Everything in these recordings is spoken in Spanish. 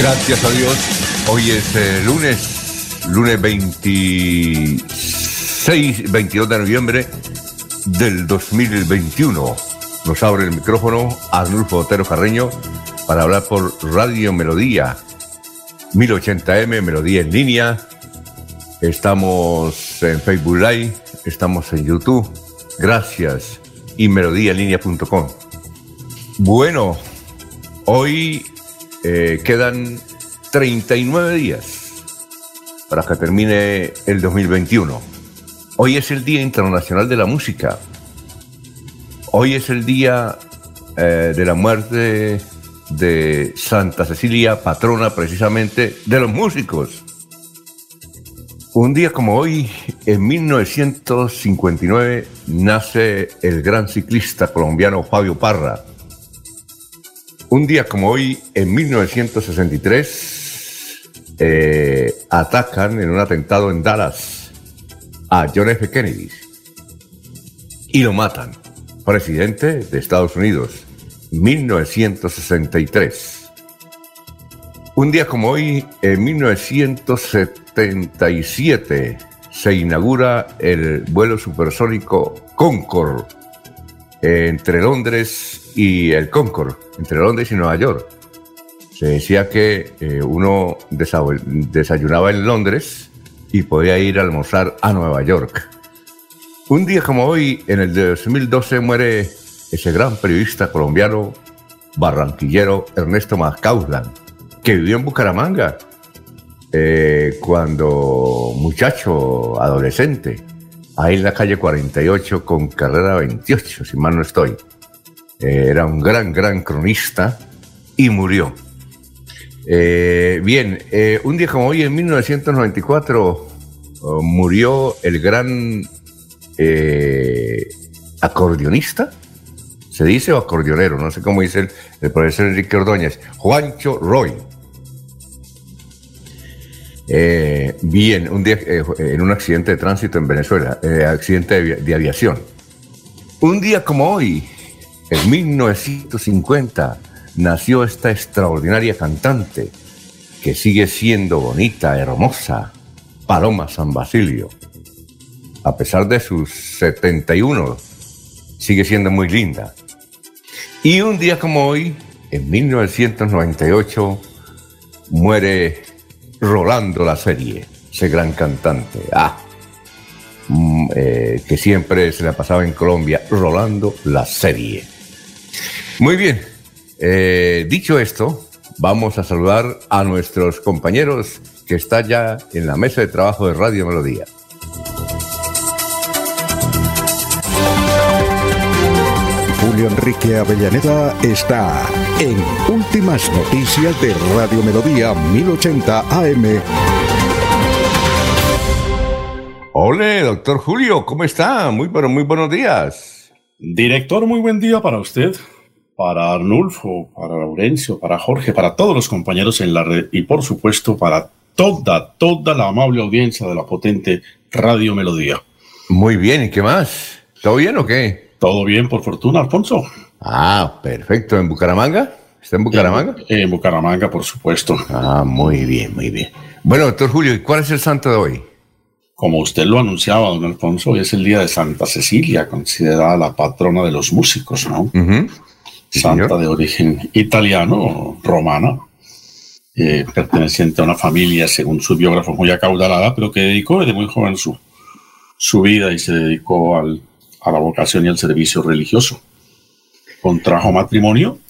Gracias a Dios. Hoy es eh, lunes, lunes 26, 22 de noviembre del 2021. Nos abre el micrófono Arnulfo Otero Carreño para hablar por Radio Melodía, 1080M, Melodía en línea. Estamos en Facebook Live, estamos en YouTube. Gracias y melodíaenlínea.com. Bueno, hoy eh, quedan 39 días para que termine el 2021. Hoy es el Día Internacional de la Música. Hoy es el día eh, de la muerte de Santa Cecilia, patrona precisamente de los músicos. Un día como hoy, en 1959, nace el gran ciclista colombiano Fabio Parra un día como hoy, en 1963, eh, atacan en un atentado en Dallas a John F. Kennedy y lo matan. Presidente de Estados Unidos, 1963. Un día como hoy, en 1977, se inaugura el vuelo supersónico Concorde entre Londres y el Concorde, entre Londres y Nueva York. Se decía que eh, uno desayunaba en Londres y podía ir a almorzar a Nueva York. Un día como hoy, en el 2012, muere ese gran periodista colombiano barranquillero Ernesto Macauslan, que vivió en Bucaramanga eh, cuando muchacho, adolescente ahí en la calle 48 con carrera 28, si mal no estoy. Eh, era un gran, gran cronista y murió. Eh, bien, eh, un día como hoy, en 1994, murió el gran acordeonista, se dice o acordeonero, no sé cómo dice el, profesor Enrique Ordóñez, Juancho Roy. Bien, un día en un accidente de tránsito en Venezuela, accidente de, aviación. Un día como hoy, en 1950, nació esta extraordinaria cantante que sigue siendo bonita, hermosa, Paloma San Basilio. A pesar de sus 71, sigue siendo muy linda. Y un día como hoy, en 1998, muere Rolando la serie, ese gran cantante. Ah, mm, eh, que siempre se la pasaba en Colombia, Rolando la serie. Muy bien, eh, dicho esto, vamos a saludar a nuestros compañeros que están ya en la mesa de trabajo de Radio Melodía. Julio Enrique Avellaneda está en Últimas Noticias de Radio Melodía 1080 AM. Hola, doctor Julio, ¿cómo está? Muy, pero muy buenos días. Director, muy buen día para usted, para Arnulfo, para Laurencio, para Jorge, para todos los compañeros en la red y por supuesto para toda, toda la amable audiencia de la potente Radio Melodía. Muy bien, ¿y qué más? ¿Todo bien o qué? Todo bien, por fortuna, Alfonso. Ah, perfecto. ¿En Bucaramanga? ¿Está en Bucaramanga? En, Bucaramanga, por supuesto. Ah, muy bien, muy bien. Bueno, doctor Julio, ¿y cuál es el santo de hoy? Como usted lo anunciaba, don Alfonso, hoy es el día de Santa Cecilia, considerada la patrona de los músicos, ¿no? Santa de origen italiano, romana. eh, perteneciente a una familia, según su biógrafo, muy acaudalada, pero que dedicó desde muy joven su, su vida y se dedicó al, a la vocación y al servicio religioso. Contrajo matrimonio,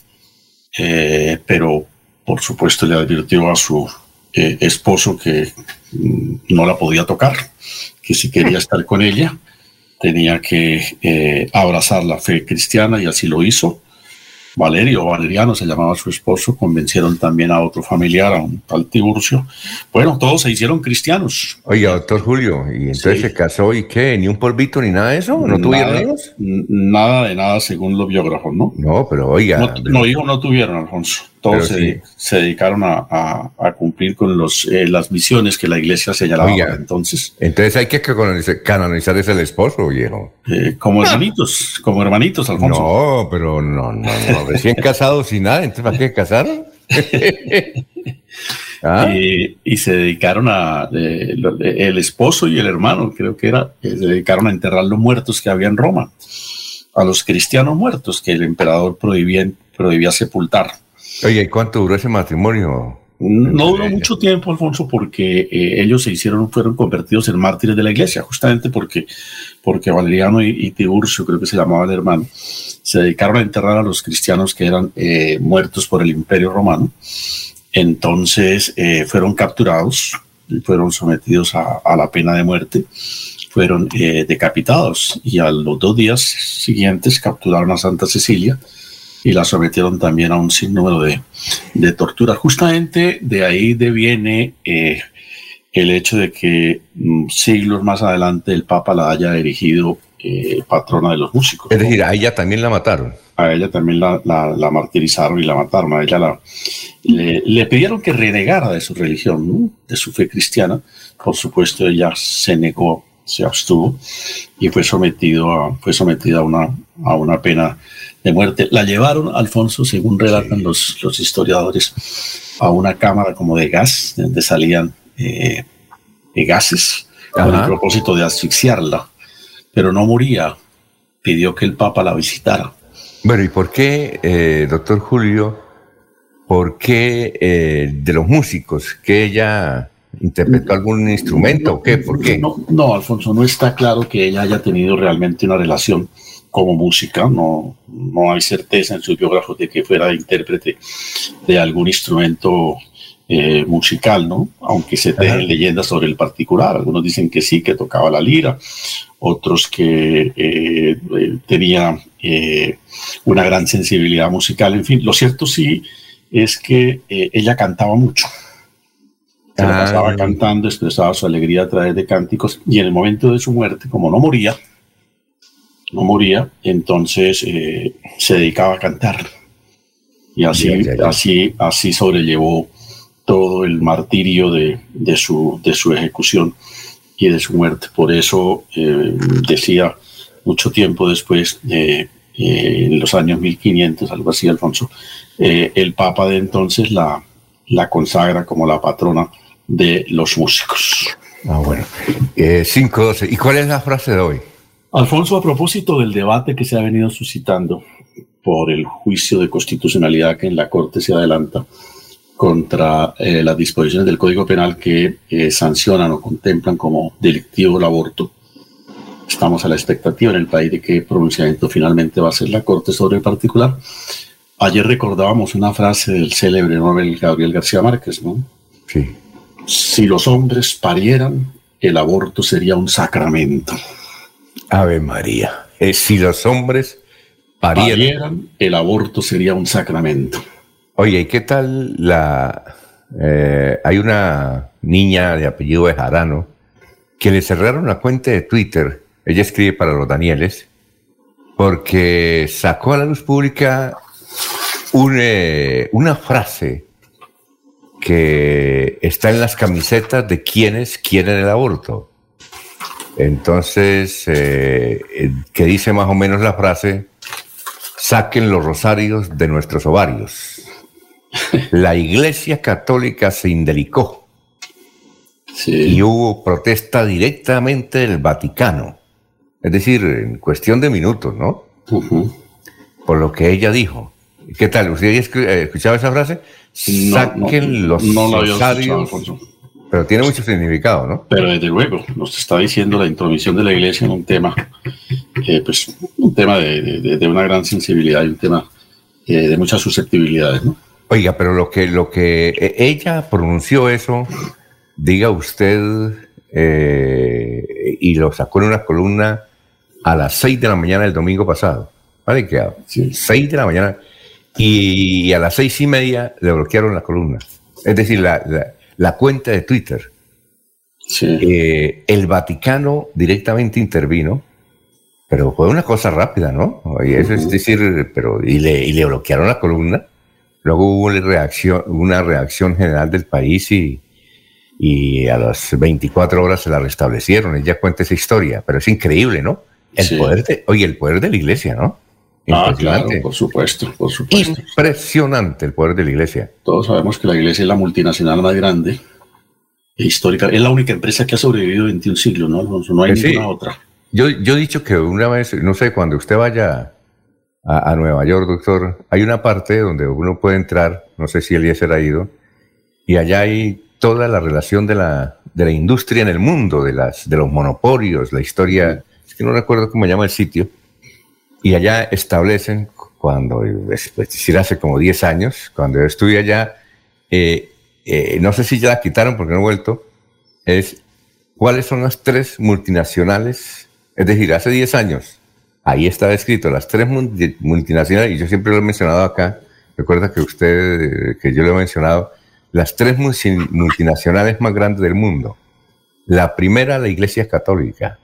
eh, pero por supuesto le advirtió a su eh, esposo que mm, no la podía tocar, que si quería estar con ella tenía que abrazar la fe cristiana y así lo hizo Valerio Valeriano se llamaba su esposo, convencieron también a otro familiar, a un tal Tiburcio. Bueno, todos se hicieron cristianos. Oiga, doctor Julio, ¿y entonces se casó y qué? ¿Ni un polvito ni nada de eso? ¿No tuvieron hijos? Nada de nada, según los biógrafos, ¿no? No, pero oiga. No, no hijos no tuvieron, Alfonso todos se, dedicaron a, cumplir con los, eh, las misiones que la iglesia señalaba entonces. Entonces hay que canonizar ese el esposo, viejo. Eh, como hermanitos, como hermanitos, Alfonso. No, pero no, no, no, recién casados sin nada, entonces ¿para qué casaron? ¿Ah? y, se dedicaron a, eh, el esposo y el hermano, creo que era, se dedicaron a enterrar los muertos que había en Roma, a los cristianos muertos que el emperador prohibía, prohibía sepultar. Oye, ¿y cuánto duró ese matrimonio? No duró mucho tiempo, Alfonso, porque eh, ellos se hicieron, fueron convertidos en mártires de la iglesia, justamente porque, porque Valeriano y, Tiburcio, creo que se llamaba el hermano, se dedicaron a enterrar a los cristianos que eran eh, muertos por el imperio romano. Entonces eh, fueron capturados y fueron sometidos a, a la pena de muerte, fueron decapitados y a los dos días siguientes capturaron a Santa Cecilia y la sometieron también a un sinnúmero de, de torturas. Justamente de ahí deviene eh, el hecho de que mm, siglos más adelante el Papa la haya erigido eh, patrona de los músicos. Es decir, a ella también la mataron. A ella también la, la, martirizaron y la mataron. A ella la, le, pidieron que renegara de su religión, de su fe cristiana. Por supuesto, ella se negó, se abstuvo y fue, sometido a, fue sometida a una, a una pena de muerte. La llevaron, Alfonso, según relatan los, los historiadores, a una cámara como de gas, donde salían eh, gases, con el propósito de asfixiarla, pero no moría. Pidió que el Papa la visitara. Bueno, ¿y por qué, eh, doctor Julio, por qué eh, de los músicos que ella interpretó algún instrumento o qué? ¿Por qué? No, no, Alfonso, no está claro que ella haya tenido realmente una relación como música, no, no hay certeza en sus biógrafos de que fuera intérprete de algún instrumento eh, musical, ¿no? Aunque se tejen leyendas sobre el particular. Algunos dicen que sí, que tocaba la lira, otros que eh, eh, tenía una gran sensibilidad musical. En fin, lo cierto sí es que ella cantaba mucho. Se ah, cantando, expresaba su alegría a través de cánticos y en el momento de su muerte, como no moría, no moría, entonces eh, se dedicaba a cantar. Y así, así, así sobrellevó todo el martirio de, de, su, de su ejecución y de su muerte. Por eso eh, decía mucho tiempo después, eh, en los años 1500, algo así, Alfonso, el Papa de entonces la, la consagra como la patrona de los músicos. Ah, bueno. 5.12. ¿Y cuál es la frase de hoy? Alfonso, a propósito del debate que se ha venido suscitando por el juicio de constitucionalidad que en la Corte se adelanta contra eh, las disposiciones del Código Penal que eh, sancionan o contemplan como delictivo el aborto, estamos a la expectativa en el país de qué pronunciamiento finalmente va a ser la Corte sobre el particular. Ayer recordábamos una frase del célebre Nobel Gabriel García Márquez, ¿no? Sí. Si los hombres parieran, el aborto sería un sacramento. Ave María. Eh, si los hombres parieran, el aborto sería un sacramento. Oye, ¿y qué tal la... Eh, hay una niña de apellido de Jarano que le cerraron la cuenta de Twitter. Ella escribe para los Danieles porque sacó a la luz pública eh, una frase que está en las camisetas de quienes quieren el aborto. Entonces, eh, eh, que dice más o menos la frase, saquen los rosarios de nuestros ovarios. La Iglesia Católica se indelicó y hubo protesta directamente del Vaticano, es decir, en cuestión de minutos, ¿no? Por lo que ella dijo. ¿Qué tal? ¿Usted ha escuchado esa frase? saquen los no pero tiene mucho significado, ¿no? Pero desde luego, nos está diciendo la intromisión de la iglesia en un tema, eh, pues un tema de, una gran sensibilidad y un tema eh, de muchas susceptibilidades, ¿no? Oiga, pero lo que, lo que e, ella pronunció eso, diga usted, eh, y lo sacó en una columna a las 6 de la mañana del domingo pasado. ¿Vale? Que a 6 de la mañana. Y a las seis y media le bloquearon la columna. Es decir, la, la, cuenta de Twitter. Eh, el Vaticano directamente intervino, pero fue una cosa rápida, ¿no? Y eso es decir, pero y le, y le bloquearon la columna. Luego hubo una reacción, una reacción general del país y, y a las 24 horas se la restablecieron. Ella cuenta esa historia, pero es increíble, ¿no? El poder de, oye, el poder de la iglesia, ¿no? Ah, claro, por supuesto, por supuesto. Impresionante el poder de la iglesia. Todos sabemos que la iglesia es la multinacional más grande e histórica. Es la única empresa que ha sobrevivido 21 siglos, ¿no? No hay ninguna otra. Yo, yo he dicho que una vez, no sé, cuando usted vaya a, Nueva York, doctor, hay una parte donde uno puede entrar, no sé si Eliezer ha ido, y allá hay toda la relación de la, de la industria en el mundo, de, las, de los monopolios, la historia, es que no recuerdo cómo se llama el sitio, y allá establecen, cuando, pues, hace como 10 años, cuando yo estuve allá, eh, eh, no sé si ya la quitaron porque no he vuelto, es cuáles son las tres multinacionales, es decir, hace 10 años, ahí estaba escrito las tres multinacionales, y yo siempre lo he mencionado acá, recuerda que usted, que yo lo he mencionado, las tres multinacionales más grandes del mundo. La primera, la Iglesia Católica.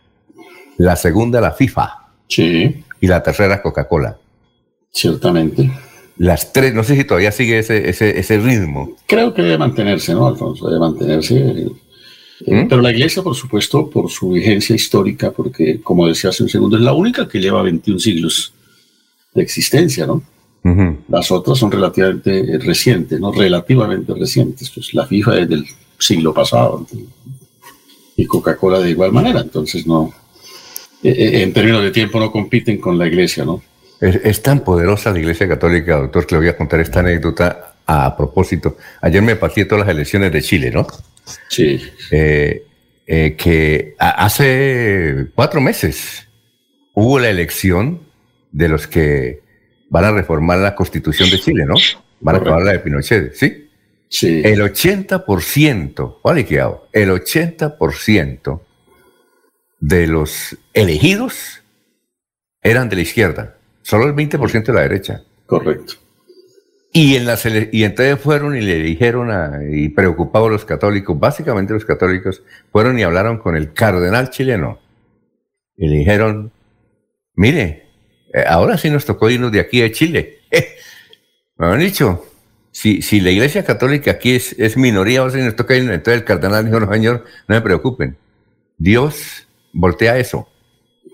La segunda, la FIFA. Sí. Y la tercera, Coca-Cola. Ciertamente. Las tres, no sé si todavía sigue ese, ese, ese ritmo. Creo que debe mantenerse, ¿no, Alfonso? Debe mantenerse. Eh, ¿Mm? Pero la Iglesia, por supuesto, por su vigencia histórica, porque, como decía hace un segundo, es la única que lleva 21 siglos de existencia, ¿no? Las otras son relativamente recientes, ¿no? Relativamente recientes. Pues la FIFA es del siglo pasado y Coca-Cola de igual manera. Entonces, no, eh, eh, en términos de tiempo no compiten con la iglesia, ¿no? Es, tan poderosa la iglesia católica, doctor, que le voy a contar esta anécdota a propósito. Ayer me pasé todas las elecciones de Chile, ¿no? Sí. Eh, que hace cuatro meses hubo la elección de los que van a reformar la constitución de Chile, ¿no? Van a reformar la de Pinochet, ¿sí? Sí. El 80%, ¿vale? ¿Qué hago? El 80% de los elegidos eran de la izquierda, solo el 20% de la derecha. Correcto. Y, en y entonces fueron y le dijeron, a, y preocupados los católicos, básicamente los católicos, fueron y hablaron con el cardenal chileno. Y le dijeron, mire, eh, ahora sí nos tocó irnos de aquí a Chile. me han dicho, si, si la iglesia católica aquí es, es minoría, ahora sí nos toca irnos. Entonces el cardenal dijo, no señor, no me preocupen. Dios voltea eso.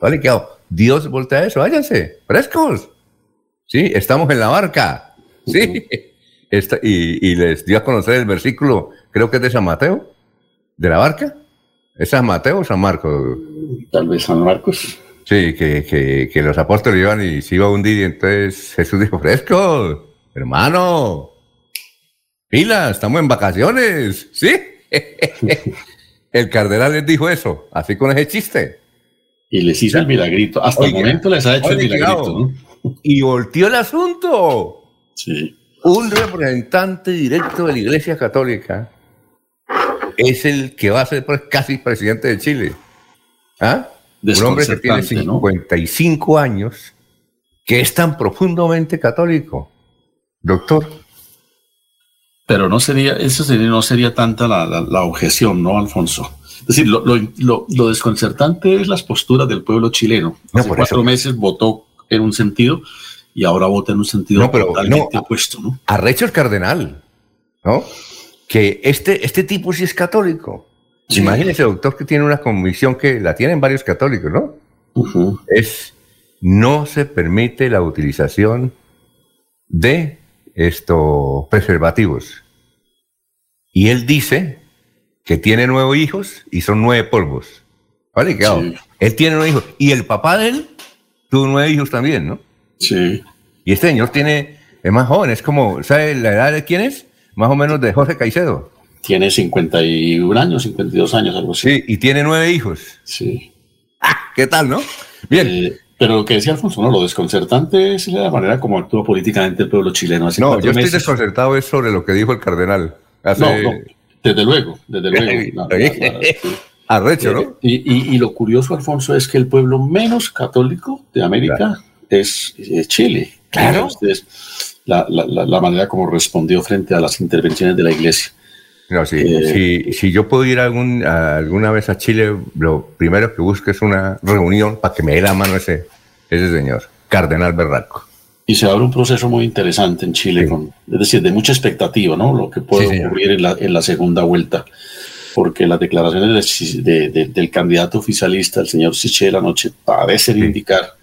¿Vale? ¿Qué hago? Dios voltea eso, váyanse, frescos. Sí, estamos en la barca. Sí. y, les dio a conocer el versículo, creo que es de San Mateo, de la barca. ¿Es San Mateo o San Marcos? Tal vez San Marcos. Sí, que, que, los apóstoles iban y se iba a hundir y entonces Jesús dijo, frescos, hermano, pila, estamos en vacaciones, ¿sí? El cardenal les dijo eso, así con ese chiste. Y les hizo el milagrito. Hasta el momento les ha hecho el milagrito. Y volteó el asunto. Sí. Un representante directo de la Iglesia Católica es el que va a ser casi presidente de Chile. ¿Ah? Un hombre que tiene 55 años, que es tan profundamente católico. Doctor. Pero no sería, eso sería, no sería tanta la, objeción, ¿no, Alfonso? Es decir, lo, desconcertante es las posturas del pueblo chileno. Hace cuatro meses votó en un sentido y ahora vota en un sentido totalmente opuesto, ¿no? Arrecho el cardenal, ¿no? Que este, este tipo sí es católico. Imagínese, doctor, que tiene una comisión que la tienen varios católicos, ¿no? Es no se permite la utilización de estos preservativos. Y él dice que tiene nueve hijos y son nueve polvos. ¿Vale? Él tiene nueve hijos. Y el papá de él tuvo nueve hijos también, ¿no? Sí. Y este señor tiene, es más joven, es como, ¿sabe la edad de quién es? más o menos de Jorge Caicedo. Tiene 51 años, 52 años, algo así. Sí, y tiene nueve hijos. Sí. Ah, ¿Qué tal, no? Bien. Eh, pero lo que decía Alfonso, ¿no? Lo desconcertante es la manera como actúa políticamente el pueblo chileno. no, yo estoy desconcertado es sobre lo que dijo el cardenal. No, no, desde luego, desde luego. Arrecho, ¿no? Eh, y, lo curioso, Alfonso, es que el pueblo menos católico de América es, Chile. Claro. Entonces, la, la, manera como respondió frente a las intervenciones de la iglesia. No, sí, eh, si, yo puedo ir algún, alguna vez a Chile, lo primero que busco es una reunión para que me dé la mano ese, ese señor, Cardenal Berraco. Y se abre un proceso muy interesante en Chile, con, es decir, de mucha expectativa, ¿no? Lo que puede ocurrir en la, en la, segunda vuelta, porque las declaraciones del candidato oficialista, el señor Sichel, anoche parecen indicar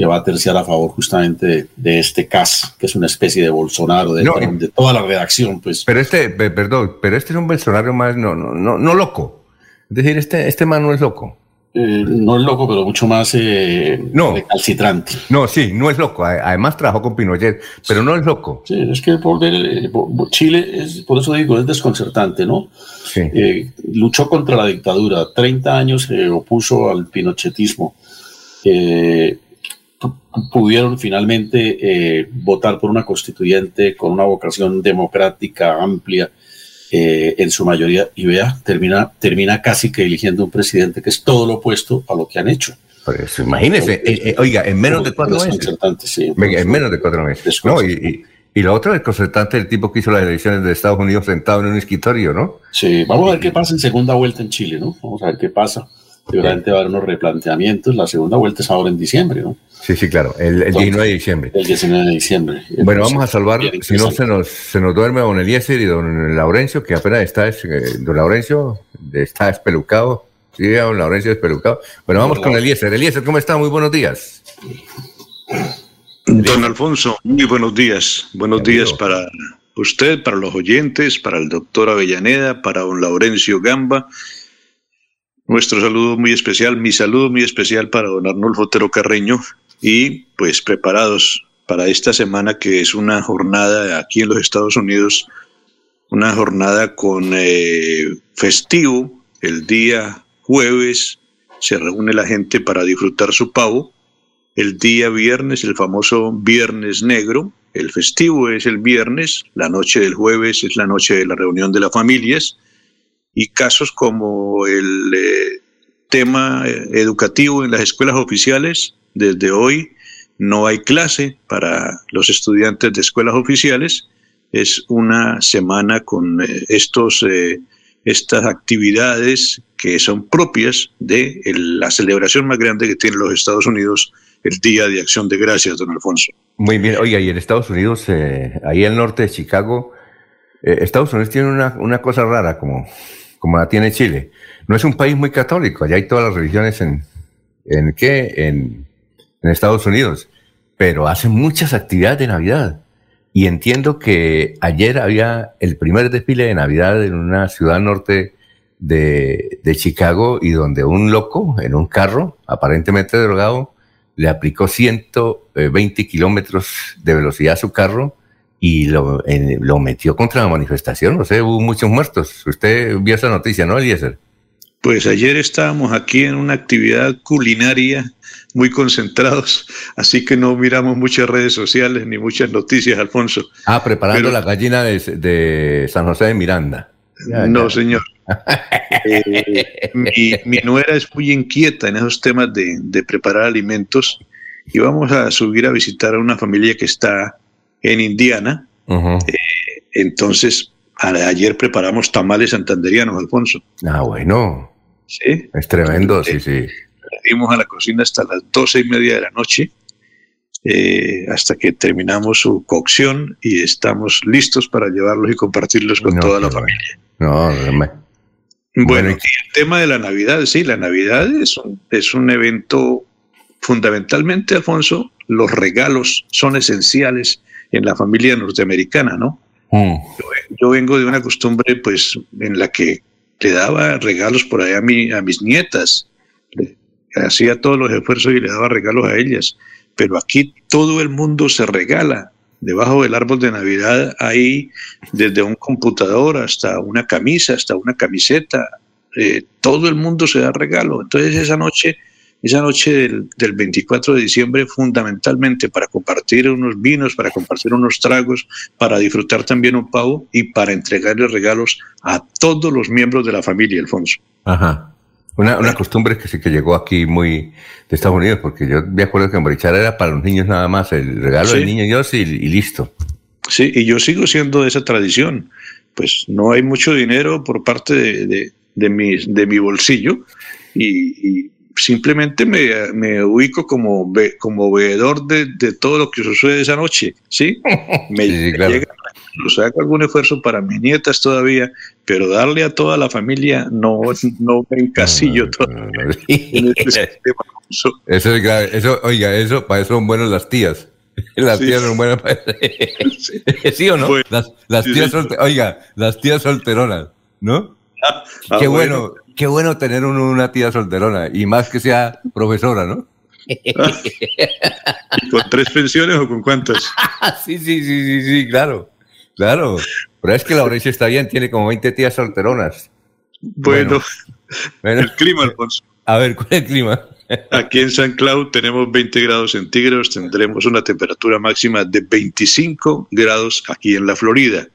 que va a terciar a favor justamente de, este CAS, que es una especie de Bolsonaro, de, de, toda la redacción. Pues. Pero este, perdón, pero este es un Bolsonaro más, no, no, no, no loco. Es decir, este, este man no es loco. Eh, no es loco, pero mucho más eh, no, recalcitrante. No, sí, no es loco. Además trabajó con Pinochet, pero no es loco. Sí, es que volver, eh, Chile, es, por eso digo, es desconcertante, ¿no? Sí. luchó contra la dictadura, 30 años se opuso al pinochetismo pudieron finalmente eh, votar por una constituyente con una vocación democrática amplia eh, en su mayoría y vea, termina, termina casi que eligiendo un presidente que es todo lo opuesto a lo que han hecho. Por eso, imagínese, eh, oiga, en menos de cuatro meses. Sí, en menos de cuatro meses. No, y, y, lo otro es concertante el tipo que hizo las elecciones de Estados Unidos sentado en un escritorio, ¿no? Sí, vamos a ver qué pasa en segunda vuelta en Chile, ¿no? Vamos a ver qué pasa. Seguramente va a haber unos replanteamientos. La segunda vuelta es ahora en diciembre, ¿no? Sí, sí, claro, el, 19 de diciembre. El 19 de diciembre. Bueno, vamos a salvar, si no se nos, se nos duerme don Eliezer y don Laurencio, que apenas está, eh, don Laurencio está espelucado. Sí, don Laurencio espelucado. Bueno, vamos con Eliezer. Eliezer, ¿cómo está? Muy buenos días. Don Alfonso, muy buenos días. Buenos días para usted, para los oyentes, para el doctor Avellaneda, para don Laurencio Gamba nuestro saludo muy especial, mi saludo muy especial para don Arnulfo Otero Carreño y pues preparados para esta semana que es una jornada aquí en los Estados Unidos, una jornada con eh, festivo, el día jueves se reúne la gente para disfrutar su pavo, el día viernes, el famoso viernes negro, el festivo es el viernes, la noche del jueves es la noche de la reunión de las familias, y casos como el eh, tema eh, educativo en las escuelas oficiales, desde hoy no hay clase para los estudiantes de escuelas oficiales. Es una semana con eh, estos, estas actividades que son propias de la celebración más grande que tienen los Estados Unidos, el Día de Acción de Gracias, don Alfonso. Muy bien, oiga, y en Estados Unidos, ahí al norte de Chicago, Estados Unidos tiene una, una cosa rara, como como la tiene Chile. No es un país muy católico, allá hay todas las religiones en, ¿en qué? En, Estados Unidos, pero hacen muchas actividades de Navidad. Y entiendo que ayer había el primer desfile de Navidad en una ciudad norte de, de, Chicago y donde un loco en un carro, aparentemente drogado, le aplicó 120 kilómetros de velocidad a su carro y lo, lo metió contra la manifestación. No sé, hubo muchos muertos. Usted vio esa noticia, ¿no, Eliezer? Pues ayer estábamos aquí en una actividad culinaria muy concentrados, así que no miramos muchas redes sociales ni muchas noticias, Alfonso. Ah, preparando la gallina de, San José de Miranda. no, señor. Eh, mi, nuera es muy inquieta en esos temas de, de preparar alimentos y vamos a subir a visitar a una familia que está en Indiana. Eh, entonces, ayer preparamos tamales santanderianos, Alfonso. Ah, bueno. Sí. Es tremendo, sí, sí. Fuimos a la cocina hasta las doce y media de la noche, eh, hasta que terminamos su cocción y estamos listos para llevarlos y compartirlos con toda la familia. No, Bueno, y el tema de la Navidad, sí, la Navidad es un, es un evento fundamentalmente, Alfonso, los regalos son esenciales en la familia norteamericana, ¿no? Mm. Yo, vengo de una costumbre, pues, en la que le daba regalos por ahí a, mi, a mis nietas, hacía todos los esfuerzos y le daba regalos a ellas, pero aquí todo el mundo se regala, Debajo del árbol de Navidad hay desde un computador hasta una camisa, hasta una camiseta. Eh, todo el mundo se da regalo. Entonces esa noche, esa noche del, del 24 de diciembre, fundamentalmente para compartir unos vinos, para compartir unos tragos, para disfrutar también un pavo y para entregarle regalos a todos los miembros de la familia, Alfonso. Ajá. Una, una costumbre que sí que llegó aquí muy de Estados Unidos, porque yo me acuerdo que en era para los niños nada más, el regalo del niño Dios y, y listo. Sí, y yo sigo siendo de esa tradición. Pues no hay mucho dinero por parte de, de, de mi, de mi bolsillo y, y simplemente me, me, ubico como, ve, como veedor de, de, todo lo que sucede esa noche, ¿sí? Me, sí, claro. Sea, hago algún esfuerzo para mis nietas todavía, pero darle a toda la familia no, no me encasillo no, todavía. No, en este. Eso es grave. Eso, oiga, eso, para eso son buenas las tías. Las sí. tías son buenas para sí. ¿Sí o no? Bueno, las, las tías solte... Oiga, las tías solteronas, ¿no? Ah, ah, qué bueno, bueno, qué bueno tener uno, una tía solterona y más que sea profesora, ¿no? ¿Con tres pensiones o con cuántas? sí, sí, sí, sí, sí, claro, claro. Pero es que Laurencia está bien, tiene como 20 tías solteronas. Bueno, bueno, el clima, Alfonso. A ver, ¿cuál es el clima? Aquí en San Cloud tenemos 20 grados centígrados, tendremos una temperatura máxima de 25 grados aquí en la Florida.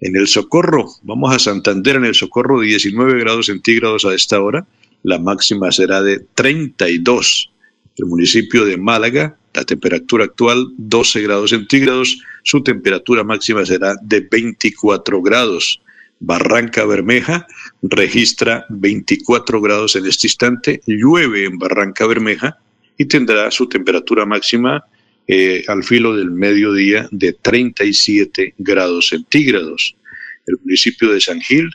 En el Socorro, vamos a Santander, en el Socorro 19 grados centígrados a esta hora, la máxima será de 32. El municipio de Málaga, la temperatura actual 12 grados centígrados, su temperatura máxima será de 24 grados. Barranca Bermeja registra 24 grados en este instante, llueve en Barranca Bermeja y tendrá su temperatura máxima eh, al filo del mediodía de 37 grados centígrados. El municipio de San Gil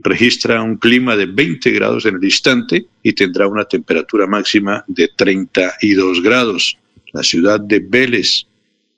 registra un clima de 20 grados en el instante y tendrá una temperatura máxima de 32 grados. La ciudad de Vélez,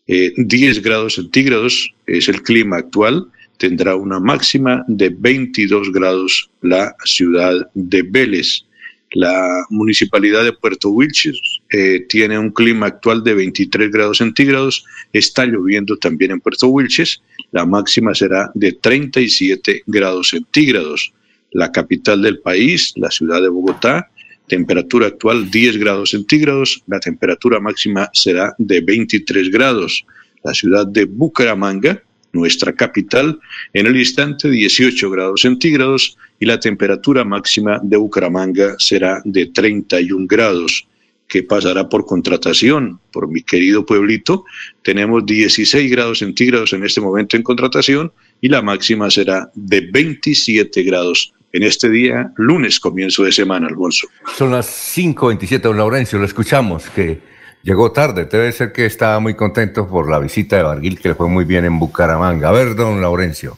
eh, 10 grados centígrados es el clima actual tendrá una máxima de 22 grados la ciudad de Vélez. La municipalidad de Puerto Wilches eh, tiene un clima actual de 23 grados centígrados. Está lloviendo también en Puerto Wilches. La máxima será de 37 grados centígrados. La capital del país, la ciudad de Bogotá, temperatura actual 10 grados centígrados. La temperatura máxima será de 23 grados. La ciudad de Bucaramanga, nuestra capital, en el instante 18 grados centígrados y la temperatura máxima de Bucaramanga será de 31 grados que pasará por contratación, por mi querido pueblito. Tenemos 16 grados centígrados en este momento en contratación y la máxima será de 27 grados en este día, lunes, comienzo de semana, Alfonso. Son las 5.27, don Laurencio, lo escuchamos, que Llegó tarde, debe ser que estaba muy contento por la visita de Barguil, que le fue muy bien en Bucaramanga. A ver, don Laurencio.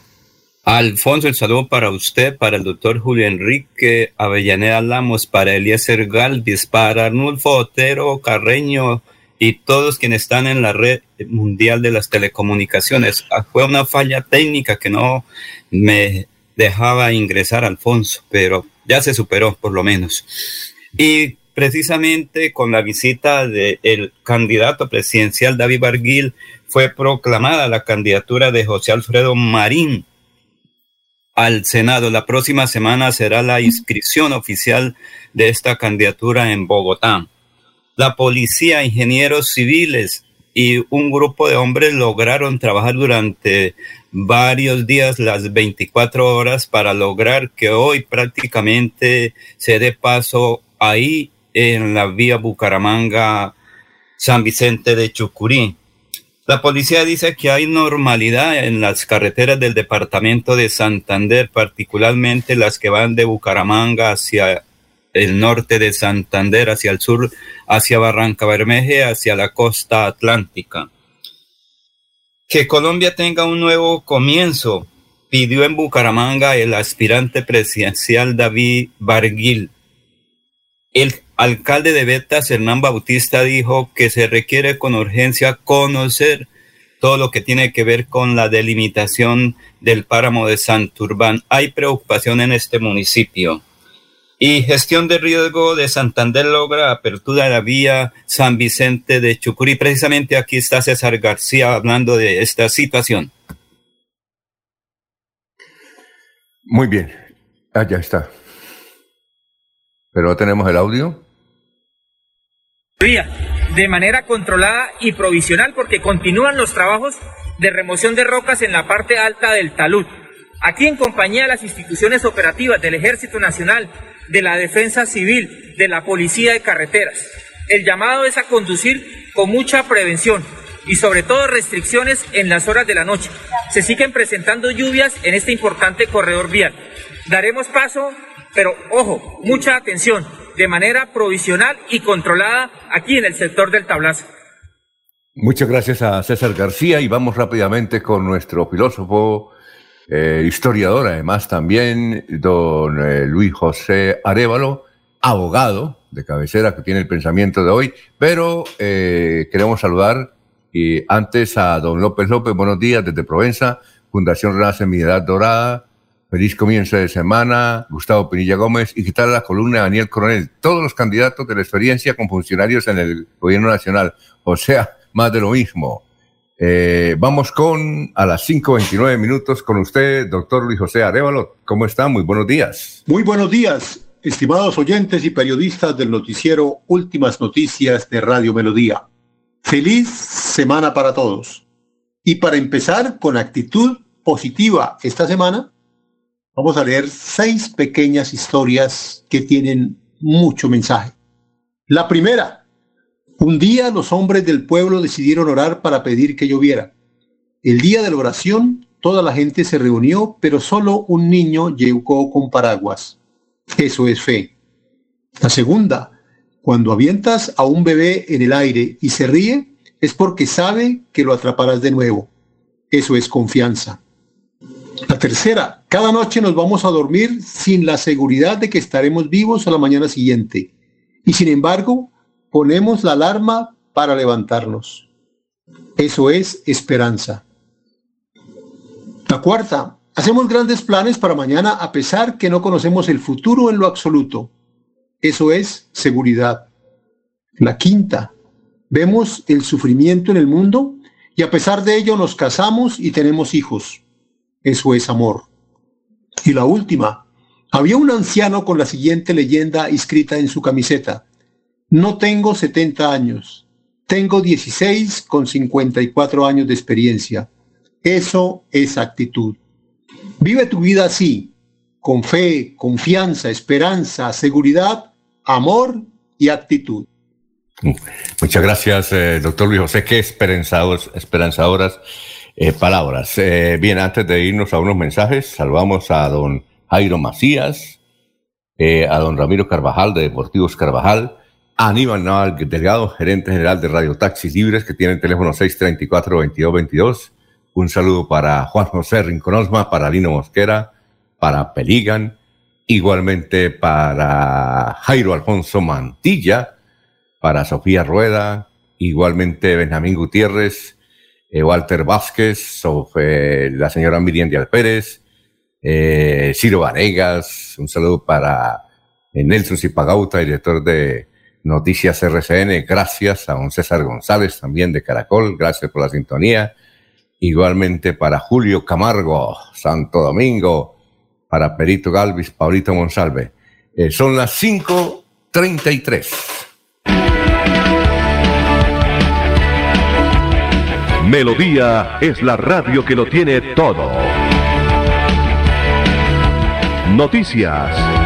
Alfonso, el saludo para usted, para el doctor Julio Enrique Avellaneda Lamos, para Eliezer Galvis, para Arnulfo Otero Carreño y todos quienes están en la red mundial de las telecomunicaciones. Ah, fue una falla técnica que no me dejaba ingresar, Alfonso, pero ya se superó por lo menos. Y precisamente con la visita del candidato presidencial David Barguil fue proclamada la candidatura de José Alfredo Marín al Senado. La próxima semana será la inscripción oficial de esta candidatura en Bogotá. La policía, ingenieros civiles y un grupo de hombres lograron trabajar durante varios días, las 24 horas, para lograr que hoy prácticamente se dé paso ahí en la vía Bucaramanga San Vicente de Chucurí. La policía dice que hay normalidad en las carreteras del departamento de Santander, particularmente las que van de Bucaramanga hacia el norte de Santander, hacia el sur, hacia Barranca Bermeje, hacia la costa atlántica. Que Colombia tenga un nuevo comienzo, pidió en Bucaramanga el aspirante presidencial David Barguil. El alcalde de Betas, Hernán Bautista, dijo que se requiere con urgencia conocer todo lo que tiene que ver con la delimitación del páramo de Santurbán. Hay preocupación en este municipio. Y gestión de riesgo de Santander logra apertura de la vía San Vicente de Chucurí. Precisamente aquí está César García hablando de esta situación. Muy bien. Ah, ya está. Pero no tenemos el audio. De manera controlada y provisional porque continúan los trabajos de remoción de rocas en la parte alta del talud. Aquí en compañía de las instituciones operativas del Ejército Nacional, de la Defensa Civil, de la Policía de Carreteras. El llamado es a conducir con mucha prevención y sobre todo restricciones en las horas de la noche. Se siguen presentando lluvias en este importante corredor vial. Daremos paso, pero ojo, mucha atención, de manera provisional y controlada aquí en el sector del tablazo. Muchas gracias a César García y vamos rápidamente con nuestro filósofo, eh, historiador, además también, don eh, Luis José Arevalo, abogado de cabecera que tiene el pensamiento de hoy, pero eh, queremos saludar y antes a don López López, buenos días desde Provenza, Fundación Renace Mi Edad Dorada, feliz comienzo de semana, Gustavo Pinilla Gómez. Y quitar la columna Daniel Coronel, todos los candidatos de la experiencia con funcionarios en el gobierno nacional, o sea, más de lo mismo. Eh, vamos con a las 5.29 minutos con usted, doctor Luis José Arevalo. ¿Cómo está? Muy buenos días. Muy buenos días, estimados oyentes y periodistas del noticiero Últimas Noticias de Radio Melodía. Feliz semana para todos. Y para empezar con actitud positiva esta semana, vamos a leer seis pequeñas historias que tienen mucho mensaje. La primera, un día los hombres del pueblo decidieron orar para pedir que lloviera. El día de la oración, toda la gente se reunió, pero solo un niño llegó con paraguas. Eso es fe. La segunda, cuando avientas a un bebé en el aire y se ríe, es porque sabe que lo atraparás de nuevo. Eso es confianza. La tercera, cada noche nos vamos a dormir sin la seguridad de que estaremos vivos a la mañana siguiente. Y sin embargo, ponemos la alarma para levantarnos. Eso es esperanza. La cuarta, hacemos grandes planes para mañana a pesar que no conocemos el futuro en lo absoluto. Eso es seguridad. La quinta, vemos el sufrimiento en el mundo y a pesar de ello nos casamos y tenemos hijos. Eso es amor. Y la última, había un anciano con la siguiente leyenda escrita en su camiseta. No tengo 70 años, tengo 16 con 54 años de experiencia. Eso es actitud. Vive tu vida así, con fe, confianza, esperanza, seguridad, amor y actitud. Muchas gracias, eh, doctor Luis José. Qué esperanzadoras, esperanzadoras eh, palabras. Eh, bien, antes de irnos a unos mensajes, salvamos a don Jairo Macías, a don Ramiro Carvajal de Deportivos Carvajal, Aníbal Naval Delgado, gerente general de Radio Taxis Libres, que tiene el teléfono 634-2222. Un saludo para Juan José Rinconosma, para Lino Mosquera, para Peligan, igualmente para Jairo Alfonso Mantilla, para Sofía Rueda, igualmente Benjamín Gutiérrez, eh, Walter Vázquez, la señora Miriam Díaz Pérez, eh, Ciro Vanegas, un saludo para eh, Nelson Zipagauta, director de Noticias RCN, gracias a don César González también de Caracol, gracias por la sintonía. Igualmente para Julio Camargo, Santo Domingo, para Perito Galvis, Paulito Monsalve. Eh, son las 5.33. Melodía es la radio que lo tiene todo. Noticias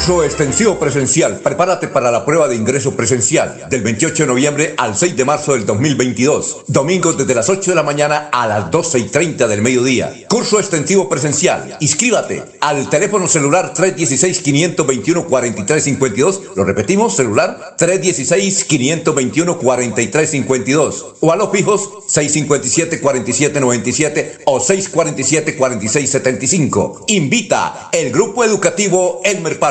Curso extensivo presencial. Prepárate para la prueba de ingreso presencial del 28 de noviembre al 6 de marzo del 2022. Domingo desde las 8 de la mañana a las 12 y 30 del mediodía. Curso extensivo presencial. Inscríbate al teléfono celular 316-521-4352. Lo repetimos, celular 316-521-4352. O a los fijos 657-4797 o 647-4675. Invita el grupo educativo Elmer Paz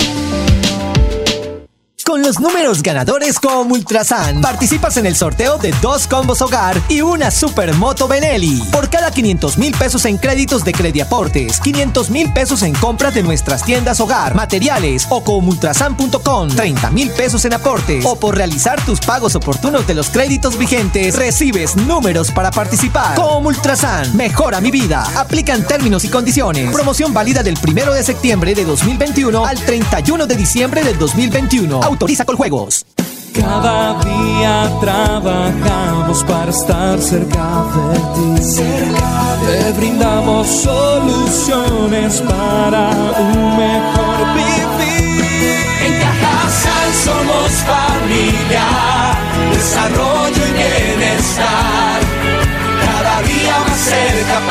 con los números ganadores como Ultrasan. Participas en el sorteo de dos combos hogar y una supermoto Benelli. Por cada 500 mil pesos en créditos de Crediaportes, 500 mil pesos en compras de nuestras tiendas hogar, materiales o comultrasan.com, 30 mil pesos en aportes o por realizar tus pagos oportunos de los créditos vigentes, recibes números para participar. Como Ultrasan, mejora mi vida. Aplican términos y condiciones. Promoción válida del 1 de septiembre de 2021 al 31 de diciembre del 2021 autoriza con juegos. Cada día trabajamos para estar cerca de ti. Te brindamos soluciones para un mejor vivir. En Cajasal somos familia, desarrollo y bienestar. Cada día más cerca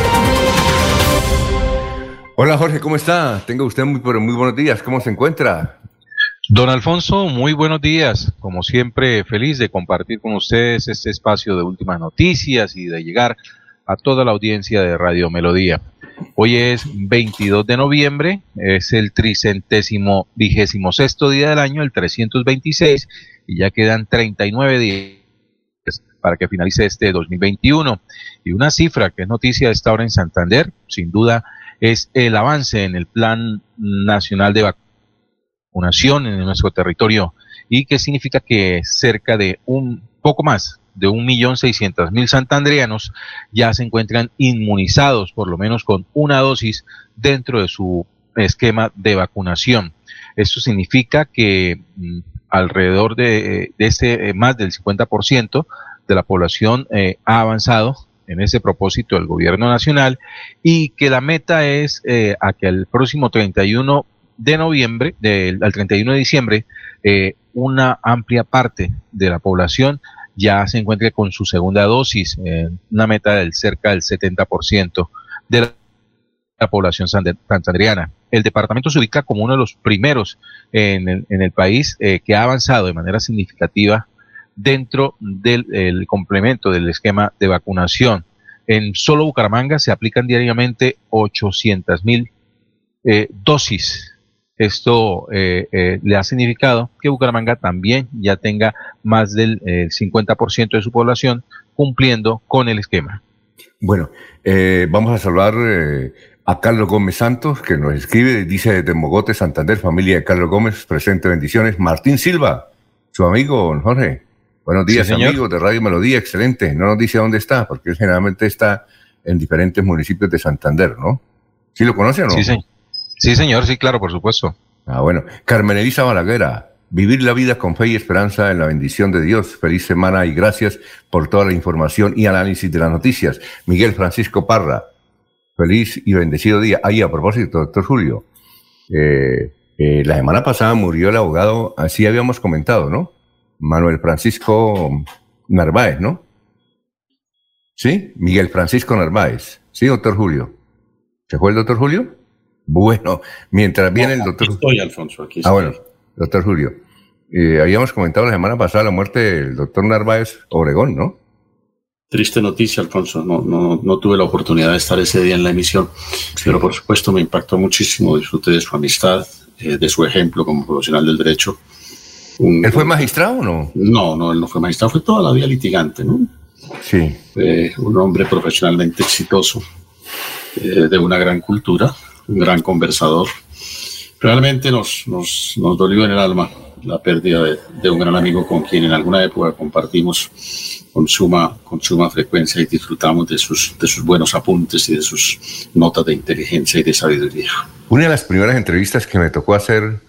Hola Jorge, ¿cómo está? Tenga usted muy, muy buenos días. ¿Cómo se encuentra? Don Alfonso, muy buenos días. Como siempre, feliz de compartir con ustedes este espacio de últimas noticias y de llegar a toda la audiencia de Radio Melodía. Hoy es 22 de noviembre, es el tricentésimo vigésimo sexto día del año, el 326, y ya quedan 39 días para que finalice este 2021. Y una cifra que es noticia de esta hora en Santander, sin duda, es el avance en el Plan Nacional de Vacunación nación en nuestro territorio y que significa que cerca de un poco más de un millón seiscientos mil santandrianos ya se encuentran inmunizados por lo menos con una dosis dentro de su esquema de vacunación. Esto significa que mm, alrededor de, de este eh, más del 50% de la población eh, ha avanzado en ese propósito el gobierno nacional y que la meta es eh, a que el próximo 31 de noviembre, del, al 31 de diciembre, eh, una amplia parte de la población ya se encuentre con su segunda dosis, una meta del cerca del 70% de la, población santandriana. El departamento se ubica como uno de los primeros en el, en el país eh, que ha avanzado de manera significativa dentro del complemento del esquema de vacunación. En solo Bucaramanga se aplican diariamente 800 mil eh, dosis esto eh, eh, le ha significado que Bucaramanga también ya tenga más del 50% de su población cumpliendo con el esquema. Bueno, eh, vamos a saludar a Carlos Gómez Santos, que nos escribe, dice de Mogote, Santander, familia de Carlos Gómez, presente bendiciones. Martín Silva, su amigo, Jorge. Buenos días, amigos de Radio Melodía, excelente. No nos dice dónde está, porque generalmente está en diferentes municipios de Santander, ¿no? ¿Sí lo conoce o no? Sí, señor. Sí, señor, sí, claro, por supuesto. Ah, bueno. Carmen Elisa Balaguera, vivir la vida con fe y esperanza en la bendición de Dios. Feliz semana y gracias por toda la información y análisis de las noticias. Miguel Francisco Parra, feliz y bendecido día. Ahí, a propósito, doctor Julio, eh, eh, la semana pasada murió el abogado, así habíamos comentado, ¿no? Manuel Francisco Narváez, ¿no? ¿Sí? Miguel Francisco Narváez. ¿Sí, doctor Julio? ¿Se fue el doctor Julio? Bueno, mientras viene el doctor... Aquí estoy, Alfonso, aquí Ah, bueno, doctor Julio. Eh, habíamos comentado la semana pasada la muerte del doctor Narváez Obregón, ¿no? Triste noticia, Alfonso. No, no, no tuve la oportunidad de estar ese día en la emisión, pero por supuesto me impactó muchísimo. Disfruté de su amistad, eh, de su ejemplo como profesional del derecho. ¿Él fue magistrado o no? No, no, él no fue magistrado, fue toda la vida litigante, ¿no? Sí. Eh, un hombre profesionalmente exitoso, eh, de una gran cultura, un gran conversador. Realmente nos, nos, nos dolió en el alma la pérdida de, de, un gran amigo con quien en alguna época compartimos con suma, con suma frecuencia y disfrutamos de sus, de sus buenos apuntes y de sus notas de inteligencia y de sabiduría. Una de las primeras entrevistas que me tocó hacer,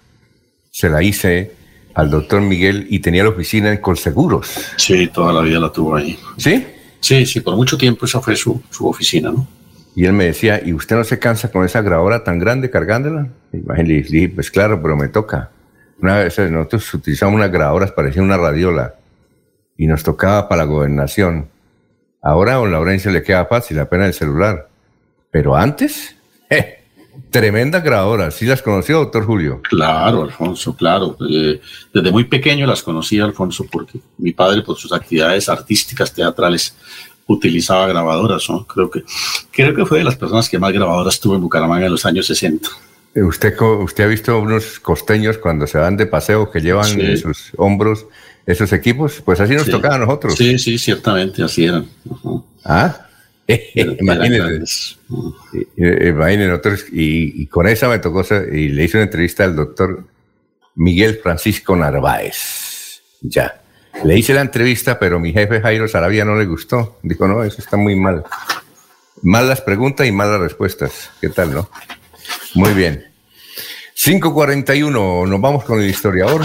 se la hice al doctor Miguel y tenía la oficina en Colseguros. Sí, toda la vida la tuvo ahí. ¿Sí? Sí, sí, por mucho tiempo esa fue su, su oficina, ¿no? Y él me decía, ¿y usted no se cansa con esa grabadora tan grande cargándola? Y le dije, pues claro, pero me toca. Una vez nosotros utilizamos unas grabadoras, parecía una radiola, y nos tocaba para la gobernación. Ahora a don Laurencio le queda fácil, apenas el celular. Pero antes, eh, tremendas grabadoras. ¿Sí las conoció, doctor Julio? Claro, Alfonso, claro. Eh, desde muy pequeño las conocí, Alfonso, porque mi padre, por sus actividades artísticas, teatrales, utilizaba grabadoras. ¿no? Creo, que, creo que fue de las personas que más grabadoras tuvo en Bucaramanga en los años 60. ¿Usted, usted ha visto unos costeños cuando se van de paseo que llevan sí. en sus hombros esos equipos? Pues así nos sí. tocaba a nosotros. Sí, sí, ciertamente, así eran. Ah, imagínense. Imagínense nosotros, y, y, con esa me tocó, y le hice una entrevista al doctor Miguel Francisco Narváez. Ya. Le hice la entrevista, pero mi jefe Jairo Sarabia no le gustó. Dijo, no, eso está muy mal. Mal las preguntas y mal las respuestas. ¿Qué tal, no? Muy bien. 541, nos vamos con el historiador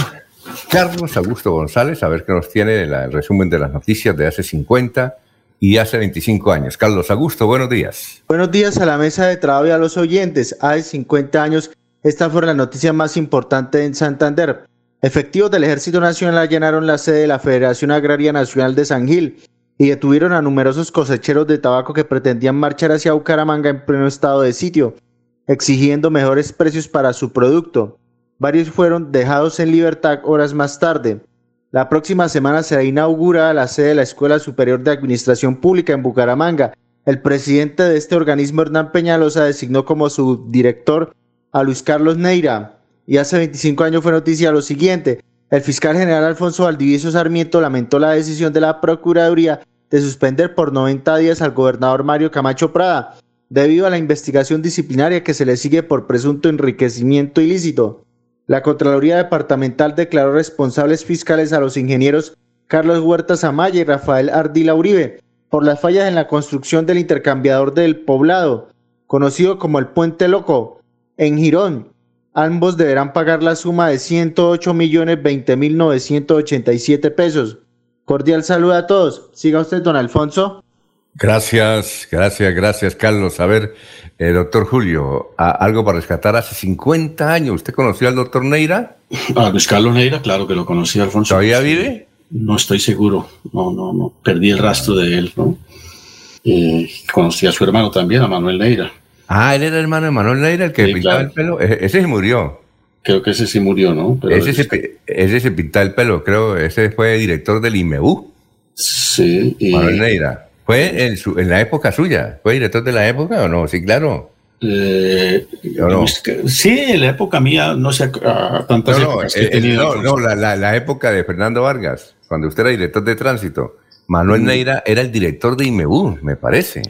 Carlos Augusto González, a ver qué nos tiene el, el resumen de las noticias de hace 50 y hace 25 años. Carlos Augusto, buenos días. Buenos días a la mesa de trabajo y a los oyentes. Hace 50 años, esta fue la noticia más importante en Santander. Efectivos del Ejército Nacional allanaron la sede de la Federación Agraria Nacional de San Gil y detuvieron a numerosos cosecheros de tabaco que pretendían marchar hacia Bucaramanga en pleno estado de sitio, exigiendo mejores precios para su producto. Varios fueron dejados en libertad horas más tarde. La próxima semana será inaugurada la sede de la Escuela Superior de Administración Pública en Bucaramanga. El presidente de este organismo, Hernán Peñalosa, designó como su director a Luis Carlos Neira. Y hace 25 años fue noticia lo siguiente. El fiscal general Alfonso Valdivieso Sarmiento lamentó la decisión de la Procuraduría de suspender por 90 días al gobernador Mario Camacho Prada, debido a la investigación disciplinaria que se le sigue por presunto enriquecimiento ilícito. La Contraloría Departamental declaró responsables fiscales a los ingenieros Carlos Huerta Zamaya y Rafael Ardila Uribe por las fallas en la construcción del intercambiador del poblado, conocido como el Puente Loco, en Girón. Ambos deberán pagar la suma de 108 millones 20 mil 987 pesos. Cordial saludo a todos. Siga usted, don Alfonso. Gracias, gracias, gracias, Carlos. A ver, eh, doctor Julio, a, algo para rescatar. Hace 50 años, ¿usted conoció al doctor Neira? A Luis Carlos Neira, claro que lo conocí, Alfonso. ¿Todavía vive? No estoy seguro. No, no, no. Perdí el rastro de él, ¿no? Eh, conocí a su hermano también, a Manuel Neira. Ah, él era hermano de Manuel Neira, el que sí, pintaba claro. el pelo. Ese, ese se murió. Creo que ese sí murió, ¿no? Pero ese, se, ese se pintaba el pelo, creo. Ese fue director del IMEU. Sí. Y... Manuel Neira. ¿Fue en, su, en, la época suya? ¿Fue director de la época o no? Sí, claro. Eh, no? Sí, en la época mía, no sé, a tantas no, no, épocas que he eh, tenido. No, no la, la, la, época de Fernando Vargas, cuando usted era director de tránsito. Manuel mm. Neira era el director de IMEU, me parece.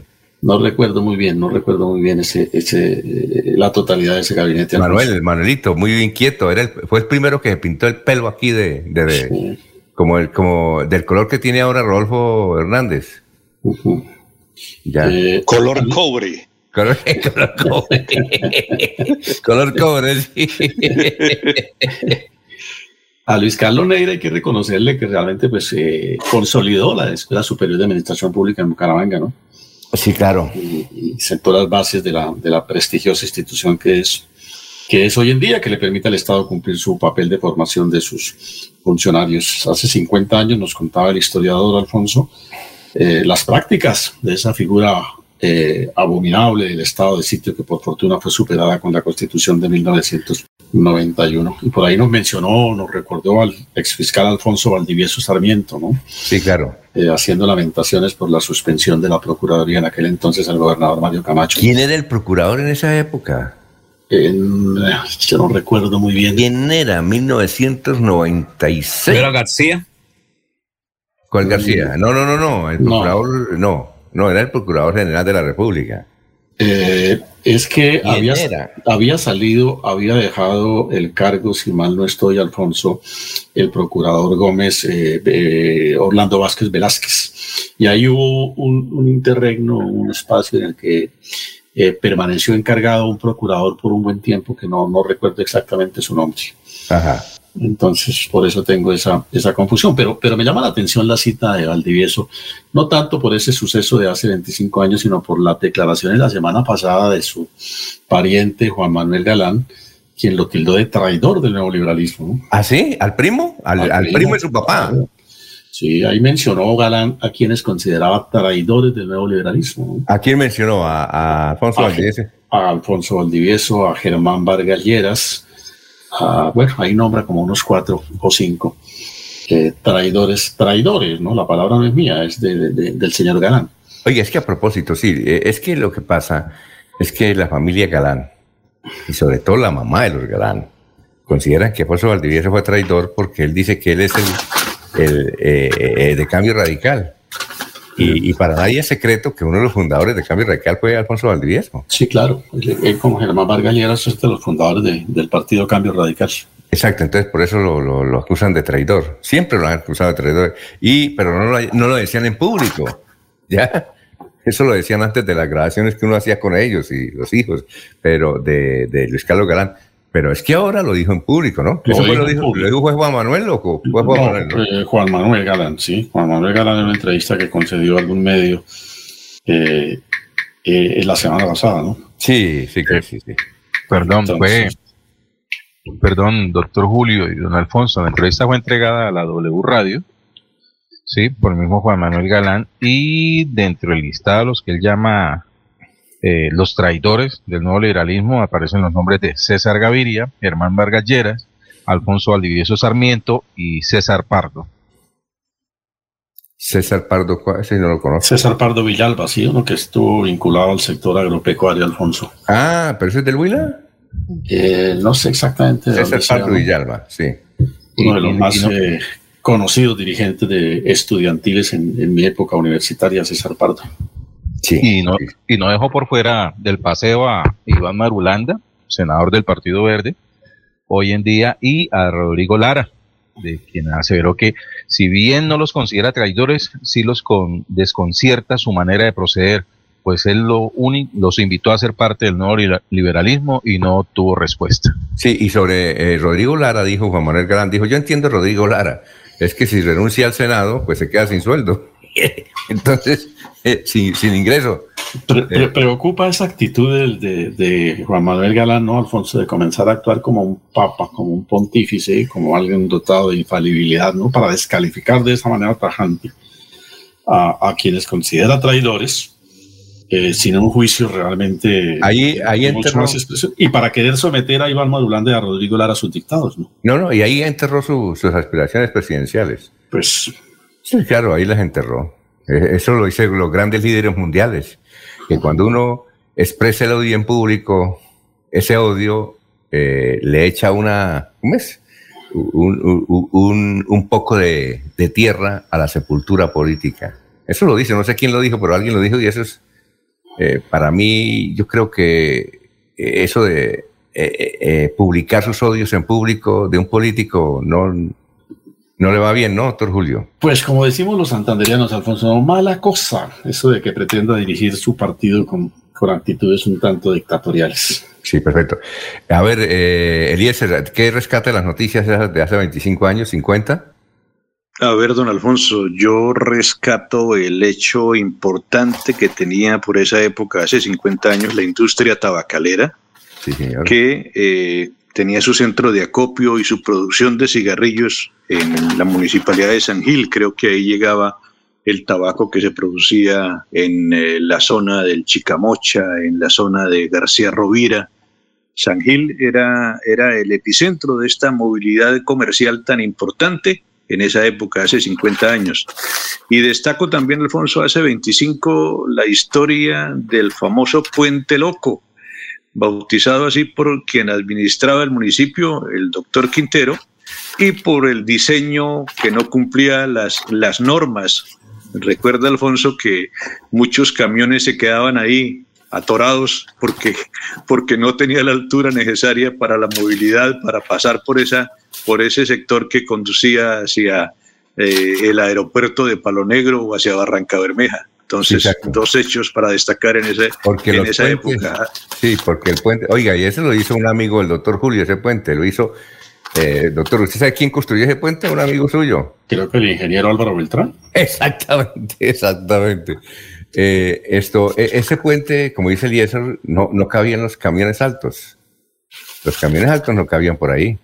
No recuerdo muy bien, no recuerdo muy bien ese, ese, eh, la totalidad de ese gabinete. Manuel, el Manuelito, muy inquieto, era el, fue el primero que se pintó el pelo aquí de, de, de sí. como, el, como del color que tiene ahora Rodolfo Hernández. Uh -huh. ya. Eh, color cobre. Color, color cobre. color cobre, sí. A Luis Carlos Neira hay que reconocerle que realmente pues eh, consolidó la Escuela Superior de Administración Pública en Bucaramanga, ¿no? Sí, claro. Y, y sentó las bases de la, de la prestigiosa institución que es, que es hoy en día, que le permite al Estado cumplir su papel de formación de sus funcionarios. Hace 50 años nos contaba el historiador Alfonso eh, las prácticas de esa figura eh, abominable del estado de sitio que por fortuna fue superada con la constitución de 1991. Y por ahí nos mencionó, nos recordó al exfiscal Alfonso Valdivieso Sarmiento, ¿no? Sí, claro. Eh, haciendo lamentaciones por la suspensión de la Procuraduría en aquel entonces al gobernador Mario Camacho. ¿Quién era el procurador en esa época? En, yo no recuerdo muy bien. ¿Quién era? 1996. ¿Era García? ¿Cuál García? No, no, no, no. El procurador, no, no, era el procurador general de la República. Eh, es que había, había, salido, había dejado el cargo, si mal no estoy, Alfonso, el procurador Gómez eh, eh, Orlando Vázquez Velázquez. Y ahí hubo un, un interregno, un espacio en el que permaneció encargado un procurador por un buen tiempo, que no, no recuerdo exactamente su nombre. Ajá. Entonces, por eso tengo esa, esa confusión. Pero, pero me llama la atención la cita de Valdivieso, no tanto por ese suceso de hace 25 años, sino por la declaración de la semana pasada de su pariente Juan Manuel Galán, quien lo tildó de traidor del neoliberalismo. ¿Ah, sí? ¿Al primo? ¿Al, primo, de su papá? Sí, ahí mencionó Galán a quienes consideraba traidores del neoliberalismo. ¿A quién mencionó? ¿A, Alfonso Valdivieso? A Alfonso Valdivieso, a Germán Vargas Lleras, bueno, ahí nombra como unos cuatro o cinco traidores, traidores, ¿no? La palabra no es mía, es del señor Galán. Oye, es que a propósito, sí, eh, es que lo que pasa es que la familia Galán, y sobre todo la mamá de los Galán, consideran que Alfonso Valdivieso fue traidor porque él dice que él es el, el eh, eh, de cambio radical. Y, para nadie es secreto que uno de los fundadores de Cambio Radical fue Alfonso Valdivieso. Sí, claro. Él, como Germán Vargas es de los fundadores del partido Cambio Radical. Exacto, entonces por eso lo, acusan de traidor. Siempre lo han acusado de traidor. Y, pero no lo, no lo decían en público. ¿Ya? Eso lo decían antes de las grabaciones que uno hacía con ellos y los hijos, pero de, de Luis Carlos Galán. Pero es que ahora lo dijo en público, ¿no? Lo, ¿Eso dijo, lo dijo, ¿Lo dijo Juan Manuel o fue Juan Manuel? Eh, Juan Manuel Galán, sí. Juan Manuel Galán en una entrevista que concedió a algún medio eh, eh, la semana pasada, ¿no? Sí, sí, sí, sí. Perdón, fue. Perdón, doctor Julio y don Alfonso, la entrevista fue entregada a la W Radio, sí, por el mismo Juan Manuel Galán, y dentro del listado, los que él llama eh, los traidores del nuevo liberalismo aparecen los nombres de César Gaviria, Germán Vargas Lleras, Alfonso Valdivieso Sarmiento y César Pardo. César Pardo, ese no lo conozco. César Pardo Villalba, sí, uno que estuvo vinculado al sector agropecuario, Alfonso. Ah, pero ese es del Huila. Eh, no sé exactamente. César Pardo Villalba, sí. Uno de los más eh, conocidos dirigentes de estudiantiles en, en mi época universitaria, César Pardo y, no, y no dejó por fuera del paseo a Iván Marulanda, senador del Partido Verde, hoy en día, y a Rodrigo Lara, de quien aseveró que si bien no los considera traidores, sí los con, desconcierta su manera de proceder, pues él lo los invitó a ser parte del nuevo liberalismo y no tuvo respuesta. Sí, y sobre eh, Rodrigo Lara, dijo Juan Manuel Galán, dijo, yo entiendo a Rodrigo Lara, es que si renuncia al Senado, pues se queda sin sueldo. Entonces, eh, sin, ingreso. Eh, preocupa esa actitud de, Juan Manuel Galán, ¿no, Alfonso? De comenzar a actuar como un papa, como un pontífice, como alguien dotado de infalibilidad, ¿no? Para descalificar de esa manera tajante a, quienes considera traidores. Eh, sin un juicio realmente ahí, ahí enterró, y para querer someter a Iván Madulanda y a Rodrigo Lara a sus dictados, ¿no? No, no, y ahí enterró sus aspiraciones presidenciales. Pues Sí, claro, ahí las enterró. Eh, eso lo dicen los grandes líderes mundiales, que cuando uno expresa el odio en público, ese odio eh, le echa una, ¿cómo? Un, poco de, tierra a la sepultura política. Eso lo dice, no sé quién lo dijo, pero alguien lo dijo y eso es, eh, para mí, yo creo que eso de publicar sus odios en público de un político no, no le va bien, ¿no, doctor Julio? Pues como decimos los santanderianos, Alfonso, mala cosa eso de que pretenda dirigir su partido con, con actitudes un tanto dictatoriales. Sí, perfecto. A ver, eh, Eliezer, ¿qué rescata las noticias de hace 25 años, 50? A ver, don Alfonso, yo rescato el hecho importante que tenía por esa época, hace 50 años, la industria tabacalera, que eh, tenía su centro de acopio y su producción de cigarrillos en la municipalidad de San Gil. Creo que ahí llegaba el tabaco que se producía en eh, la zona del Chicamocha, en la zona de García Rovira. San Gil era, era el epicentro de esta movilidad comercial tan importante en esa época, hace 50 años. Y destaco también, Alfonso, hace 25, la historia del famoso Puente Loco, bautizado así por quien administraba el municipio, el doctor Quintero, y por el diseño que no cumplía las, las normas. Recuerda, Alfonso, que muchos camiones se quedaban ahí atorados porque, porque no tenía la altura necesaria para la movilidad, para pasar por esa por ese sector que conducía hacia eh, el aeropuerto de Palo Negro o hacia Barranca Bermeja. Entonces, dos hechos para destacar en, ese, en esa época. Sí, porque el puente, oiga, y ese lo hizo un amigo del doctor Julio, ese puente, lo hizo, eh, doctor, ¿usted sabe quién construyó ese puente? Un amigo suyo. Creo que el ingeniero Álvaro Beltrán. Exactamente, exactamente. Eh, esto, e, ese puente, como dice Eliezer, no, no cabían los camiones altos. Los camiones altos no cabían por ahí.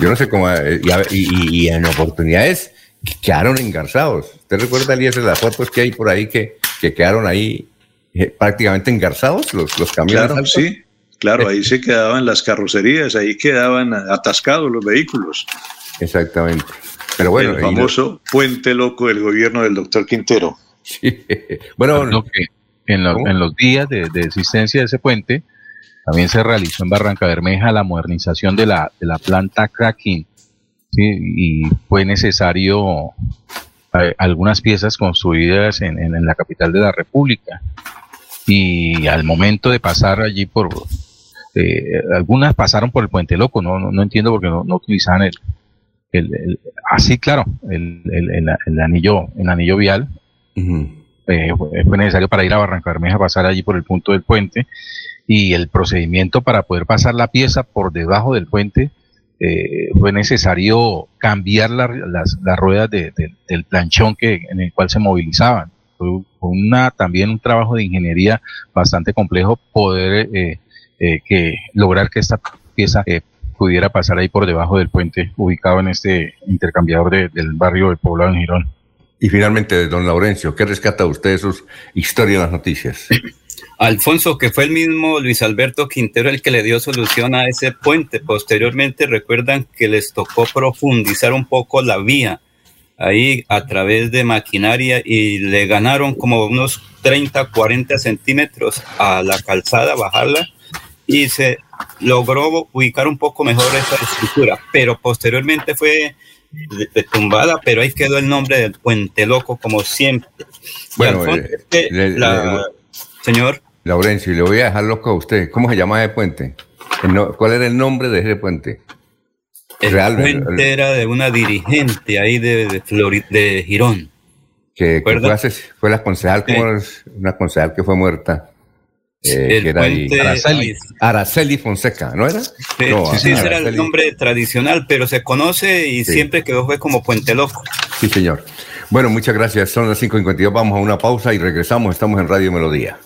Yo no sé cómo. Eh, y, en oportunidades quedaron engarzados. ¿Usted recuerda, Elías, las fotos que hay por ahí que, que quedaron ahí eh, prácticamente engarzados los, los camiones? Claro, sí. Claro, ahí se quedaban las carrocerías, ahí quedaban atascados los vehículos. Exactamente. Pero bueno, el famoso puente loco del gobierno del doctor Quintero. Sí. Bueno, en, en, los días de, de, existencia de ese puente, también se realizó en Barranca Bermeja la modernización de la, de la planta cracking y fue necesario algunas piezas construidas en, en, la capital de la República. Y al momento de pasar allí por... Eh, algunas pasaron por el Puente Loco, no, no, entiendo por qué no, no utilizaban el, el, así claro, el, el, anillo, el anillo vial. Eh, fue necesario para ir a Barranca Bermeja pasar allí por el punto del puente y el procedimiento para poder pasar la pieza por debajo del puente eh, fue necesario cambiar las, ruedas del planchón que, en el cual se movilizaban. Fue una, también un trabajo de ingeniería bastante complejo poder eh, eh, que lograr que esta pieza pudiera pasar ahí por debajo del puente ubicado en este intercambiador del barrio del poblado de Girón. Y finalmente, don Laurencio, ¿qué rescata usted de sus historias en las noticias? Alfonso, que fue el mismo Luis Alberto Quintero el que le dio solución a ese puente. Posteriormente recuerdan que les tocó profundizar un poco la vía ahí a través de maquinaria y le ganaron como unos 30, 40 centímetros a la calzada, bajarla y se logró ubicar un poco mejor esa estructura, pero posteriormente fue tumbada, pero ahí quedó el nombre del Puente Loco como siempre. Bueno, eh, señor. Laurencio, y le voy a dejar loco a usted. ¿Cómo se llama ese puente? ¿Cuál era el nombre de ese puente? El puente era de una dirigente ahí de, de, de Girón. Que, fue, la concejal, como una concejal que fue muerta. Eh, que era Araceli, Araceli, Fonseca, ¿no era? Sí, sí, ese era el nombre tradicional, pero se conoce y siempre quedó fue como Puente Loco. Sí, señor. Bueno, muchas gracias. Son las 5.52. Vamos a una pausa y regresamos. Estamos en Radio Melodía.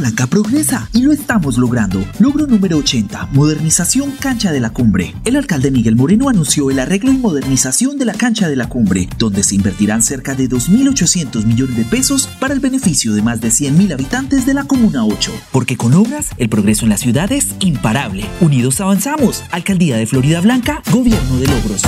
Blanca progresa y lo estamos logrando. Logro número 80, modernización cancha de la cumbre. El alcalde Miguel Moreno anunció el arreglo y modernización de la cancha de la cumbre, donde se invertirán cerca de 2.800 millones de pesos para el beneficio de más de 100.000 habitantes de la Comuna 8. Porque con obras, el progreso en la ciudad es imparable. Unidos avanzamos. Alcaldía de Florida Blanca, Gobierno de Logros.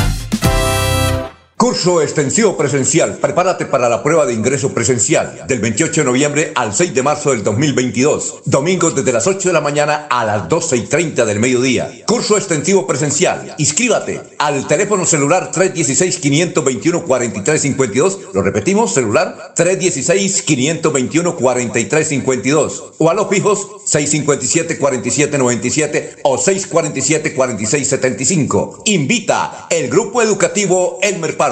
Curso extensivo presencial. Prepárate para la prueba de ingreso presencial del 28 de noviembre al 6 de marzo del 2022. Domingo desde las 8 de la mañana a las 12 y 30 del mediodía. Curso extensivo presencial. Inscríbate al teléfono celular 316-521-4352. Lo repetimos, celular 316-521-4352. O a los fijos 657-4797 o 647-4675. Invita el Grupo Educativo Elmer Park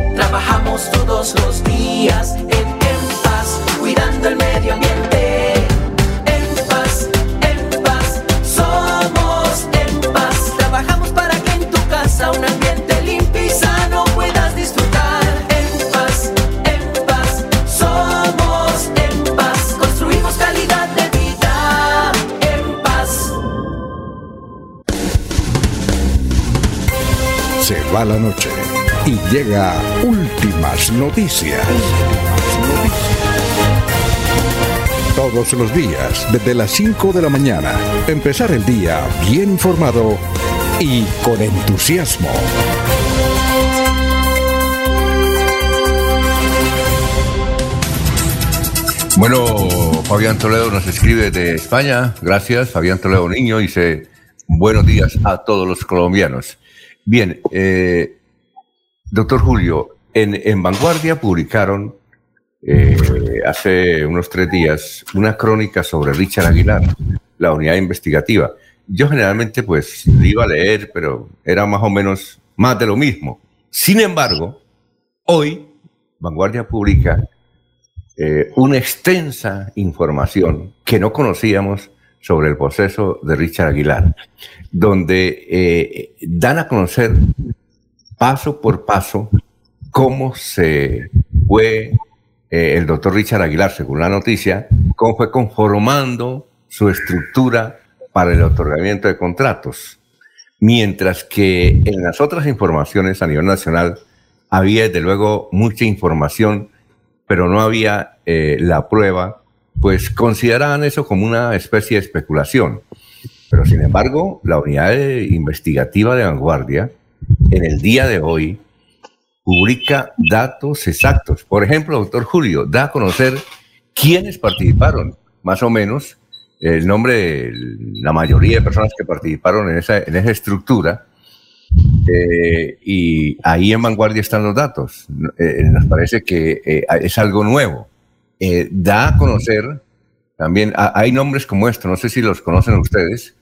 Trabajamos todos los días en, paz, cuidando el medio ambiente. En paz, en paz, somos en paz. Trabajamos para que en tu casa un ambiente limpio y sano puedas disfrutar. En paz, en paz, somos en paz. Construimos calidad de vida. En paz. Se va la noche y llega últimas noticias. Todos los días, desde las 5 de la mañana, empezar el día bien informado y con entusiasmo. Bueno, Fabián Toledo nos escribe de España. Gracias, Fabián Toledo Niño. Dice, buenos días a todos los colombianos. Bien, eh, doctor Julio, en, Vanguardia publicaron eh, hace unos tres días una crónica sobre Richard Aguilar, la unidad investigativa. Yo generalmente pues iba a leer, pero era más o menos más de lo mismo. Sin embargo, hoy Vanguardia publica eh, una extensa información que no conocíamos sobre el proceso de Richard Aguilar, donde eh, dan a conocer paso por paso cómo se fue eh, el doctor Richard Aguilar, según la noticia, cómo fue conformando su estructura para el otorgamiento de contratos. Mientras que en las otras informaciones a nivel nacional había desde luego mucha información, pero no había eh, la prueba, pues consideraban eso como una especie de especulación. Pero sin embargo, la unidad investigativa de vanguardia en el día de hoy publica datos exactos. Por ejemplo, doctor Julio, da a conocer quiénes participaron, más o menos, el nombre de la mayoría de personas que participaron en esa, estructura. eh, y ahí en vanguardia están los datos. Eh, nos parece que eh, es algo nuevo. Eh, da a conocer también, ha- hay nombres como esto, no sé si los conocen ustedes,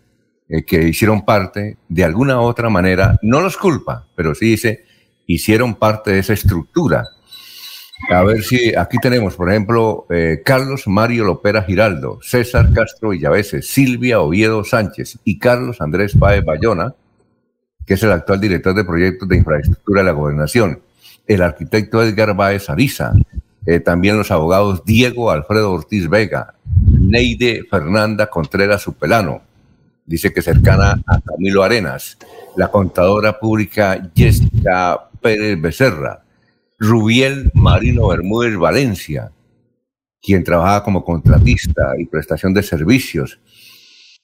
eh, que hicieron parte de alguna otra manera, no los culpa, pero sí dice, hicieron parte de esa estructura. A ver si aquí tenemos, por ejemplo, eh, Carlos Mario Lopera Giraldo, César Castro Villaveses, Silvia Oviedo Sánchez y Carlos Andrés Páez Bayona, que es el actual director de proyectos de infraestructura de la gobernación, el arquitecto Edgar Báez Ariza, eh, también los abogados Diego Alfredo Ortiz Vega, Neide Fernanda Contreras Supelano, dice que cercana a Camilo Arenas, la contadora pública Jessica Pérez Becerra, Rubiel Marino Bermúdez Valencia, quien trabajaba como contratista y prestación de servicios.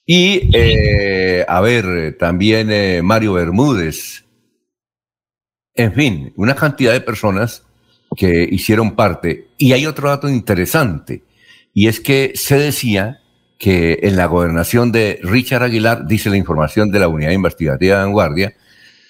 Y, eh, a ver, también eh, Mario Bermúdez. En fin, una cantidad de personas que hicieron parte. Y hay otro dato interesante, y es que se decía que en la gobernación de Richard Aguilar, dice la información de la Unidad Investigativa de Vanguardia,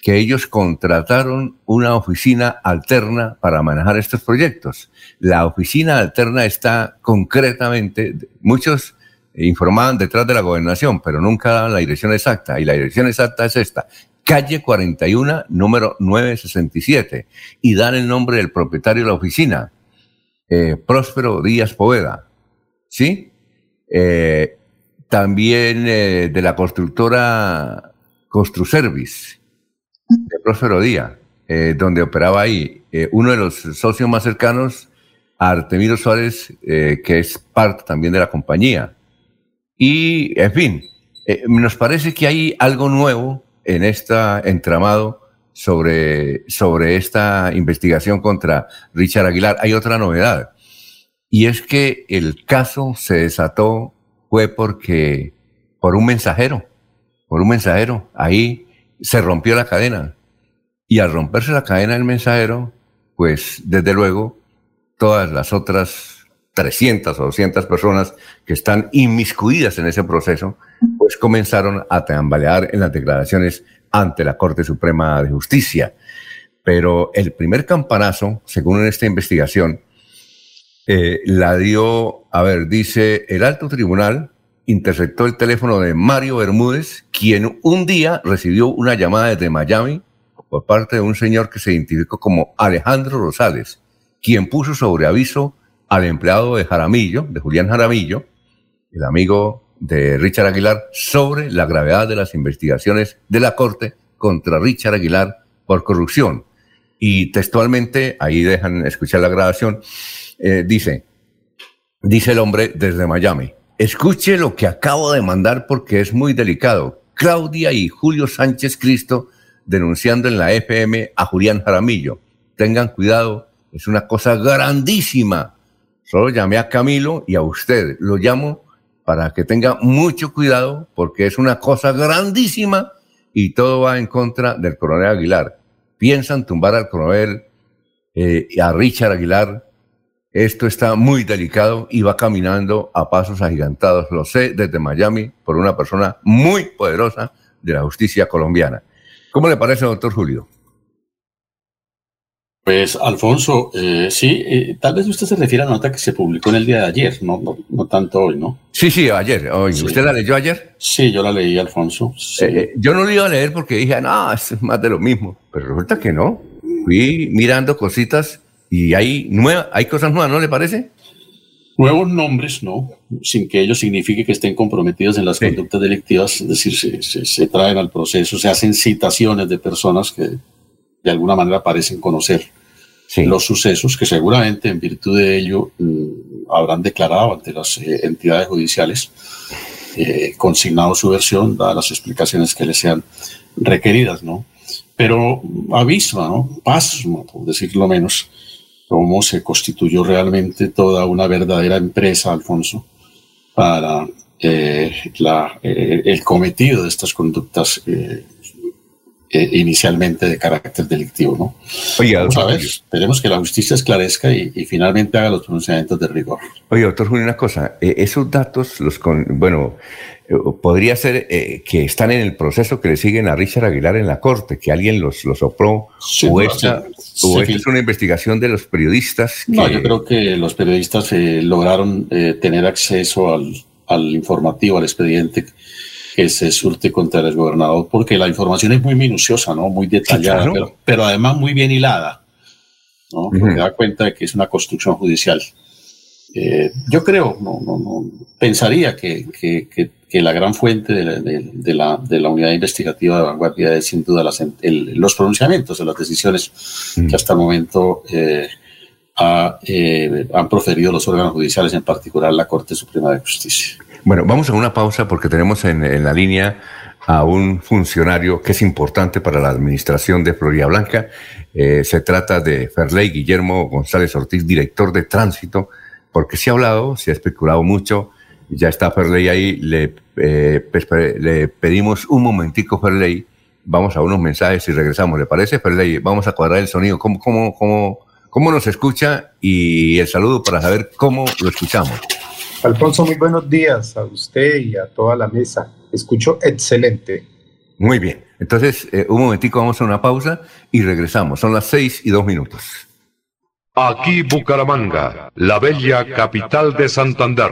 que ellos contrataron una oficina alterna para manejar estos proyectos. La oficina alterna está concretamente, muchos informaban detrás de la gobernación, pero nunca daban la dirección exacta, y la dirección exacta es esta, calle 41, número 967, y dan el nombre del propietario de la oficina, eh, Próspero Díaz Poveda, ¿sí? Eh, también eh, de la constructora Construservice, de Próspero Díaz, eh, donde operaba ahí uno de los socios más cercanos a Artemiro Suárez, que es parte también de la compañía. Y, en fin, nos parece que hay algo nuevo en este entramado sobre, sobre esta investigación contra Richard Aguilar. Hay otra novedad, y es que el caso se desató fue porque, por un mensajero, por un mensajero, ahí se rompió la cadena. Y al romperse la cadena del mensajero, pues desde luego todas las otras 300 o 200 personas que están inmiscuidas en ese proceso, pues comenzaron a tambalear en las declaraciones ante la Corte Suprema de Justicia. Pero el primer campanazo, según esta investigación, eh, la dio, a ver, dice, el alto tribunal interceptó el teléfono de Mario Bermúdez, quien un día recibió una llamada desde Miami por parte de un señor que se identificó como Alejandro Rosales, quien puso sobre aviso al empleado de Jaramillo, de Julián Jaramillo, el amigo de Richard Aguilar, sobre la gravedad de las investigaciones de la Corte contra Richard Aguilar por corrupción. Y textualmente, ahí dejan escuchar la grabación, eh, dice, dice el hombre desde Miami, escuche lo que acabo de mandar porque es muy delicado. Claudia y Julio Sánchez Cristo denunciando en la FM a Julián Jaramillo. Tengan cuidado, es una cosa grandísima. Solo llamé a Camilo y a usted. Lo llamo para que tenga mucho cuidado porque es una cosa grandísima y todo va en contra del coronel Aguilar. Piensan tumbar al coronel eh, a Richard Aguilar. Esto está muy delicado y va caminando a pasos agigantados. Lo sé desde Miami por una persona muy poderosa de la justicia colombiana. ¿Cómo le parece, doctor Julio? Pues, Alfonso, eh, sí, eh, tal vez usted se refiere a la nota que se publicó en el día de ayer, no, no, tanto hoy, ¿no? Sí, sí, ayer. Hoy. ¿Usted la leyó ayer? Sí, yo la leí, Alfonso. Eh, yo no la iba a leer porque dije, no, es más de lo mismo. Pero resulta que no. Fui mirando cositas y hay, nueva, hay cosas nuevas, ¿no le parece? Nuevos nombres, ¿no? Sin que ello signifique que estén comprometidos en las conductas delictivas, es decir, se, se, traen al proceso, se hacen citaciones de personas que de alguna manera parecen conocer los sucesos, que seguramente en virtud de ello mm, habrán declarado ante las eh, entidades judiciales, eh, consignado su versión, dadas las explicaciones que les sean requeridas, ¿no? Pero avisma, ¿no? Pasmo, por decirlo menos, cómo se constituyó realmente toda una verdadera empresa, Alfonso, para eh, la, eh, el cometido de estas conductas eh, inicialmente de carácter delictivo. ¿no? Oye, esperemos que la justicia esclarezca y, finalmente haga los pronunciamientos de rigor. Oye, doctor Julio, una cosa, esos datos, los con, bueno, podría ser que están en el proceso que le siguen a Richard Aguilar en la corte, que alguien los, los sopló, o, esta, o esta es una investigación de los periodistas. No, yo creo que los periodistas lograron tener acceso al, al informativo, al expediente que se surte contra el gobernador, porque la información es muy minuciosa, ¿no? Muy detallada, pero, además muy bien hilada, ¿no? da cuenta de que es una construcción judicial. Eh, yo creo, no, no, no pensaría que, que, que, la gran fuente de la, de, la, de la, unidad investigativa de vanguardia es sin duda las, los pronunciamientos de las decisiones que hasta el momento eh, eh, han proferido los órganos judiciales, en particular la Corte Suprema de Justicia. Bueno, vamos a una pausa porque tenemos en, la línea a un funcionario que es importante para la administración de Florida Blanca. Eh, se trata de Ferley Guillermo González Ortiz, director de tránsito, porque se ha hablado, se ha especulado mucho. Ya está Ferley ahí. Le, eh, pues, le pedimos un momentico, Ferley. Vamos a unos mensajes y regresamos. ¿Le parece, Ferley? Vamos a cuadrar el sonido. ¿Cómo, cómo, cómo, cómo nos escucha? Y el saludo para saber cómo lo escuchamos. Alfonso, muy buenos días a usted y a toda la mesa. Escucho excelente. Muy bien. Entonces, eh, un momentico, vamos a una pausa y regresamos. Son las seis y dos minutos. Aquí Bucaramanga, la bella capital de Santander.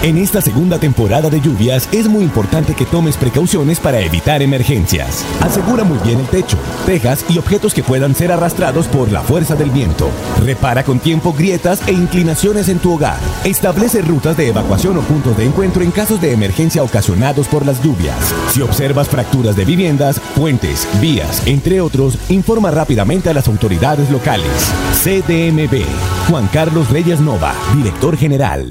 En esta segunda temporada de lluvias es muy importante que tomes precauciones para evitar emergencias. Asegura muy bien el techo, tejas y objetos que puedan ser arrastrados por la fuerza del viento. Repara con tiempo grietas e inclinaciones en tu hogar. Establece rutas de evacuación o puntos de encuentro en casos de emergencia ocasionados por las lluvias. Si observas fracturas de viviendas, puentes, vías, entre otros, informa rápidamente a las autoridades locales. CDMB. Juan Carlos Reyes Nova, director general.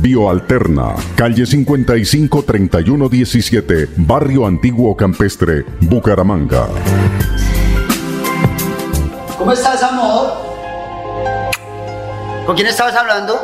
Bioalterna, calle 55 31 17, Barrio Antiguo Campestre, Bucaramanga. ¿Cómo estás, amor? ¿Con quién estabas hablando?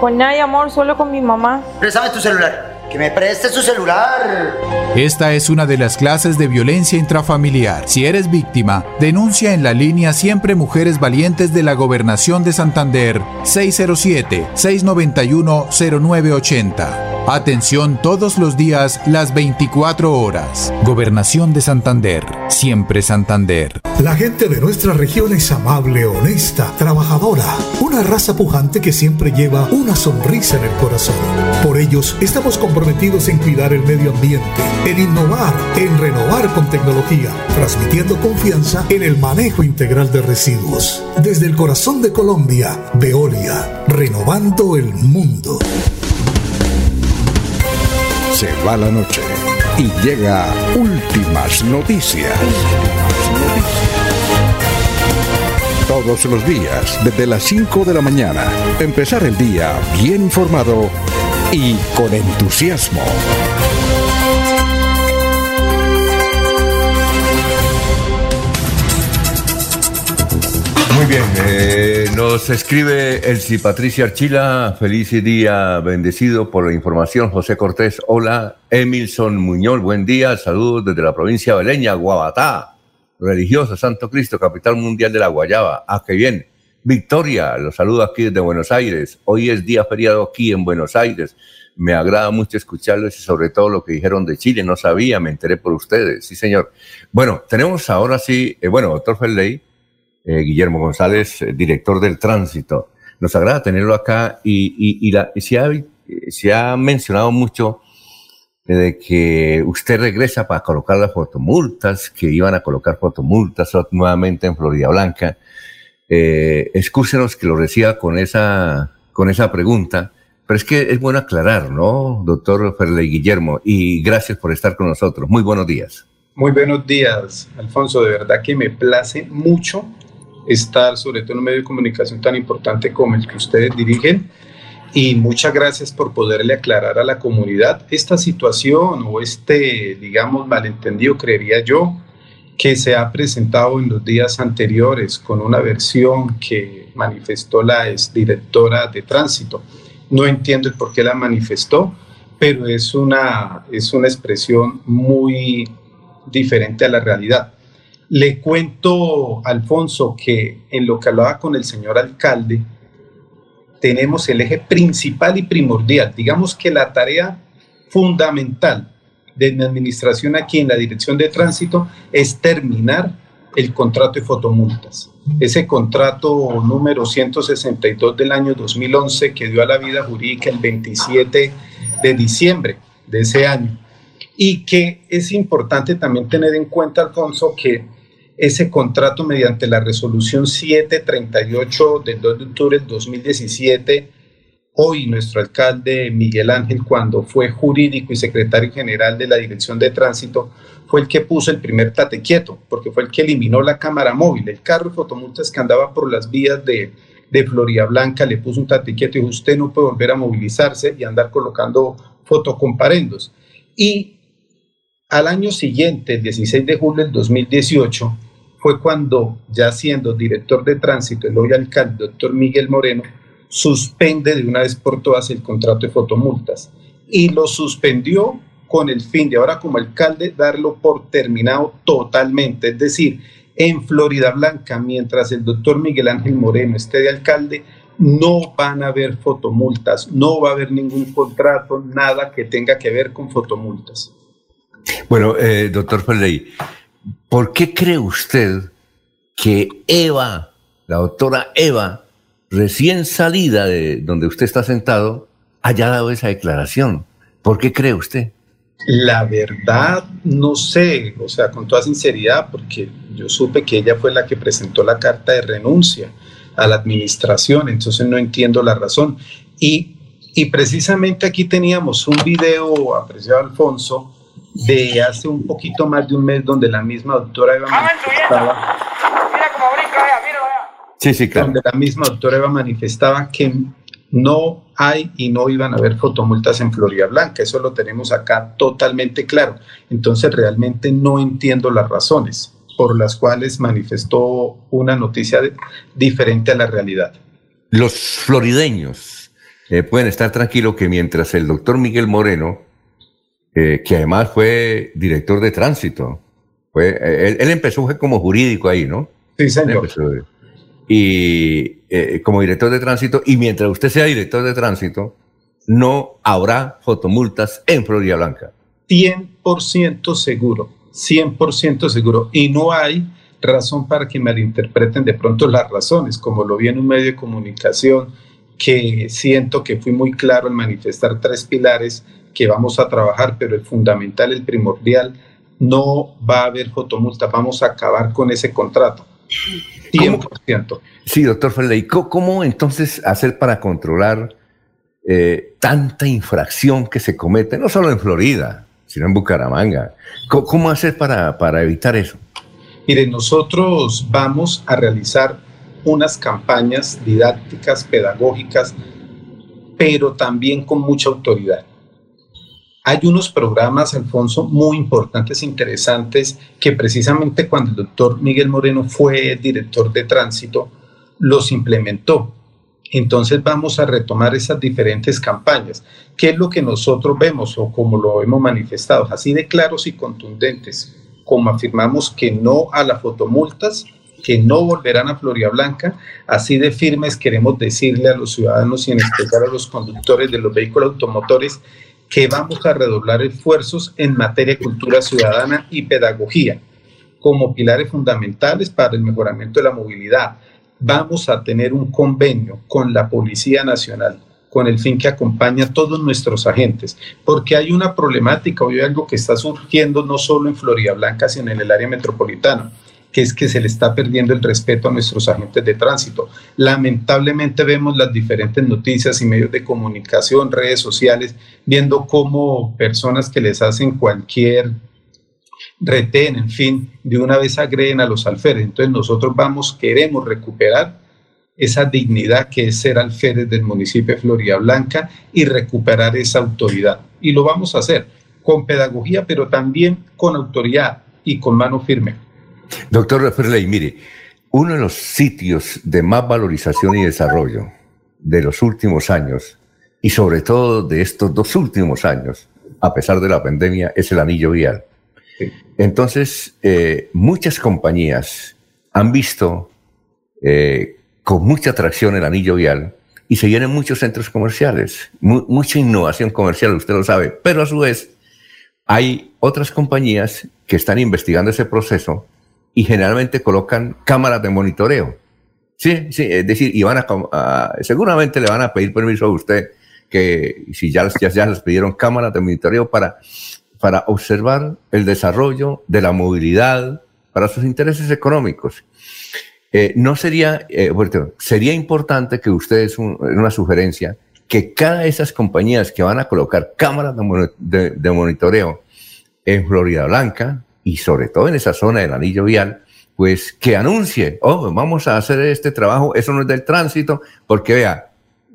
Con nadie, amor, solo con mi mamá. Préstame tu celular. Que me prestes tu celular. Esta es una de las clases de violencia intrafamiliar. Si eres víctima, denuncia en la línea Siempre Mujeres Valientes de la Gobernación de Santander 607-691-0980. Atención todos los días, las 24 horas. Gobernación de Santander. Siempre Santander. La gente de nuestra región es amable, honesta, trabajadora. Una raza pujante que siempre lleva una sonrisa en el corazón. Por ellos estamos comprometidos en cuidar el medio ambiente, en innovar, en renovar con tecnología, transmitiendo confianza en el manejo integral de residuos. Desde el corazón de Colombia, Veolia, renovando el mundo. Se va la noche y llega últimas noticias. Todos los días, desde las 5 de la mañana, empezar el día bien informado y con entusiasmo. Muy bien, eh, nos escribe Elsie Patricia Archila, feliz día bendecido por la información, José Cortés, hola, Emilson Muñoz, buen día, saludos desde la provincia de Beleña, Guabatá, religiosa, Santo Cristo, capital mundial de la Guayaba, ah, qué bien, Victoria, los saludo aquí desde Buenos Aires, hoy es día feriado aquí en Buenos Aires, me agrada mucho escucharles y sobre todo lo que dijeron de Chile, no sabía, me enteré por ustedes, sí señor. Bueno, tenemos ahora sí, eh, bueno, doctor Ferley, eh, Guillermo González, eh, director del tránsito. Nos agrada tenerlo acá y, la, se, ha, se, ha, mencionado mucho de que usted regresa para colocar las fotomultas, que iban a colocar fotomultas nuevamente en Florida Blanca. Eh, excúsenos que lo decía con esa, con esa pregunta, pero es que es bueno aclarar, ¿no, doctor Ferley Guillermo? Y gracias por estar con nosotros. Muy buenos días. Muy buenos días, Alfonso. De verdad que me place mucho estar, sobre todo en un medio de comunicación tan importante como el que ustedes dirigen. Y muchas gracias por poderle aclarar a la comunidad esta situación o este, digamos, malentendido, creería yo, que se ha presentado en los días anteriores con una versión que manifestó la exdirectora de tránsito. No entiendo el por qué la manifestó, pero es una, es una expresión muy diferente a la realidad. Le cuento, Alfonso, que en lo que hablaba con el señor alcalde, tenemos el eje principal y primordial. Digamos que la tarea fundamental de mi administración aquí en la Dirección de Tránsito es terminar el contrato de fotomultas. Ese contrato número 162 del año 2011 que dio a la vida jurídica el 27 de diciembre de ese año. Y que es importante también tener en cuenta, Alfonso, que ese contrato mediante la resolución 738 del 2 de octubre del 2017. Hoy nuestro alcalde Miguel Ángel, cuando fue jurídico y secretario general de la Dirección de Tránsito, fue el que puso el primer tate quieto, porque fue el que eliminó la cámara móvil. El carro de fotomultas que andaba por las vías de, de Florida Blanca le puso un tate quieto y dijo, usted no puede volver a movilizarse y andar colocando fotocomparendos. Y al año siguiente, el 16 de julio del 2018, fue cuando, ya siendo director de tránsito, el hoy alcalde, doctor Miguel Moreno, suspende de una vez por todas el contrato de fotomultas y lo suspendió con el fin de ahora como alcalde darlo por terminado totalmente. Es decir, en Florida Blanca, mientras el doctor Miguel Ángel Moreno esté de alcalde, no van a haber fotomultas, no va a haber ningún contrato, nada que tenga que ver con fotomultas. Bueno, eh, doctor Ferley, ¿por qué cree usted que Eva, la doctora Eva, recién salida de donde usted está sentado, haya dado esa declaración? ¿Por qué cree usted? La verdad, no sé, o sea, con toda sinceridad, porque yo supe que ella fue la que presentó la carta de renuncia a la administración, entonces no entiendo la razón. Y, y precisamente aquí teníamos un video, apreciado Alfonso, de hace un poquito más de un mes donde la misma doctora Eva manifestaba, sí, sí, claro. donde la misma doctora Eva manifestaba que no hay y no iban a haber fotomultas en Florida Blanca. Eso lo tenemos acá totalmente claro. Entonces realmente no entiendo las razones por las cuales manifestó una noticia diferente a la realidad. Los florideños eh, pueden estar tranquilos que mientras el doctor Miguel Moreno, eh, que además fue director de tránsito, fue, eh, él, empezó como jurídico ahí, ¿no? Sí, señor y eh, como director de tránsito, y mientras usted sea director de tránsito, no habrá fotomultas en Florida Blanca. 100% seguro, 100% seguro. Y no hay razón para que malinterpreten de pronto las razones, como lo vi en un medio de comunicación, que siento que fui muy claro en manifestar tres pilares que vamos a trabajar, pero el fundamental, el primordial, no va a haber fotomultas, vamos a acabar con ese contrato. 100%. Sí, doctor Ferley, ¿cómo, entonces hacer para controlar eh, tanta infracción que se comete, no solo en Florida, sino en Bucaramanga? ¿Cómo, hacer para, para evitar eso? Mire, nosotros vamos a realizar unas campañas didácticas, pedagógicas, pero también con mucha autoridad. Hay unos programas, Alfonso, muy importantes, interesantes, que precisamente cuando el doctor Miguel Moreno fue director de tránsito, los implementó. Entonces vamos a retomar esas diferentes campañas. ¿Qué es lo que nosotros vemos o como lo hemos manifestado? Así de claros y contundentes, como afirmamos que no a las fotomultas, que no volverán a Floria Blanca, así de firmes queremos decirle a los ciudadanos y en especial a los conductores de los vehículos automotores que vamos a redoblar esfuerzos en materia de cultura ciudadana y pedagogía como pilares fundamentales para el mejoramiento de la movilidad. Vamos a tener un convenio con la Policía Nacional con el fin que acompaña a todos nuestros agentes, porque hay una problemática, hoy algo que está surgiendo no solo en Florida Blanca, sino en el área metropolitana que es que se le está perdiendo el respeto a nuestros agentes de tránsito. Lamentablemente vemos las diferentes noticias y medios de comunicación, redes sociales, viendo cómo personas que les hacen cualquier retén, en fin, de una vez agreden a los alférez. Entonces nosotros vamos, queremos recuperar esa dignidad que es ser alférez del municipio de Florida Blanca y recuperar esa autoridad. Y lo vamos a hacer con pedagogía, pero también con autoridad y con mano firme. Doctor Ferley, mire, uno de los sitios de más valorización y desarrollo de los últimos años, y sobre todo de estos dos últimos años, a pesar de la pandemia, es el anillo vial. Entonces, eh, muchas compañías han visto eh, con mucha atracción el anillo vial y se llenan muchos centros comerciales, mucha innovación comercial, usted lo sabe, pero a su vez hay otras compañías que están investigando ese proceso y generalmente colocan cámaras de monitoreo. Sí, sí, es decir, y van a, seguramente le van a pedir permiso a usted que si ya, ya, ya les pidieron cámaras de monitoreo para, para observar el desarrollo de la movilidad para sus intereses económicos. Eh, no sería, eh, sería importante que ustedes, una sugerencia, que cada de esas compañías que van a colocar cámaras de, de monitoreo en Florida Blanca, y sobre todo en esa zona del anillo vial, pues que anuncie, oh, vamos a hacer este trabajo, eso no es del tránsito, porque vea,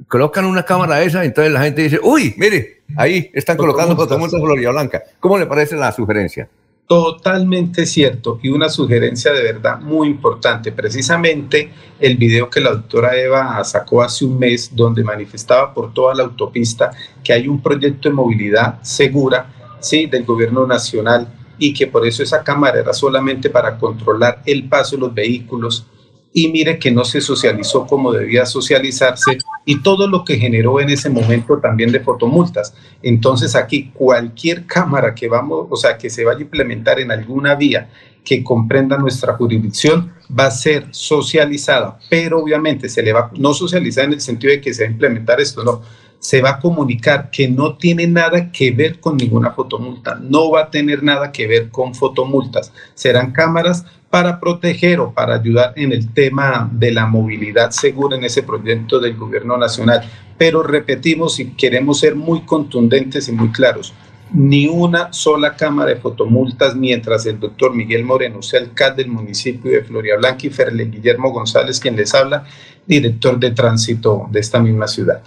colocan una cámara esa, entonces la gente dice, uy, mire, ahí están colocando fotomultas Florida Blanca. ¿Cómo le parece la sugerencia? Totalmente cierto y una sugerencia de verdad muy importante. Precisamente el video que la doctora Eva sacó hace un mes donde manifestaba por toda la autopista que hay un proyecto de movilidad segura ¿sí? del gobierno nacional y que por eso esa cámara era solamente para controlar el paso de los vehículos. Y mire que no se socializó como debía socializarse y todo lo que generó en ese momento también de fotomultas. Entonces aquí cualquier cámara que vamos, o sea, que se vaya a implementar en alguna vía que comprenda nuestra jurisdicción va a ser socializada, pero obviamente se le va no socializar en el sentido de que se va a implementar esto, no, se va a comunicar que no tiene nada que ver con ninguna fotomulta, no va a tener nada que ver con fotomultas. Serán cámaras para proteger o para ayudar en el tema de la movilidad segura en ese proyecto del gobierno nacional. Pero repetimos y queremos ser muy contundentes y muy claros. Ni una sola cámara de fotomultas mientras el doctor Miguel Moreno sea alcalde del municipio de Blanca y Ferle Guillermo González, quien les habla, director de tránsito de esta misma ciudad.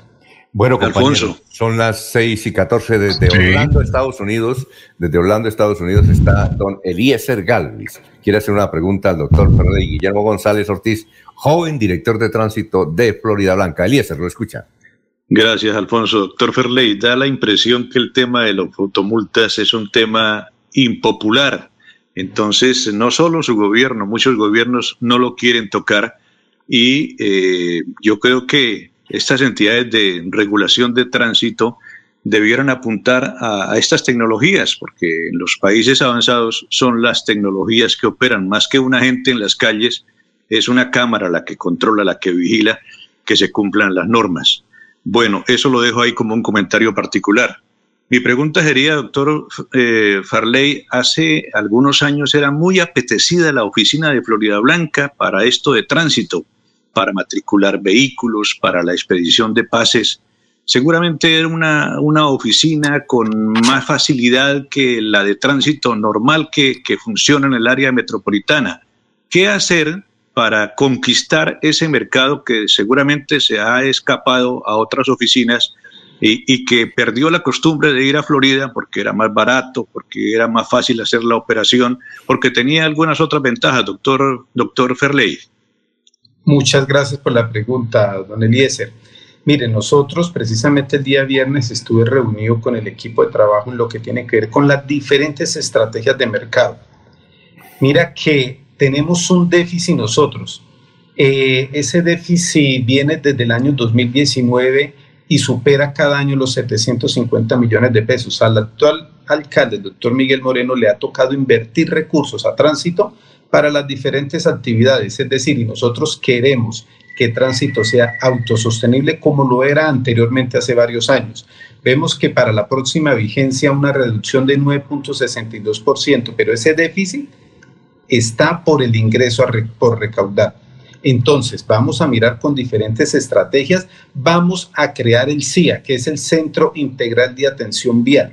Bueno, Alfonso. son las 6 y 14 desde Orlando, Estados Unidos. Desde Orlando, Estados Unidos está don Eliezer Galvis. Quiere hacer una pregunta al doctor Guillermo González Ortiz, joven director de tránsito de Florida Blanca. Eliezer, lo escucha. Gracias, Alfonso. Doctor Ferley, da la impresión que el tema de los fotomultas es un tema impopular. Entonces, no solo su gobierno, muchos gobiernos no lo quieren tocar y eh, yo creo que estas entidades de regulación de tránsito debieran apuntar a, estas tecnologías, porque en los países avanzados son las tecnologías que operan, más que una gente en las calles, es una cámara la que controla, la que vigila que se cumplan las normas. Bueno, eso lo dejo ahí como un comentario particular. Mi pregunta sería, doctor eh, Farley, hace algunos años era muy apetecida la oficina de Florida Blanca para esto de tránsito para matricular vehículos, para la expedición de pases. Seguramente era una, una oficina con más facilidad que la de tránsito normal que, que funciona en el área metropolitana. ¿Qué hacer para conquistar ese mercado que seguramente se ha escapado a otras oficinas y, y, que perdió la costumbre de ir a Florida porque era más barato, porque era más fácil hacer la operación, porque tenía algunas otras ventajas, doctor, doctor Ferley. Muchas gracias por la pregunta, don Eliezer. Mire, nosotros precisamente el día viernes estuve reunido con el equipo de trabajo en lo que tiene que ver con las diferentes estrategias de mercado. Mira que tenemos un déficit nosotros. Eh, ese déficit viene desde el año 2019 y supera cada año los 750 millones de pesos. Al actual alcalde, el doctor Miguel Moreno, le ha tocado invertir recursos a tránsito para las diferentes actividades. Es decir, y nosotros queremos que tránsito sea autosostenible como lo era anteriormente hace varios años. Vemos que para la próxima vigencia una reducción de 9.62%, pero ese déficit está por el ingreso por recaudar. Entonces, vamos a mirar con diferentes estrategias, vamos a crear el CIA, que es el Centro Integral de Atención Vial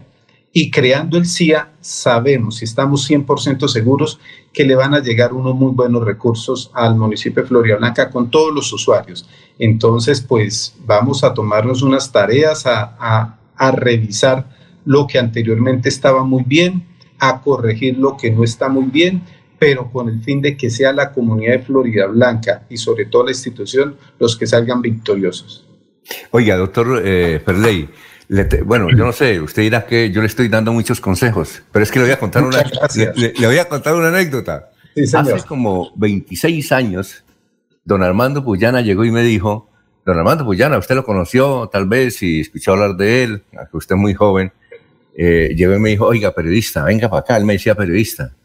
y creando el CIA sabemos y estamos 100% seguros que le van a llegar unos muy buenos recursos al municipio de Florida Blanca con todos los usuarios. Entonces, pues vamos a tomarnos unas tareas a, a revisar lo que anteriormente estaba muy bien, a corregir lo que no está muy bien, pero con el fin de que sea la comunidad de Florida Blanca y sobre todo la institución los que salgan victoriosos. Oiga, doctor eh, Perley, bueno, yo no sé, usted dirá que yo le estoy dando muchos consejos, pero es que le voy a contar, una, le, voy a contar una anécdota. Hace como 26 años, don Armando Puyana llegó y me dijo, don Armando Puyana, usted lo conoció tal vez y escuchó hablar de él, aunque usted es muy joven, eh, llegó y me dijo, oiga, periodista, venga para acá, él me decía periodista.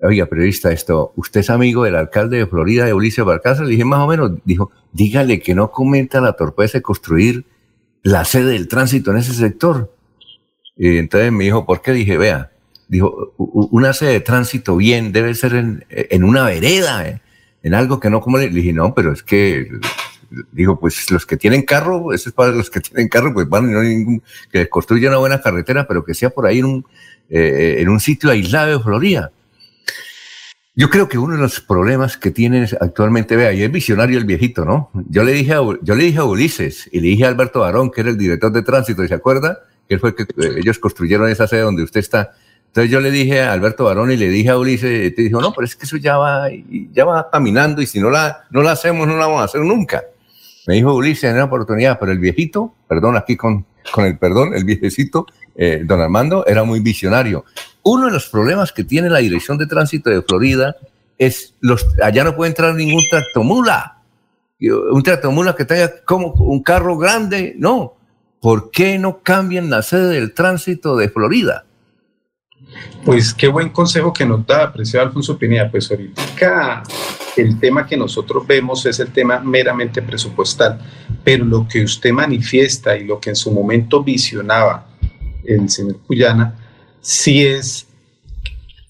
Oiga, periodista, esto, ¿usted es amigo del alcalde de Florida, de Ulises Barcaza? Le dije, más o menos, dijo, dígale que no comenta la torpeza de construir la sede del tránsito en ese sector. Y entonces me dijo, ¿por qué? Dije, vea, dijo, una sede de tránsito bien debe ser en, en una vereda, eh, en algo que no como le dije, no, pero es que, dijo, pues los que tienen carro, eso es para los que tienen carro, pues van, no ningún, que construya una buena carretera, pero que sea por ahí en un, eh, en un sitio aislado de Florida. Yo creo que uno de los problemas que tienen actualmente, vea, y es visionario el viejito, ¿no? Yo le dije a, yo le dije a Ulises y le dije a Alberto Barón, que era el director de tránsito, ¿se acuerda? Que él fue que eh, ellos construyeron esa sede donde usted está. Entonces yo le dije a Alberto Barón y le dije a Ulises, y te dijo, no, pero es que eso ya va, ya va caminando y si no la, no la hacemos, no la vamos a hacer nunca. Me dijo Ulises en una oportunidad, pero el viejito, perdón, aquí con, con el perdón, el viejecito, eh, don Armando, era muy visionario. Uno de los problemas que tiene la Dirección de Tránsito de Florida es, los, allá no puede entrar ningún tractomula, un tractomula que tenga como un carro grande, no. ¿Por qué no cambian la sede del tránsito de Florida? Pues qué buen consejo que nos da, apreciado Alfonso Pineda. Pues ahorita el tema que nosotros vemos es el tema meramente presupuestal, pero lo que usted manifiesta y lo que en su momento visionaba el señor Cuyana, sí es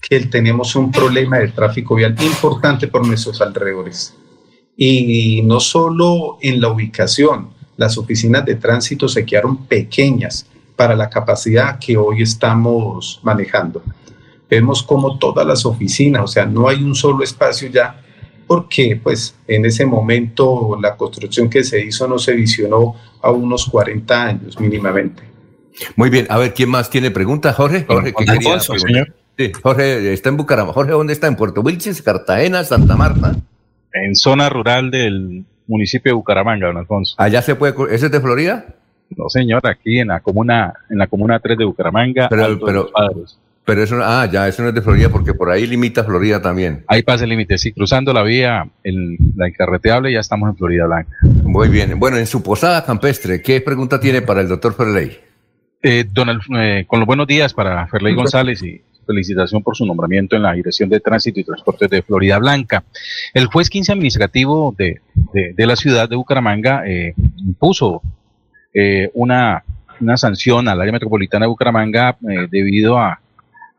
que tenemos un problema de tráfico vial importante por nuestros alrededores. Y no solo en la ubicación, las oficinas de tránsito se quedaron pequeñas para la capacidad que hoy estamos manejando. Vemos como todas las oficinas, o sea, no hay un solo espacio ya, porque pues en ese momento la construcción que se hizo no se visionó a unos 40 años mínimamente. Muy bien, a ver, ¿quién más tiene preguntas? Jorge, Jorge, ¿qué quería señor. Sí, Jorge está en Bucaramanga. Jorge, ¿dónde está? ¿En Puerto Wilches, Cartagena, Santa Marta? En zona rural del municipio de Bucaramanga, don Alfonso. ¿Allá se puede? ¿Ese es de Florida? No, señor, aquí en la comuna, en la comuna 3 de Bucaramanga. Pero, pero, pero eso, ah, ya, eso no es de Florida porque por ahí limita Florida también. Ahí pasa el límite, sí, cruzando la vía, en la incarreteable, ya estamos en Florida Blanca. Muy bien. Bueno, en su posada campestre, ¿qué pregunta tiene para el doctor Ferley? Eh, eh, con los buenos días para Ferley González y felicitación por su nombramiento en la Dirección de Tránsito y Transportes de Florida Blanca. El juez 15 administrativo de, de, la ciudad de Bucaramanga eh, impuso eh, una, una, sanción al área metropolitana de Bucaramanga eh, debido a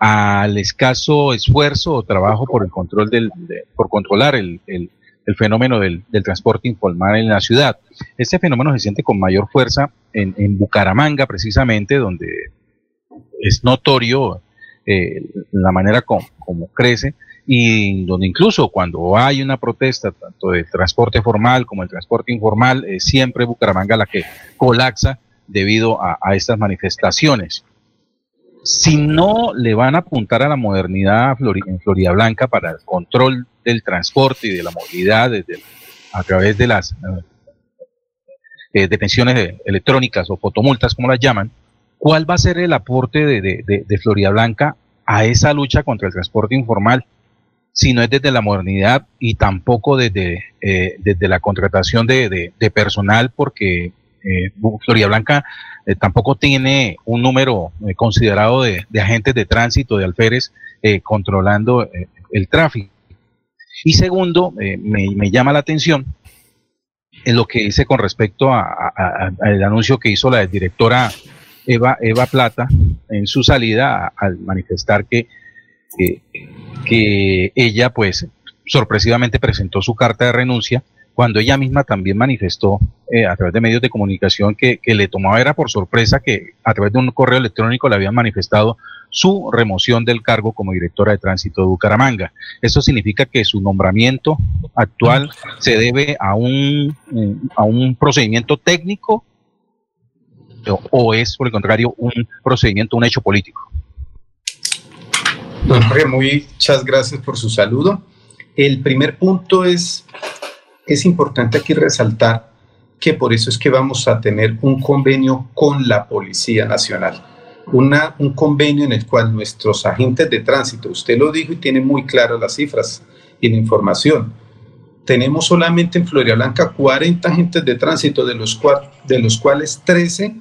al escaso esfuerzo o trabajo por el control del, por controlar el, el, el fenómeno del, del, transporte informal en la ciudad. Este fenómeno se siente con mayor fuerza en, en Bucaramanga, precisamente, donde es notorio eh, la manera como, como, crece y donde incluso cuando hay una protesta tanto del transporte formal como el transporte informal, eh, siempre Bucaramanga la que colapsa debido a, estas manifestaciones. Si no le van a apuntar a la modernidad en Florida Blanca para el control del transporte y de la movilidad desde, a través de las eh, detenciones electrónicas o fotomultas, como las llaman, ¿cuál va a ser el aporte de, de, de Florida Blanca a esa lucha contra el transporte informal? si no es desde la modernidad y tampoco desde, eh, desde la contratación de, de, personal, porque eh, Florida Blanca eh, tampoco tiene un número eh, considerado de, de, agentes de tránsito, de alférez, controlando el tráfico. Y segundo, me, me, llama la atención en lo que dice con respecto al anuncio que hizo la directora Eva, Eva Plata en su salida al manifestar que que, ella pues sorpresivamente presentó su carta de renuncia cuando ella misma también manifestó eh, a través de medios de comunicación que, que, le tomaba era por sorpresa que a través de un correo electrónico le habían manifestado su remoción del cargo como directora de tránsito de Bucaramanga. Eso significa que su nombramiento actual se debe a un, a un procedimiento técnico o es, por el contrario, un procedimiento, un hecho político. Don Jorge, muchas gracias por su saludo. El primer punto es, es importante aquí resaltar que por eso es que vamos a tener un convenio con la Policía Nacional. Un convenio en el cual nuestros agentes de tránsito, usted lo dijo y tiene muy claras las cifras y la información. Tenemos solamente en Florida Blanca 40 agentes de tránsito, de los, cual, de los cuales 13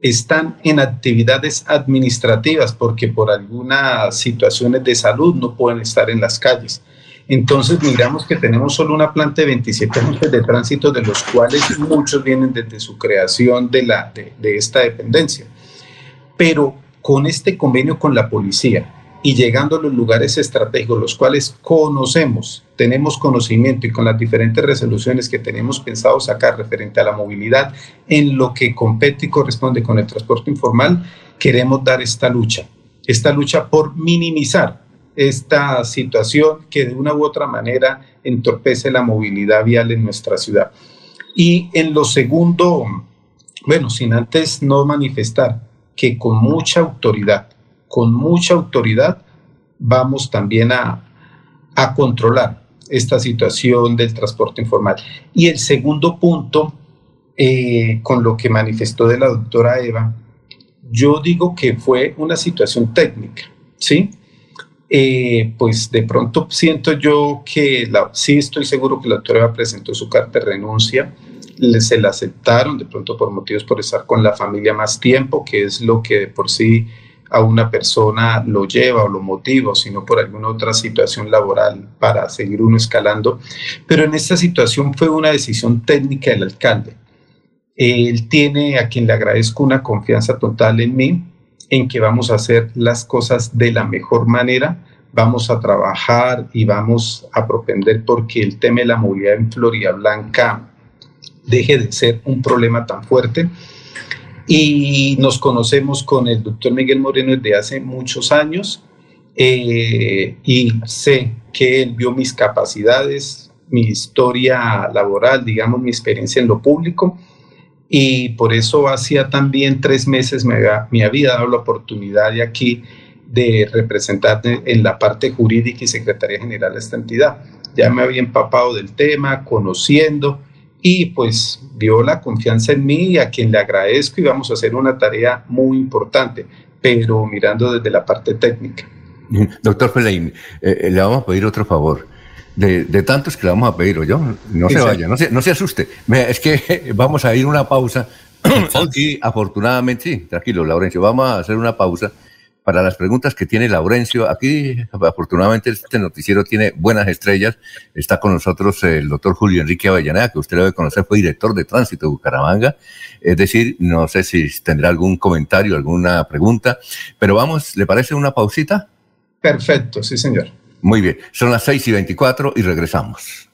están en actividades administrativas porque por algunas situaciones de salud no pueden estar en las calles. Entonces miramos que tenemos solo una planta de 27 agentes de tránsito, de los cuales muchos vienen desde su creación de, la, de esta dependencia. Pero con este convenio con la policía, y llegando a los lugares estratégicos, los cuales conocemos, tenemos conocimiento y con las diferentes resoluciones que tenemos pensado sacar referente a la movilidad en lo que compete y corresponde con el transporte informal, queremos dar esta lucha, esta lucha por minimizar esta situación que de una u otra manera entorpece la movilidad vial en nuestra ciudad. Y en lo segundo, bueno, sin antes no manifestar que con mucha autoridad, con mucha autoridad, vamos también a, a controlar esta situación del transporte informal. Y el segundo punto, eh, con lo que manifestó de la doctora Eva, yo digo que fue una situación técnica, ¿sí? Eh, pues de pronto siento yo que la, sí estoy seguro que la doctora Eva presentó su carta de renuncia, se la aceptaron de pronto por motivos por estar con la familia más tiempo, que es lo que de por sí a una persona lo lleva o lo motiva, sino por alguna otra situación laboral para seguir uno escalando. Pero en esta situación fue una decisión técnica del alcalde. Él tiene, a quien le agradezco, una confianza total en mí, en que vamos a hacer las cosas de la mejor manera, vamos a trabajar y vamos a propender porque el tema de la movilidad en Florida Blanca deje de ser un problema tan fuerte y nos conocemos con el doctor Miguel Moreno desde hace muchos años eh, y sé que él vio mis capacidades, mi historia laboral, digamos, mi experiencia en lo público y por eso hacía también tres meses me había, me había dado la oportunidad de aquí de representar en la parte jurídica y secretaría general de esta entidad. Ya me había empapado del tema, conociendo y pues dio la confianza en mí, a quien le agradezco y vamos a hacer una tarea muy importante, pero mirando desde la parte técnica. Doctor Felein, eh, eh, le vamos a pedir otro favor. De, tantos que le vamos a pedir, yo no se vaya, no se, no se asuste. Es que vamos a ir una pausa. y afortunadamente, sí, tranquilo, Laurencio, vamos a hacer una pausa para las preguntas que tiene Laurencio. Aquí, afortunadamente, este noticiero tiene buenas estrellas. Está con nosotros el doctor Julio Enrique Avellaneda, que usted debe conocer, fue director de tránsito de Bucaramanga. Es decir, no sé si tendrá algún comentario, alguna pregunta, pero vamos, ¿le parece una pausita? Perfecto, sí, señor. Muy bien, son las 6 y 24 y regresamos.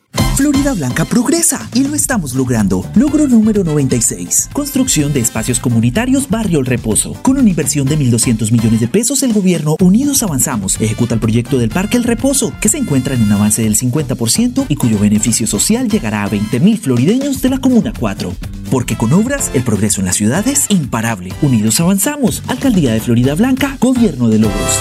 Florida Blanca progresa y lo estamos logrando. Logro número 96. Construcción de espacios comunitarios Barrio El Reposo. Con una inversión de 1.200 millones de pesos, el gobierno Unidos Avanzamos ejecuta el proyecto del Parque El Reposo, que se encuentra en un avance del 50% y cuyo beneficio social llegará a 20.000 florideños de la Comuna 4. Porque con obras, el progreso en la ciudad es imparable. Unidos Avanzamos. Alcaldía de Florida Blanca, Gobierno de Logros.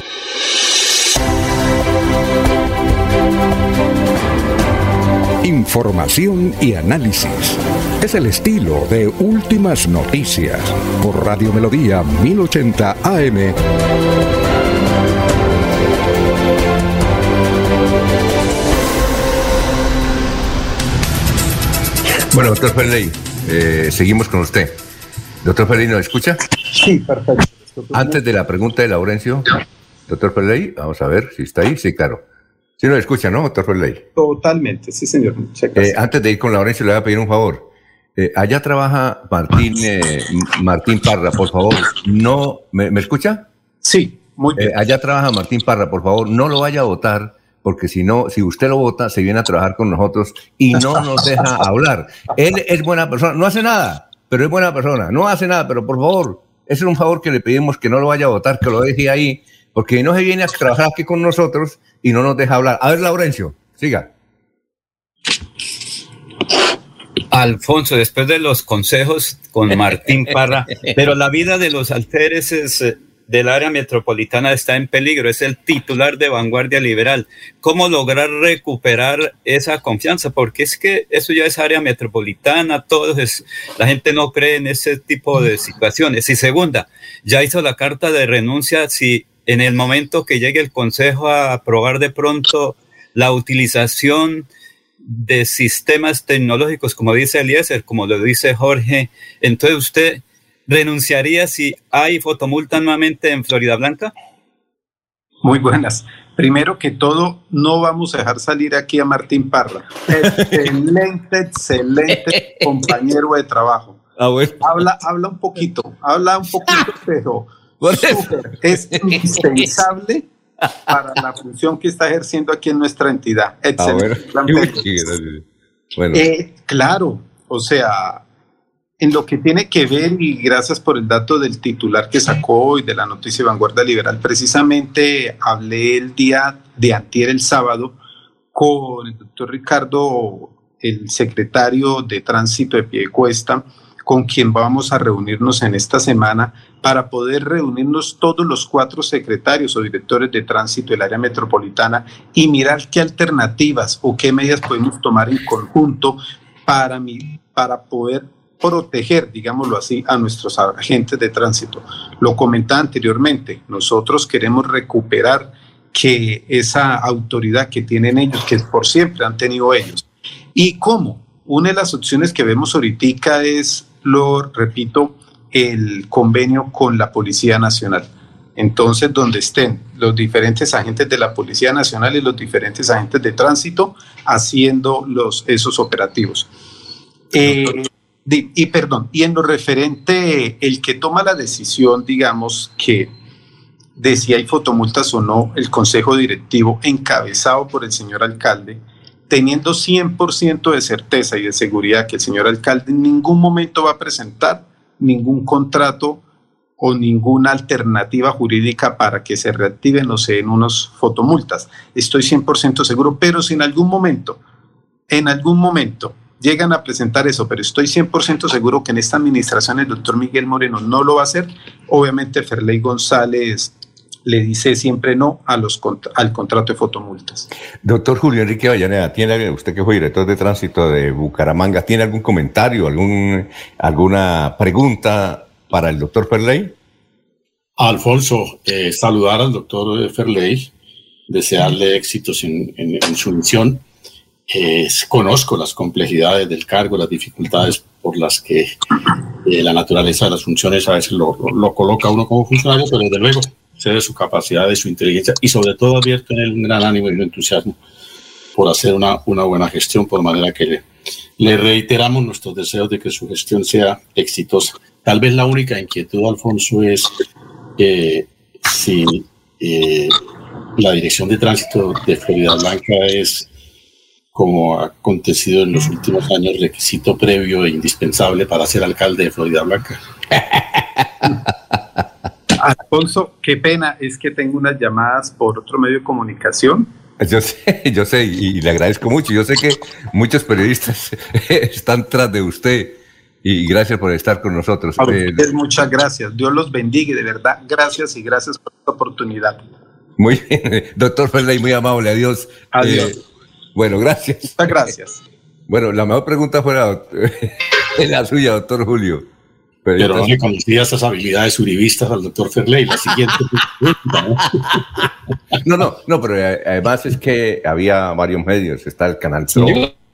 Información y análisis. Es el estilo de Últimas Noticias por Radio Melodía 1080 AM. Bueno, doctor Ferley, eh, seguimos con usted. Doctor Ferley, ¿nos escucha? Sí, perfecto. Antes de la pregunta de Laurencio, doctor Ferley, vamos a ver si está ahí. Sí, claro. Sí nos escucha, ¿no, doctor Ferley? Totalmente, sí, señor. Eh, antes de ir con Laurencio, le voy a pedir un favor. Eh, allá trabaja Martín, Martín Parra, por favor. No, ¿me, escucha? Sí, muy bien. allá trabaja Martín Parra, por favor, no lo vaya a votar porque si no, si usted lo vota, se viene a trabajar con nosotros y no nos deja hablar. Él es buena persona, no hace nada, pero es buena persona, no hace nada, pero por favor, ese es un favor que le pedimos que no lo vaya a votar, que lo deje ahí, porque no se viene a trabajar aquí con nosotros y no nos deja hablar. A ver, Laurencio, siga. Alfonso, después de los consejos con Martín Parra, pero la vida de los alféreces eh, del área metropolitana está en peligro, es el titular de Vanguardia Liberal. ¿Cómo lograr recuperar esa confianza? Porque es que eso ya es área metropolitana, todo es, la gente no cree en ese tipo de situaciones. Y segunda, ya hizo la carta de renuncia si en el momento que llegue el Consejo a aprobar de pronto la utilización de sistemas tecnológicos, como dice Eliezer, como lo dice Jorge, entonces usted renunciaría si hay fotomulta nuevamente en Florida Blanca? Muy buenas. Primero que todo, no vamos a dejar salir aquí a Martín Parra. Excelente, excelente compañero de trabajo. Ah, bueno. Habla, habla un poquito, habla un poquito, pero es indispensable para la función que está ejerciendo aquí en nuestra entidad. Excelente. Ah, bueno. Bueno. Eh, claro, o sea, en lo que tiene que ver, y gracias por el dato del titular que sacó hoy de la noticia Vanguardia Liberal, precisamente hablé el día de antier, el sábado, con el doctor Ricardo, el secretario de Tránsito de Piedecuesta, con quien vamos a reunirnos en esta semana para poder reunirnos todos los cuatro secretarios o directores de tránsito del área metropolitana y mirar qué alternativas o qué medidas podemos tomar en conjunto para, mi, para poder proteger, digámoslo así, a nuestros agentes de tránsito. Lo comentaba anteriormente, nosotros queremos recuperar que esa autoridad que tienen ellos, que por siempre han tenido ellos. ¿Y cómo? Una de las opciones que vemos ahorita es, lo repito, el convenio con la Policía Nacional. Entonces, donde estén los diferentes agentes de la Policía Nacional y los diferentes agentes de tránsito haciendo los, esos operativos. Eh, y perdón, y en lo referente, el que toma la decisión, digamos, que de si hay fotomultas o no, el consejo directivo encabezado por el señor alcalde, teniendo 100% de certeza y de seguridad que el señor alcalde en ningún momento va a presentar ningún contrato o ninguna alternativa jurídica para que se reactiven o se den unos fotomultas. Estoy 100% seguro, pero si en algún momento, en algún momento llegan a presentar eso, pero estoy 100% seguro que en esta administración el doctor Miguel Moreno no lo va a hacer. Obviamente Ferley González le dice siempre no a los al contrato de fotomultas. Doctor Julio Enrique Vallaneda, ¿tiene usted que fue director de tránsito de Bucaramanga, ¿tiene algún comentario, algún, alguna pregunta para el doctor Ferley? Alfonso, eh, saludar al doctor Ferley, desearle éxitos en, en su misión conozco las complejidades del cargo, las dificultades por las que eh, la naturaleza de las funciones a veces lo, lo, coloca uno como funcionario, pero desde luego de su capacidad, de su inteligencia y sobre todo abierto en el gran ánimo y el entusiasmo por hacer una, una buena gestión, por manera que le, le reiteramos nuestros deseos de que su gestión sea exitosa. Tal vez la única inquietud, Alfonso, es que si eh, la dirección de tránsito de Florida Blanca es como ha acontecido en los últimos años, requisito previo e indispensable para ser alcalde de Florida Blanca. Alfonso, qué pena, es que tengo unas llamadas por otro medio de comunicación. Yo sé, yo sé, y le agradezco mucho. Yo sé que muchos periodistas están tras de usted y gracias por estar con nosotros. Eh, muchas gracias. Dios los bendiga y de verdad, gracias y gracias por esta oportunidad. Muy bien, doctor Ferley, muy amable. Adiós. Adiós. Eh, bueno, gracias. Muchas gracias. Bueno, la mejor pregunta fue la, la suya, doctor Julio. Pero, no le conocía esas habilidades uribistas al doctor Ferley. La siguiente ¿no? no, no, pero eh, además es que había varios medios. Está el canal Pro.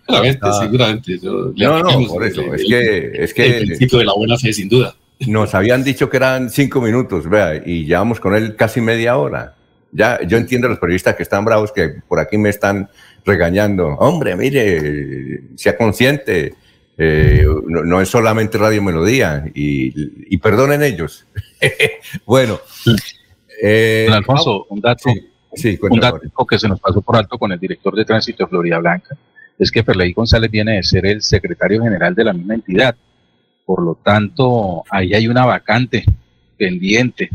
Seguramente, seguramente. no, no, por eso. es que, es que. El principio de la buena fe, sin duda. Nos habían dicho que eran cinco minutos, vea, y llevamos con él casi media hora. Ya, yo entiendo a los periodistas que están bravos, que por aquí me están regañando. Hombre, mire, sea consciente. Eh, no, es solamente Radio Melodía y, perdonen ellos. bueno. Eh, Alfonso, un dato, un dato que se nos pasó por alto con el director de tránsito de Florida Blanca es que Ferley González viene de ser el secretario general de la misma entidad. Por lo tanto, ahí hay una vacante pendiente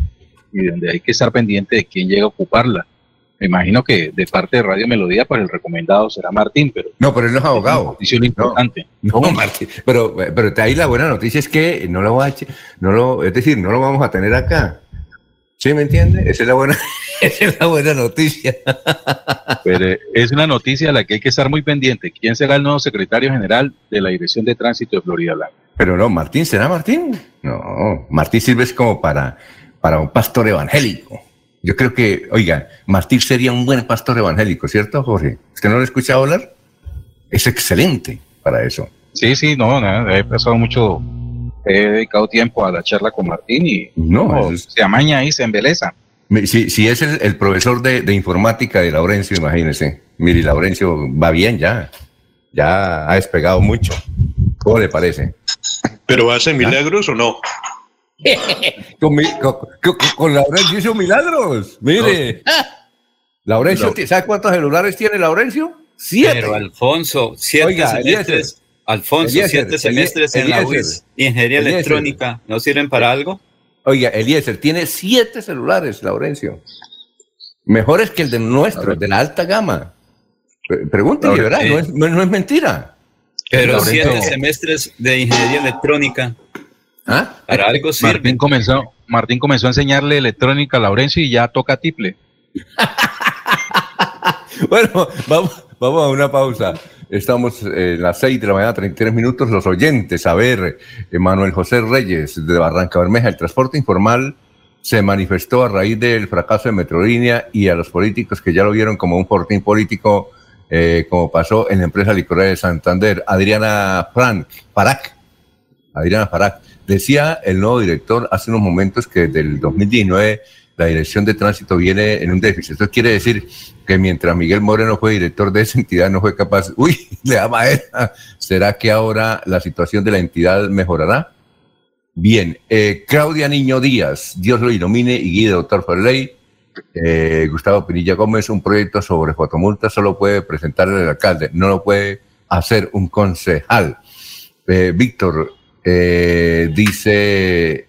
y donde hay que estar pendiente de quién llega a ocuparla. Me imagino que de parte de Radio Melodía, pues el recomendado será Martín, pero... No, pero él no es abogado. Noticia importante. No, Martín, pero, pero ahí la buena noticia es que no lo va a, no lo, es decir, no lo vamos a tener acá. ¿Sí me entiende? Esa es la buena, esa es la buena noticia. Pero es una noticia a la que hay que estar muy pendiente. ¿Quién será el nuevo secretario general de la Dirección de Tránsito de Florida Blanca? Pero no, Martín, ¿será Martín? No, Martín sirve como para, para un pastor evangélico. Yo creo que, oiga, Martín sería un buen pastor evangélico, ¿cierto, Jorge? ¿Usted no lo ha escuchado hablar? Es excelente para eso. Sí, sí, no, he pasado mucho, he dedicado tiempo a la charla con Martín y no, se amaña y se embeleza. Si, si es el, profesor de, informática de Laurencio, imagínese. Mire, Laurencio va bien ya. Ya ha despegado mucho. ¿Cómo le parece? ¿Pero hace milagros o no? con, con, Laurencio hizo milagros. Mire. Laurencio, ¿sabe cuántos celulares tiene Laurencio? Siete. Pero Alfonso, siete semestres. Alfonso, siete semestres en la UIS. Ingeniería electrónica, ¿no sirven para algo? Oiga, Eliezer tiene siete celulares, Laurencio. Mejores que el de nuestro, de la alta gama. Pregúntale, ¿verdad? No, es, mentira. Pero siete semestres de ingeniería electrónica. ¿Ah? Para algo sirve. Martín comenzó, Martín comenzó a enseñarle electrónica a Laurencio y ya toca tiple. bueno, vamos, vamos a una pausa. Estamos en las seis de la mañana, 33 minutos. Los oyentes, a ver, Manuel José Reyes de Barranca Bermeja, el transporte informal se manifestó a raíz del fracaso de Metrolínea y a los políticos que ya lo vieron como un fortín político, eh, como pasó en la empresa licorera de Santander. Adriana Frank, Parac, Adriana Parac, decía el nuevo director hace unos momentos que desde el 2019 la dirección de tránsito viene en un déficit. Esto quiere decir que mientras Miguel Moreno fue director de esa entidad, no fue capaz, uy, le da madera. ¿Será que ahora la situación de la entidad mejorará? Bien, eh, Claudia Niño Díaz, Dios lo ilumine y guíe, doctor Ferley. Eh, Gustavo Pinilla Gómez, un proyecto sobre fotomultas solo puede presentar el alcalde, no lo puede hacer un concejal. Eh, Víctor dice,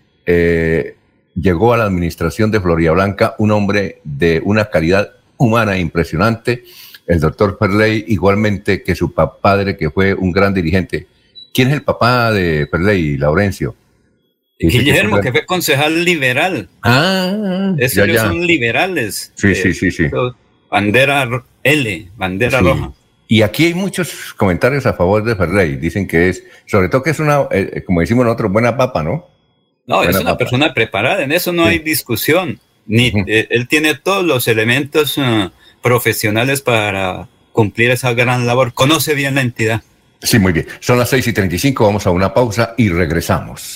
llegó a la administración de Floria Blanca un hombre de una calidad humana impresionante, el doctor Perley, igualmente que su padre, que fue un gran dirigente. ¿Quién es el papá de Perley, Laurencio? Guillermo, que fue concejal liberal. Ah, esos son liberales. Sí, sí, sí, sí. Bandera L, bandera roja. Y aquí hay muchos comentarios a favor de Ferley. Dicen que es, sobre todo que es una, eh, como decimos nosotros, buena papa, ¿no? No, es una persona preparada, en eso no hay discusión. Ni, eh, él tiene todos los elementos uh, profesionales para cumplir esa gran labor. Conoce bien la entidad. Sí, muy bien. Son las 6 y 35, vamos a una pausa y regresamos.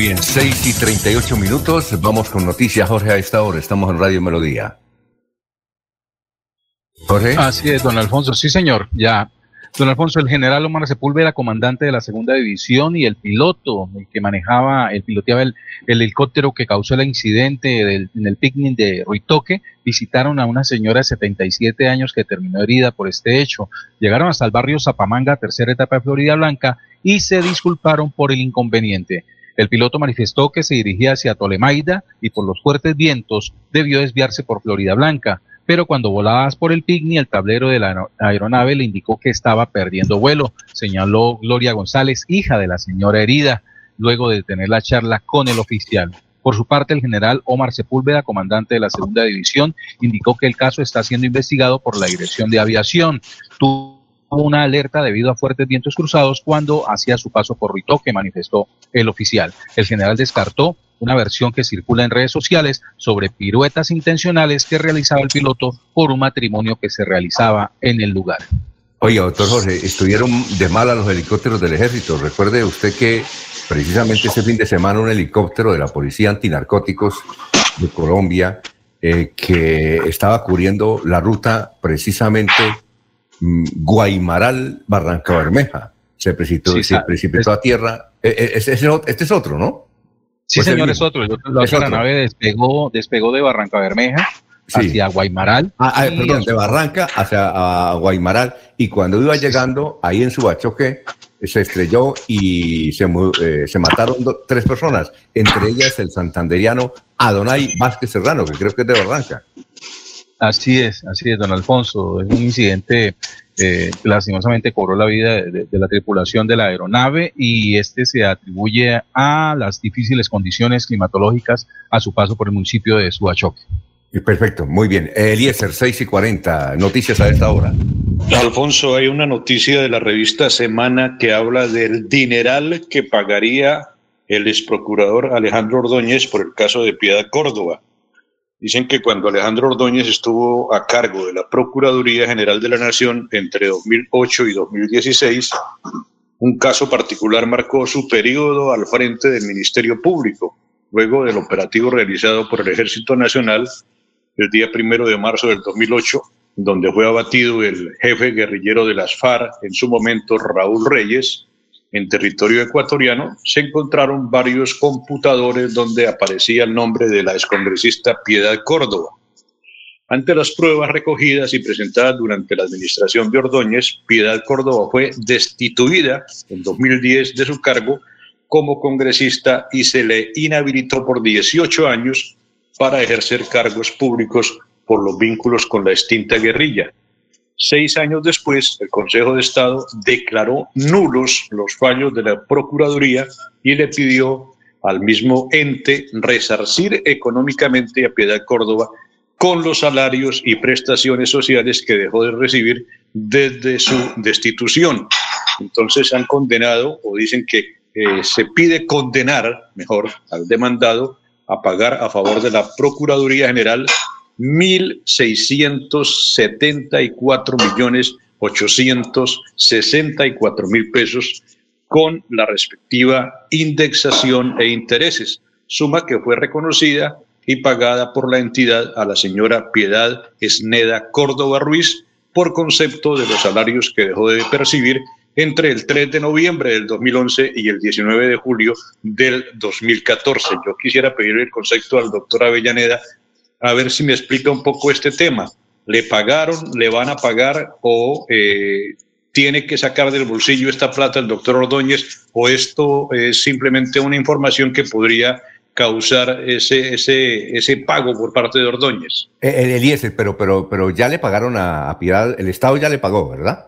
Bien, 6 y 38 minutos. Vamos con noticias, Jorge, a esta hora. Estamos en Radio Melodía. Jorge. Así es, don Alfonso. Sí, señor. Ya. Don Alfonso, el general Omar Sepúlveda, comandante de la segunda división, y el piloto, el que manejaba, el piloteaba el, el helicóptero que causó el incidente del- en el picnic de Ruitoque, visitaron a una señora de 77 años que terminó herida por este hecho. Llegaron hasta el barrio Zapamanga, tercera etapa de Florida Blanca, y se disculparon por el inconveniente. El piloto manifestó que se dirigía hacia Tolemaida y por los fuertes vientos debió desviarse por Florida Blanca, pero cuando volabas por el picnic el tablero de la aero- aeronave le indicó que estaba perdiendo vuelo, señaló Gloria González, hija de la señora herida, luego de tener la charla con el oficial. Por su parte, el general Omar Sepúlveda, comandante de la segunda división, indicó que el caso está siendo investigado por la Dirección de Aviación. Una alerta debido a fuertes vientos cruzados cuando hacía su paso por Ritoque, manifestó el oficial. El general descartó una versión que circula en redes sociales sobre piruetas intencionales que realizaba el piloto por un matrimonio que se realizaba en el lugar. Oiga, doctor Jorge, estuvieron de mala los helicópteros del ejército. Recuerde usted que precisamente este fin de semana un helicóptero de la Policía Antinarcóticos de Colombia eh, que estaba cubriendo la ruta precisamente mm, Guaymaral-Barranca Bermeja. Se precipitó, Sí, se precipitó a tierra. Eh, eh, este es otro, ¿no? Sí, Pues señor, es otro. El otro- La Es otra otro. nave despegó, despegó de Barranca Bermeja Sí. hacia Guaymaral. Ah, ah, perdón, de Barranca hacia Guaymaral. Y cuando iba llegando, ahí en su bachoque, se estrelló y se, eh, se mataron tres personas, entre ellas el santanderiano Adonai Vázquez Serrano, que creo que es de Barranca. Así es, así es, don Alfonso. Es un incidente eh, que lastimosamente cobró la vida de, de- de la tripulación de la aeronave y este se atribuye a las difíciles condiciones climatológicas a su paso por el municipio de Suachoque. Y Perfecto, muy bien. Eliezer, 6 y 40, noticias a esta hora. Alfonso, hay una noticia de la revista Semana que habla del dineral que pagaría el exprocurador Alejandro Ordóñez por el caso de Piedad Córdoba. Dicen que cuando Alejandro Ordóñez estuvo a cargo de la Procuraduría General de la Nación entre 2008 y 2016, un caso particular marcó su periodo al frente del Ministerio Público, luego del operativo realizado por el Ejército Nacional el día primero de marzo del 2008, donde fue abatido el jefe guerrillero de las FARC, en su momento Raúl Reyes, en territorio ecuatoriano, se encontraron varios computadores donde aparecía el nombre de la excongresista Piedad Córdoba. Ante las pruebas recogidas y presentadas durante la administración de Ordóñez, Piedad Córdoba fue destituida en 2010 de su cargo como congresista y se le inhabilitó por 18 años para ejercer cargos públicos por los vínculos con la extinta guerrilla. Seis años después, el Consejo de Estado declaró nulos los fallos de la Procuraduría y le pidió al mismo ente resarcir económicamente a Piedad Córdoba con los salarios y prestaciones sociales que dejó de recibir desde su destitución. Entonces han condenado o dicen que eh, se pide condenar, mejor, al demandado a pagar a favor de la Procuraduría General 1.674 millones 864 mil pesos con la respectiva indexación e intereses, suma que fue reconocida y pagada por la entidad a la señora Piedad Esneda Córdoba Ruiz por concepto de los salarios que dejó de percibir entre el 3 de noviembre del 2011 y el 19 de julio del 2014. Yo quisiera pedir el concepto al doctor Avellaneda a ver si me explica un poco este tema. ¿Le pagaron, le van a pagar o eh, tiene que sacar del bolsillo esta plata el doctor Ordóñez o esto es simplemente una información que podría causar ese, ese, ese pago por parte de Ordóñez? El, Eliezer, pero, pero, pero ya le pagaron a, a Piedad, el Estado ya le pagó, ¿verdad?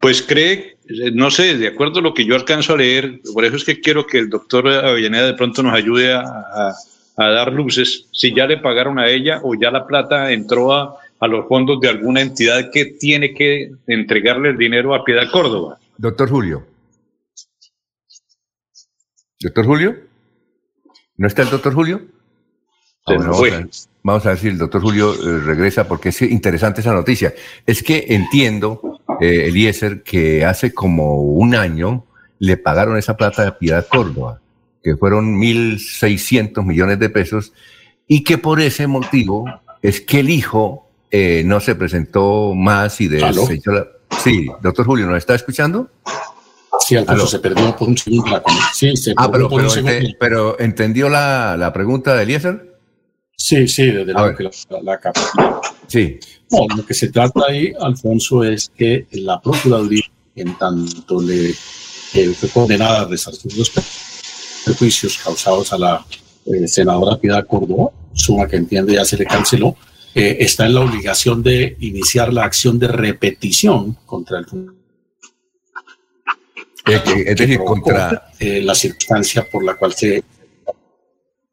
Pues cree, no sé, de acuerdo a lo que yo alcanzo a leer, por eso es que quiero que el doctor Avellaneda de pronto nos ayude a, a, a dar luces, si ya le pagaron a ella o ya la plata entró a, a los fondos de alguna entidad que tiene que entregarle el dinero a Piedad Córdoba. Doctor Julio. Doctor Julio. ¿No está el doctor Julio? Ah, bueno, vamos, a, vamos, a, ver si el doctor Julio eh, regresa porque es interesante esa noticia. Es que entiendo, eh, Eliezer, que hace como un año le pagaron esa plata a Piedad Córdoba, que fueron 1.600 millones de pesos, y que por ese motivo es que el hijo eh, no se presentó más y de... La... Sí, doctor Julio, ¿nos está escuchando? Sí, Alfonso se perdió por un segundo la Sí, se ah, pero, pero, ente, pero, ¿entendió la, la, pregunta de Eliezer? Sí, sí, desde luego que la, la, la Sí. No, lo que se trata ahí, Alfonso, es que la Procuraduría, en tanto le eh, fue condenada a resarcir los perjuicios causados a la eh, senadora Piedad Córdoba, suma que entiende ya se le canceló, eh, está en la obligación de iniciar la acción de repetición contra el eh, es decir, contra eh, la circunstancia por la cual se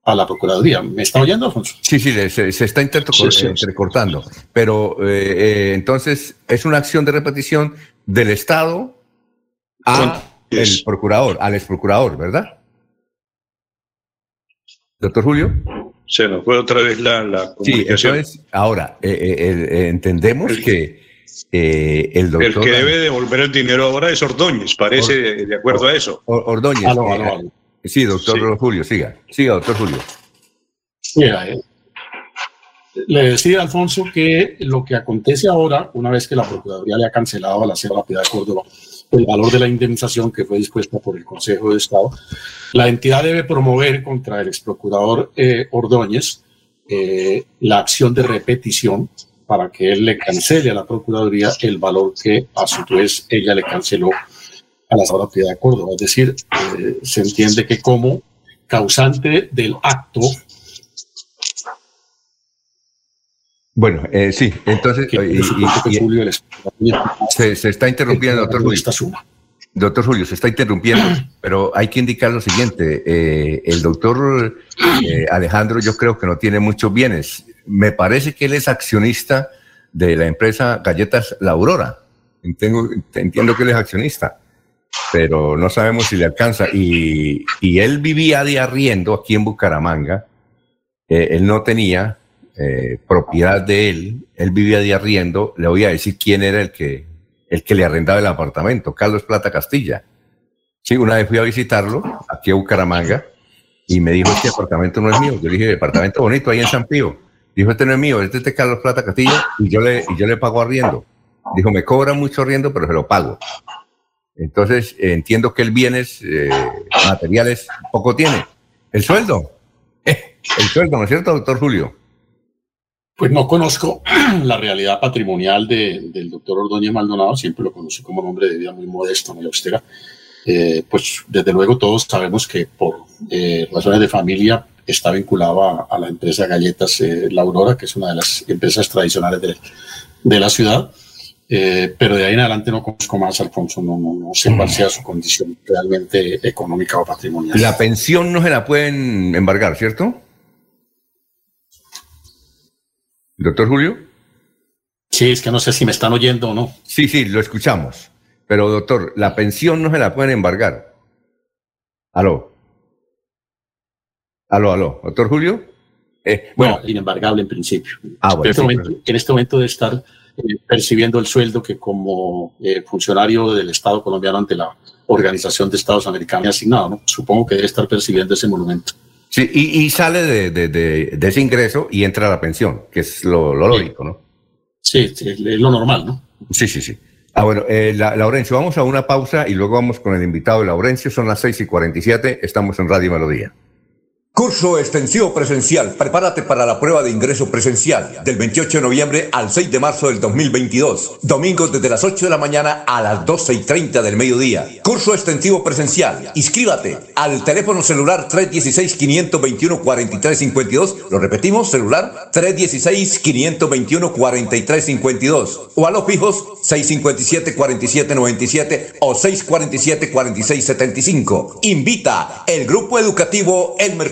a la Procuraduría. ¿Me está oyendo, Alfonso? Sí, sí, se, se está sí, sí, entrecortando. Pero eh, eh, entonces es una acción de repetición del Estado a el procurador, al ex procurador, ¿verdad? Doctor Julio. Se nos fue otra vez la, la comunicación. Sí, entonces, ahora, entendemos el, que eh, el doctor. El que debe devolver el dinero ahora es Ordóñez, parece Or, de acuerdo Or, a eso. Ordóñez. Aló, aló, aló. Sí, doctor sí. Julio, siga. Siga, doctor Julio. Mira, eh, le decía Alfonso que lo que acontece ahora, una vez que la Procuraduría le ha cancelado a la Ciudad de Córdoba el valor de la indemnización que fue dispuesta por el Consejo de Estado, la entidad debe promover contra el exprocurador eh, Ordóñez eh, la acción de repetición para que él le cancele a la Procuraduría el valor que a su vez ella le canceló a la Sabra Piedad de Córdoba. Es decir, eh, se entiende que como causante del acto. Bueno, eh, sí, entonces y, y, y, se, se, está interrumpiendo, doctor Julio. Doctor Julio, se está interrumpiendo, pero hay que indicar lo siguiente. Eh, el doctor eh, Alejandro yo creo que no tiene muchos bienes me parece que él es accionista de la empresa Galletas La Aurora. Entiendo, entiendo que él es accionista, pero no sabemos si le alcanza. Y, él vivía de arriendo aquí en Bucaramanga. Eh, él no tenía eh, propiedad de él, él vivía de arriendo. Le voy a decir quién era el que, el que le arrendaba el apartamento, Carlos Plata Castilla. Sí, una vez fui a visitarlo aquí a Bucaramanga y me dijo, este apartamento no es mío. Yo le dije, departamento bonito ahí en San Pío. Dijo, este no es mío, este es de Carlos Plata Castillo y yo le, yo le pago arriendo. Dijo, me cobra mucho arriendo, pero se lo pago. Entonces, entiendo que el bienes eh, materiales poco tiene. ¿El sueldo? El sueldo, ¿no es cierto, doctor Julio? Pues no conozco la realidad patrimonial de, del doctor Ordóñez Maldonado, siempre lo conocí como un hombre de vida muy modesto, muy austera. Eh, pues desde luego todos sabemos que por eh, razones de familia está vinculado a, a la empresa Galletas eh, La Aurora, que es una de las empresas tradicionales de, de la ciudad. Eh, pero de ahí en adelante no conozco más, Alfonso, no, no, no sé cuál sea su condición realmente económica o patrimonial. La pensión no se la pueden embargar, ¿cierto? Doctor Julio. Sí, es que no sé si me están oyendo o no. Sí, sí, lo escuchamos. Pero doctor, la pensión no se la pueden embargar. Aló. Aló, aló. ¿Doctor Julio? Eh, bueno, no, inembargable en principio. Ah, bueno, en, este sí, momento, en, este momento, de estar eh, percibiendo el sueldo que como eh, funcionario del Estado colombiano ante la Organización de Estados Americanos asignado, ¿no? supongo que debe estar percibiendo ese monumento. Sí, y, y sale de, de, de, de, ese ingreso y entra a la pensión, que es lo, lo lógico, ¿no? Sí, sí, es lo normal, ¿no? Sí, sí, sí. Ah, bueno, eh, la, Laurencio, vamos a una pausa y luego vamos con el invitado de Laurencio. Son las 6 y 47, estamos en Radio Melodía. Curso extensivo presencial. Prepárate para la prueba de ingreso presencial del 28 de noviembre al 6 de marzo del 2022. Domingos desde las 8 de la mañana a las 12 y 30 del mediodía. Curso extensivo presencial. Inscríbate al teléfono celular 316-521-4352. Lo repetimos, celular 316-521-4352. O a los fijos 657-4797 o 647-4675. Invita el grupo educativo Elmer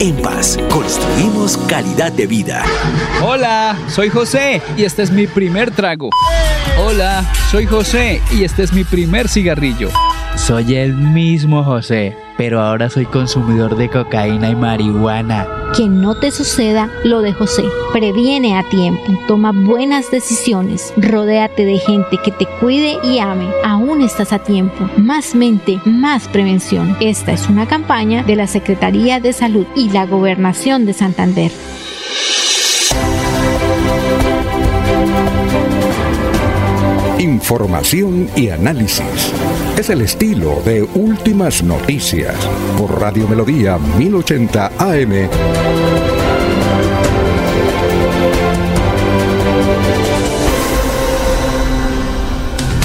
En Paz, construimos calidad de vida. Hola, soy José y este es mi primer trago. Hola, soy José y este es mi primer cigarrillo. Soy el mismo José, pero ahora soy consumidor de cocaína y marihuana. Que no te suceda lo de José. Previene a tiempo, toma buenas decisiones, rodéate de gente que te cuide y ame. Aún estás a tiempo. Más mente, más prevención. Esta es una campaña de la Secretaría de Salud y la Gobernación de Santander. Información y análisis. Es el estilo de Últimas Noticias por Radio Melodía 1080 AM.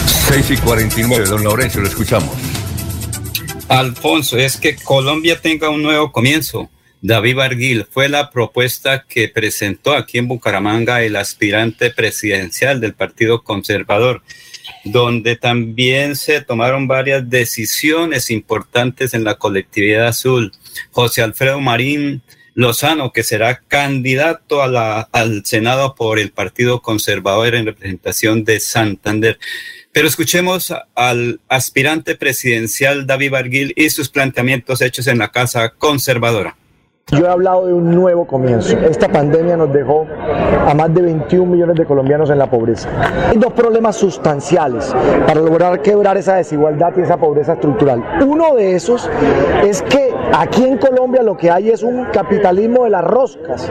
Seis y 49, don Laurencio, lo escuchamos. Alfonso, es que Colombia tenga un nuevo comienzo. David Barguil fue la propuesta que presentó aquí en Bucaramanga el aspirante presidencial del Partido Conservador, donde también se tomaron varias decisiones importantes en la colectividad azul. José Alfredo Marín Lozano, que será candidato a la, al Senado por el Partido Conservador en representación de Santander. Pero escuchemos al aspirante presidencial David Barguil y sus planteamientos hechos en la Casa Conservadora. Yo he hablado de un nuevo comienzo. Esta pandemia nos dejó a más de 21 millones de colombianos en la pobreza. Hay dos problemas sustanciales para lograr quebrar esa desigualdad y esa pobreza estructural. Uno de esos es que aquí en Colombia lo que hay es un capitalismo de las roscas,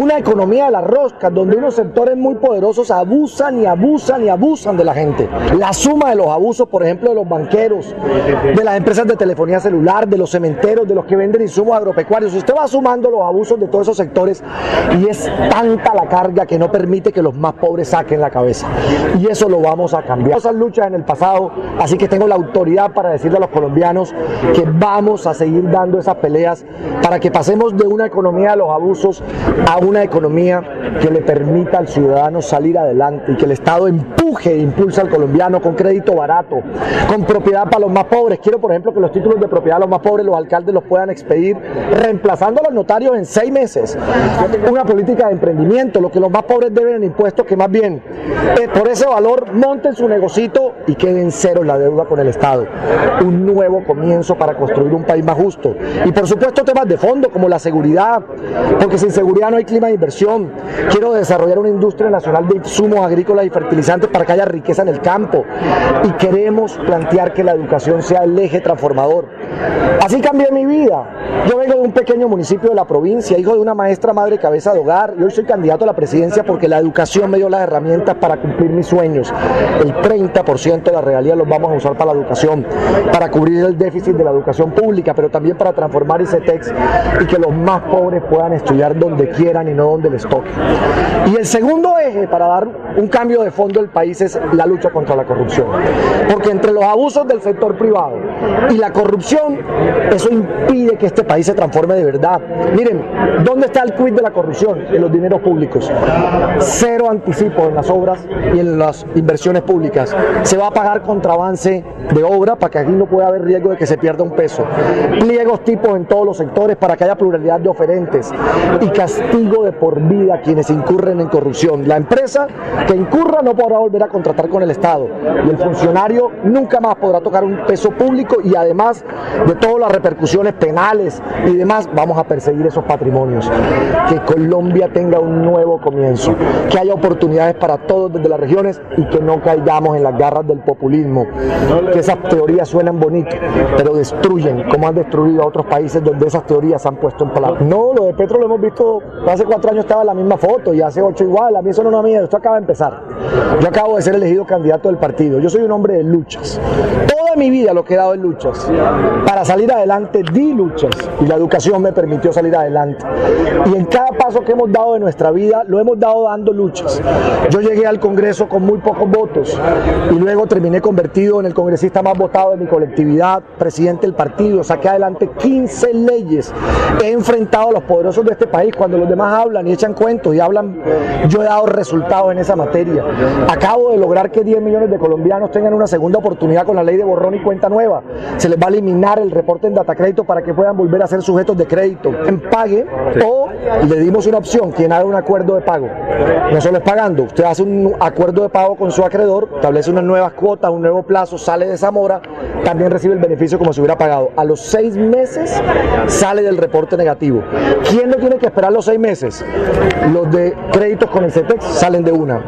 una economía de las roscas, donde unos sectores muy poderosos abusan y abusan y abusan de la gente. La suma de los abusos, por ejemplo, de los banqueros, de las empresas de telefonía celular, de los cementeros, de los que venden insumos agropecuarios. Sumando los abusos de todos esos sectores y es tanta la carga que no permite que los más pobres saquen la cabeza. Y eso lo vamos a cambiar. Esas luchas en el pasado, así que tengo la autoridad para decirle a los colombianos que vamos a seguir dando esas peleas para que pasemos de una economía de los abusos a una economía que le permita al ciudadano salir adelante y que el Estado empuje e impulse al colombiano con crédito barato, con propiedad para los más pobres. Quiero, por ejemplo, que los títulos de propiedad de los más pobres los alcaldes los puedan expedir reemplazando a los notarios en seis meses. Una política de emprendimiento, lo que los más pobres deben en impuestos, que más bien eh, por ese valor monten su negocito y queden cero la deuda con el Estado. Un nuevo comienzo para construir un país más justo. Y por supuesto temas de fondo como la seguridad, porque sin seguridad no hay clima de inversión. Quiero desarrollar una industria nacional de insumos agrícolas y fertilizantes para que haya riqueza en el campo. Y queremos plantear que la educación sea el eje transformador. Así cambié mi vida. Yo vengo de un pequeño municipio de la provincia, hijo de una maestra madre cabeza de hogar, y hoy soy candidato a la presidencia porque la educación me dio las herramientas para cumplir mis sueños. El 30% 50% de la regalía los vamos a usar para la educación, para cubrir el déficit de la educación pública, pero también para transformar ICETEX y que los más pobres puedan estudiar donde quieran y no donde les toque. Y el segundo eje para dar un cambio de fondo del país es la lucha contra la corrupción. Porque entre los abusos del sector privado y la corrupción, eso impide que este país se transforme de verdad. Miren, ¿dónde está el quid de la corrupción? En los dineros públicos. Cero anticipo en las obras y en las inversiones públicas. Se va a pagar contraavance de obra para que aquí no pueda haber riesgo de que se pierda un peso. Pliegos tipos en todos los sectores para que haya pluralidad de oferentes y castigo de por vida a quienes incurren en corrupción. La empresa que incurra no podrá volver a contratar con el Estado y el funcionario nunca más podrá tocar un peso público y además de todas las repercusiones penales y demás, vamos a perseguir esos patrimonios. Que Colombia tenga un nuevo comienzo, que haya oportunidades para todos desde las regiones y que no caigamos en las garras del populismo. Que esas teorías suenan bonitas, pero destruyen, como han destruido a otros países donde esas teorías se han puesto en palabras. No, lo de Petro lo hemos visto, hace cuatro años estaba la misma foto y hace ocho igual, a mí eso no me miedo, esto acaba de empezar. Yo acabo de ser elegido candidato del partido, yo soy un hombre de luchas. Toda mi vida lo he dado en luchas. Para salir adelante di luchas y la educación me permitió salir adelante. Y en cada paso que hemos dado de nuestra vida lo hemos dado dando luchas. Yo llegué al Congreso con muy pocos votos y luego terminé convertido en el congresista más votado de mi colectividad, presidente del partido, saqué adelante 15 leyes. He enfrentado a los poderosos de este país cuando los demás hablan y echan cuentos y hablan, yo he dado resultados en esa materia. Acabo de lograr que 10 millones de colombianos tengan una segunda oportunidad con la ley de borrón y cuenta nueva. Se les va a eliminar el reporte en data crédito para que puedan volver a ser sujetos de crédito en pague o le dimos una opción, quien haga un acuerdo de pago. No solo es pagando, usted hace un acuerdo de pago con su acreedor, establece unas nuevas cuotas, un nuevo plazo, sale de esa mora, también recibe el beneficio como si hubiera pagado. A los seis meses sale del reporte negativo. ¿Quién no tiene que esperar los seis meses? Los de créditos con el CETEX salen de una.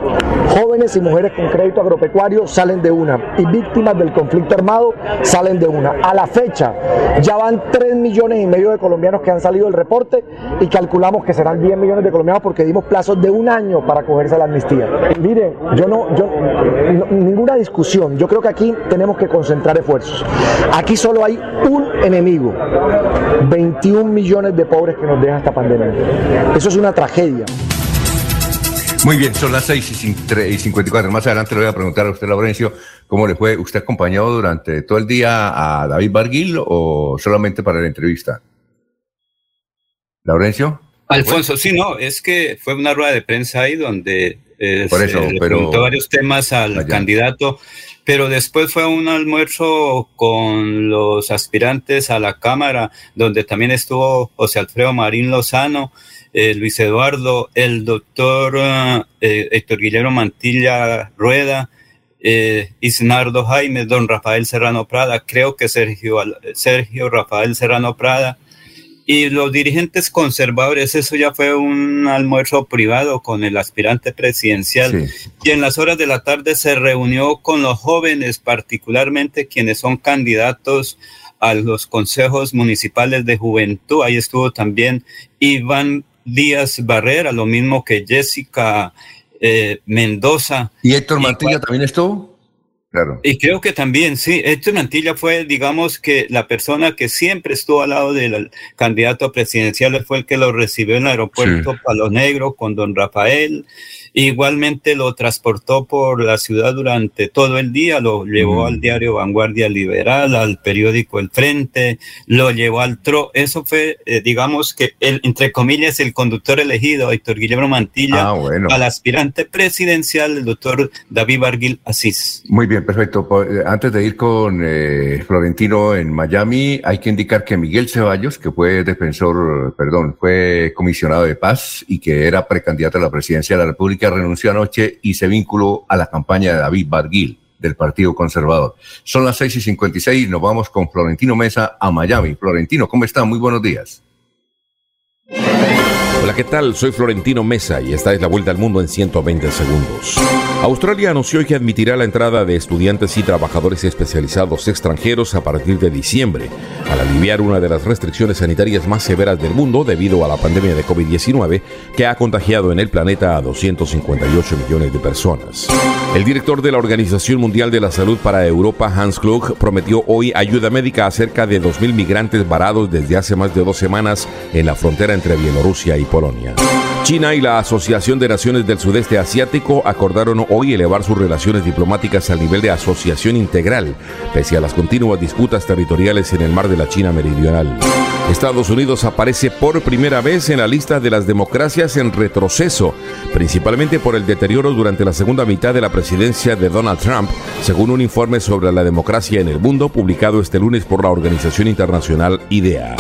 Jóvenes y mujeres con crédito agropecuario salen de una. Y víctimas del conflicto armado salen de una. A la fecha ya van 3 millones y medio de colombianos que han salido del reporte y calculamos que serán 10 millones de colombianos porque dimos plazos de un año para cogerse la amnistía. miren, yo no, yo, ninguna discusión. Yo creo que aquí tenemos que concentrar esfuerzos. Aquí solo hay un enemigo. 21 millones de pobres que nos deja esta pandemia. Eso es una tragedia. Muy bien, son las 6 y 54. Más adelante le voy a preguntar a usted, Laurencio, ¿cómo le fue? ¿Usted acompañado durante todo el día a David Barguil o solamente para la entrevista? Laurencio. Alfonso, sí, no, es que fue una rueda de prensa ahí donde eh, Por eso, le preguntó varios temas al candidato, pero después fue un almuerzo con los aspirantes a la Cámara, donde también estuvo José Alfredo Marín Lozano, eh, Luis Eduardo, el doctor eh, Héctor Guillermo Mantilla Rueda, eh, Isnardo Jaime, don Rafael Serrano Prada, creo que Sergio, Sergio Rafael Serrano Prada, y los dirigentes conservadores, eso ya fue un almuerzo privado con el aspirante presidencial. Y en las horas de la tarde se reunió con los jóvenes, particularmente quienes son candidatos a los consejos municipales de juventud. Ahí estuvo también Iván Díaz Barrera, lo mismo que Jessica eh, Mendoza. ¿Y Héctor Mantilla también estuvo? Claro. Y creo que también, sí, Héctor Mantilla fue, digamos, que la persona que siempre estuvo al lado del candidato presidencial, fue el que lo recibió en el aeropuerto Palo Negro con don Rafael. Igualmente lo transportó por la ciudad durante todo el día, lo llevó al diario Vanguardia Liberal, al periódico El Frente, lo llevó al TRO. Eso fue, eh, digamos que, el, entre comillas, el conductor elegido, Héctor Guillermo Mantilla, ah, al aspirante presidencial, el doctor David Barguil Asís. Muy bien, perfecto. Eh, antes de ir con eh, Florentino en Miami, hay que indicar que Miguel Ceballos, que fue defensor, perdón, fue comisionado de paz y que era precandidato a la presidencia de la República, renunció anoche y se vinculó a la campaña de David Barguil del Partido Conservador. Son las 6 y 56 y nos vamos con Florentino Mesa a Miami. Florentino, ¿cómo está? Muy buenos días. Hola, ¿qué tal? Soy Florentino Mesa y esta es la vuelta al mundo en 120 segundos. Australia anunció que admitirá la entrada de estudiantes y trabajadores especializados extranjeros a partir de diciembre, al aliviar una de las restricciones sanitarias más severas del mundo debido a la pandemia de COVID-19 que ha contagiado en el planeta a 258 millones de personas. El director de la Organización Mundial de la Salud para Europa, Hans Klug, prometió hoy ayuda médica a cerca de 2.000 migrantes varados desde hace más de dos semanas en la frontera entre Bielorrusia y China y la Asociación de Naciones del Sudeste Asiático acordaron hoy elevar sus relaciones diplomáticas al nivel de asociación integral, pese a las continuas disputas territoriales en el mar de la China Meridional. Estados Unidos aparece por primera vez en la lista de las democracias en retroceso, principalmente por el deterioro durante la segunda mitad de la presidencia de Donald Trump, según un informe sobre la democracia en el mundo publicado este lunes por la organización internacional IDEA.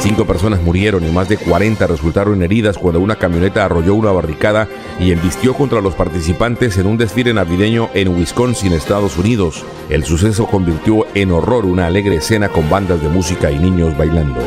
Cinco personas murieron y más de 40 resultaron heridas cuando una camioneta arrolló una barricada y embistió contra los participantes en un desfile navideño en Wisconsin, Estados Unidos. El suceso convirtió en horror una alegre escena con bandas de música y niños bailando.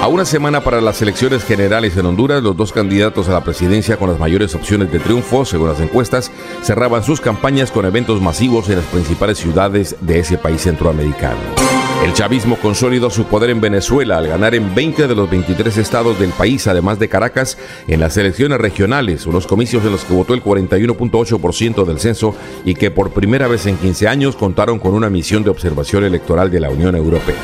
A una semana para las elecciones generales en Honduras, los dos candidatos a la presidencia con las mayores opciones de triunfo, según las encuestas, cerraban sus campañas con eventos masivos en las principales ciudades de ese país centroamericano. El chavismo consolidó su poder en Venezuela al ganar en 20 de los 23 estados del país, además de Caracas, en las elecciones regionales, unos comicios en los que votó el 41.8% del censo y que por primera vez en 15 años contaron con una misión de observación electoral de la Unión Europea.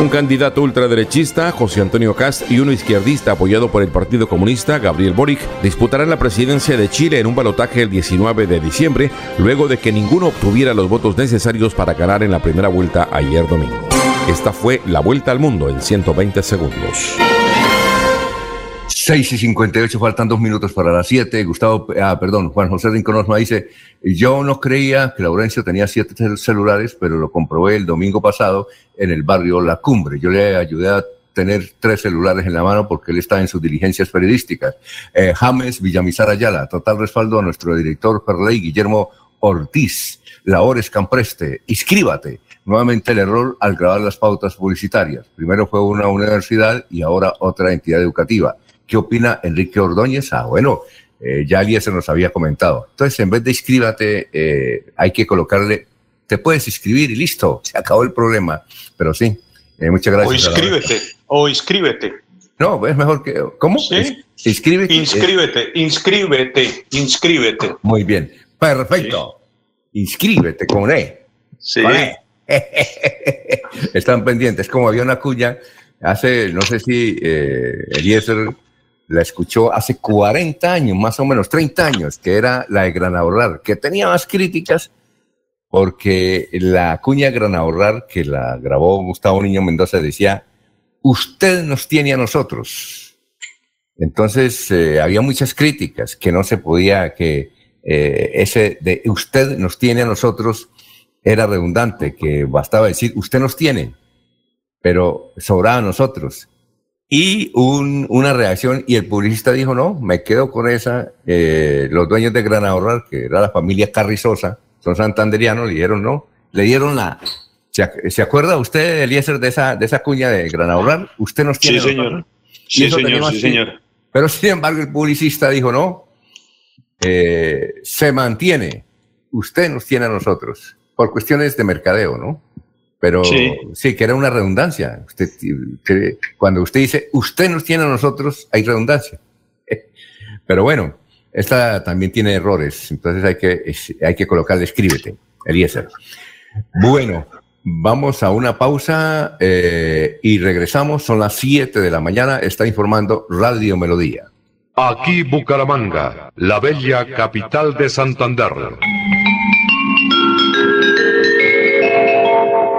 Un candidato ultraderechista, José Antonio Cast, y uno izquierdista apoyado por el Partido Comunista, Gabriel Boric, disputarán la presidencia de Chile en un balotaje el 19 de diciembre, luego de que ninguno obtuviera los votos necesarios para ganar en la primera vuelta ayer domingo. Esta fue la vuelta al mundo en 120 segundos. 6 y 58, faltan dos minutos para las 7. Gustavo, ah, perdón, Juan José Rincón nos dice, yo no creía que Laurencio tenía siete celulares, pero lo comprobé el domingo pasado en el barrio La Cumbre. Yo le ayudé a tener tres celulares en la mano porque él está en sus diligencias periodísticas. Eh, James Villamizar Ayala, total respaldo a nuestro director Ferley Guillermo Ortiz. Laores Campreste, inscríbate. Nuevamente el error al grabar las pautas publicitarias. Primero fue una universidad y ahora otra entidad educativa. ¿Qué opina Enrique Ordóñez? Ah, bueno, eh, ya alguien se nos había comentado. Entonces, en vez de inscríbate, eh, hay que colocarle, te puedes inscribir y listo, se acabó el problema. Pero sí, eh, muchas gracias. O inscríbete, o inscríbete. No, es mejor que, ¿cómo? Sí. Inscríbete. Inscríbete, inscríbete, inscríbete. Muy bien, perfecto. Inscríbete con E. Sí. Con E. Están pendientes, como había una cuña hace, no sé si eh, Eliezer la escuchó hace 40 años, más o menos 30 años, que era la de Granahorrar, que tenía más críticas porque la cuña Granahorrar, que la grabó Gustavo Niño Mendoza, decía, usted nos tiene a nosotros. Entonces eh, había muchas críticas que no se podía, que eh, ese de usted nos tiene a nosotros era redundante, que bastaba decir usted nos tiene, pero sobraba a nosotros. Y un, una reacción, y el publicista dijo, no, me quedo con esa. Eh, los dueños de Gran Ahorrar, que era la familia Carrizosa, son santanderianos, le dijeron no, le dieron la... ¿Se, ¿se acuerda usted, Eliezer, de esa, de esa cuña de Gran Ahorrar? Usted nos tiene. Sí, señor. Sí, señor, sí, señor. Pero sin embargo, el publicista dijo, no, eh, se mantiene. Usted nos tiene a nosotros, por cuestiones de mercadeo, ¿no? Pero sí, Sí. que era una redundancia. Usted, que cuando usted dice, usted nos tiene a nosotros, hay redundancia. Pero bueno, esta también tiene errores, entonces hay que, hay que colocarle escríbete, Eliezer. Bueno, vamos a una pausa eh, y regresamos. Son las 7 de la mañana. Está informando Radio Melodía. Aquí Bucaramanga, la bella capital de Santander.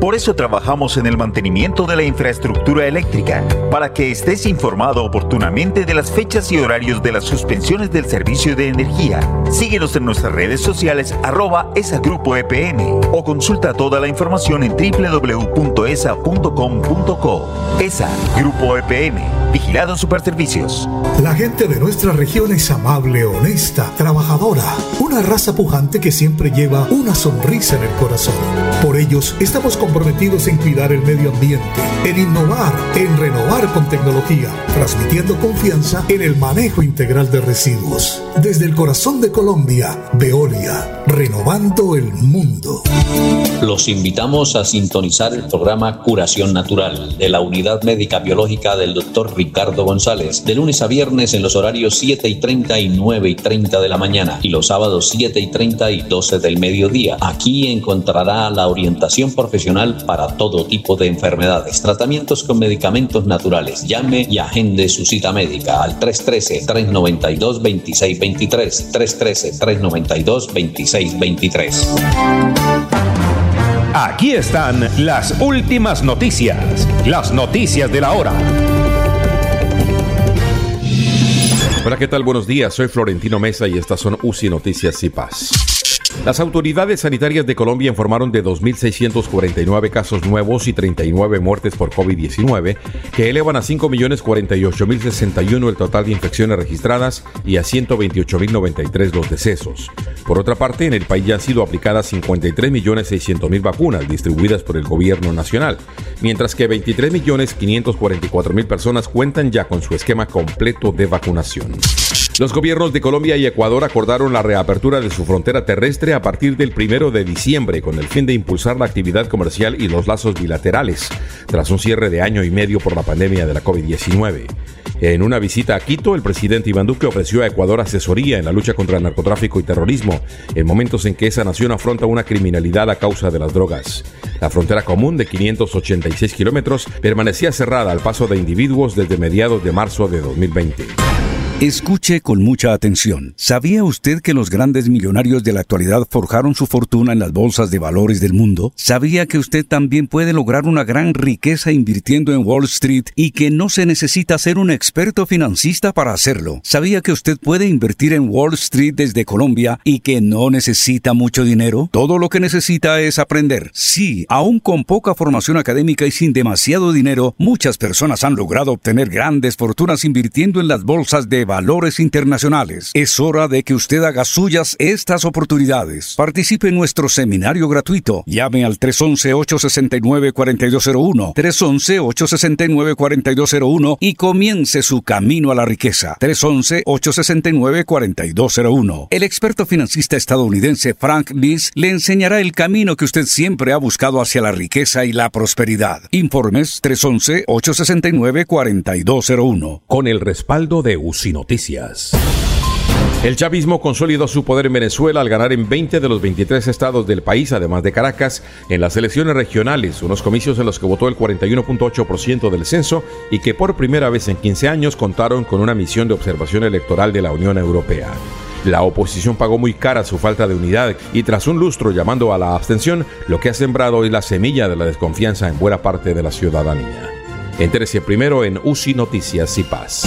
Por eso trabajamos en el mantenimiento de la infraestructura eléctrica, para que estés informado oportunamente de las fechas y horarios de las suspensiones del servicio de energía. Síguenos en nuestras redes sociales arroba esa grupo EPM o consulta toda la información en www.esa.com.co. ESA Grupo EPM, Vigilado Superservicios. La gente de nuestra región es amable, honesta, trabajadora, una raza pujante que siempre lleva una sonrisa en el corazón. Por ellos estamos comprometidos en cuidar el medio ambiente, en innovar, en renovar con tecnología, transmitiendo confianza en el manejo integral de residuos. Desde el corazón de Colombia, Veolia, renovando el mundo. Los invitamos a sintonizar el programa Curación Natural de la Unidad Médica Biológica del Dr. Ricardo González, de lunes a viernes en los horarios 7 y 30 y 9 y 30 de la mañana y los sábados 7 y 30 y 12 del mediodía. Aquí encontrará la orientación profesional para todo tipo de enfermedades, tratamientos con medicamentos naturales. Llame y agende su cita médica al 313-392-2623. 313-392-2623. Aquí están las últimas noticias, las noticias de la hora. Hola, ¿qué tal? Buenos días, soy Florentino Mesa y estas son UCI Noticias y Paz. Las autoridades sanitarias de Colombia informaron de 2.649 casos nuevos y 39 muertes por COVID-19, que elevan a 5.048.061 el total de infecciones registradas y a 128.093 los decesos. Por otra parte, en el país ya han sido aplicadas 53.600.000 vacunas distribuidas por el gobierno nacional, mientras que 23.544.000 personas cuentan ya con su esquema completo de vacunación. Los gobiernos de Colombia y Ecuador acordaron la reapertura de su frontera terrestre a partir del primero de diciembre con el fin de impulsar la actividad comercial y los lazos bilaterales, tras un cierre de año y medio por la pandemia de la COVID-19. En una visita a Quito, el presidente Iván Duque ofreció a Ecuador asesoría en la lucha contra el narcotráfico y terrorismo, en momentos en que esa nación afronta una criminalidad a causa de las drogas. La frontera común de 586 kilómetros permanecía cerrada al paso de individuos desde mediados de marzo de 2020. Escuche con mucha atención. ¿Sabía usted que los grandes millonarios de la actualidad forjaron su fortuna en las bolsas de valores del mundo? ¿Sabía que usted también puede lograr una gran riqueza invirtiendo en Wall Street y que no se necesita ser un experto financista para hacerlo? ¿Sabía que usted puede invertir en Wall Street desde Colombia y que no necesita mucho dinero? Todo lo que necesita es aprender. Sí, aún con poca formación académica y sin demasiado dinero, muchas personas han logrado obtener grandes fortunas invirtiendo en las bolsas de valores internacionales. Es hora de que usted haga suyas estas oportunidades. Participe en nuestro seminario gratuito. Llame al 311-869-4201, 311-869-4201 y comience su camino a la riqueza. 311-869-4201. El experto financista estadounidense Frank Niss le enseñará el camino que usted siempre ha buscado hacia la riqueza y la prosperidad. Informes 311-869-4201. Con el respaldo de Usino Noticias. El chavismo consolidó su poder en Venezuela al ganar en 20 de los 23 estados del país, además de Caracas, en las elecciones regionales, unos comicios en los que votó el 41.8% del censo y que por primera vez en 15 años contaron con una misión de observación electoral de la Unión Europea. La oposición pagó muy cara su falta de unidad y tras un lustro llamando a la abstención, lo que ha sembrado es la semilla de la desconfianza en buena parte de la ciudadanía. Entérese primero en UCI Noticias y Paz.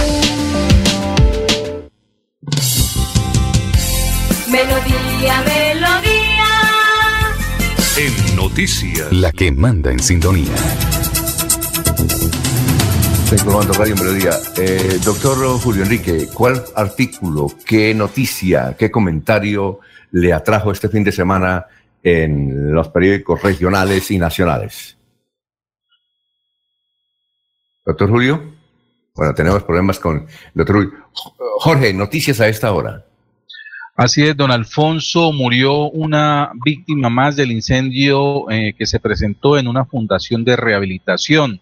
Melodía, melodía. En noticias. La que manda en sintonía. Estoy Radio Melodía. Eh, doctor Julio Enrique, ¿cuál artículo, qué noticia, qué comentario le atrajo este fin de semana en los periódicos regionales y nacionales? Doctor Julio. Bueno, tenemos problemas con el doctor Julio. Jorge, noticias a esta hora. Así es, don Alfonso, murió una víctima más del incendio eh, que se presentó en una fundación de rehabilitación.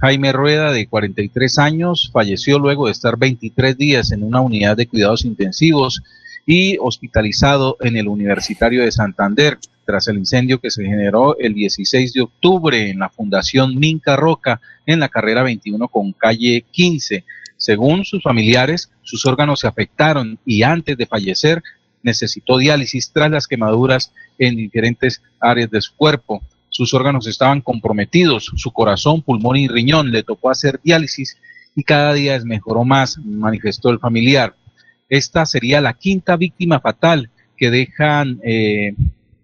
Jaime Rueda, de 43 años, falleció luego de estar 23 días en una unidad de cuidados intensivos y hospitalizado en el Universitario de Santander tras el incendio que se generó el 16 de octubre en la Fundación Minca Roca en la carrera 21 con calle 15. Según sus familiares, sus órganos se afectaron y antes de fallecer necesitó diálisis tras las quemaduras en diferentes áreas de su cuerpo. Sus órganos estaban comprometidos, su corazón, pulmón y riñón. Le tocó hacer diálisis y cada día mejoró más, manifestó el familiar. Esta sería la quinta víctima fatal que dejan, eh,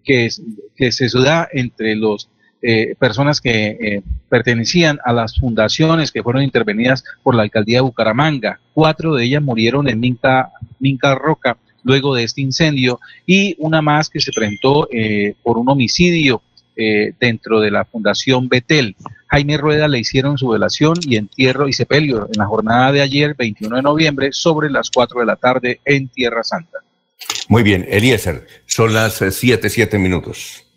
que, que se da entre los eh, personas que eh, pertenecían a las fundaciones que fueron intervenidas por la alcaldía de Bucaramanga. Cuatro de ellas murieron en Minca, Minca Roca luego de este incendio y una más que se presentó eh, por un homicidio dentro de la fundación Betel. Jaime Rueda le hicieron su velación y entierro y sepelio en la jornada de ayer, 21 de noviembre, sobre las 4 de la tarde en Tierra Santa. Muy bien, Eliezer, son las 7, 7 minutos.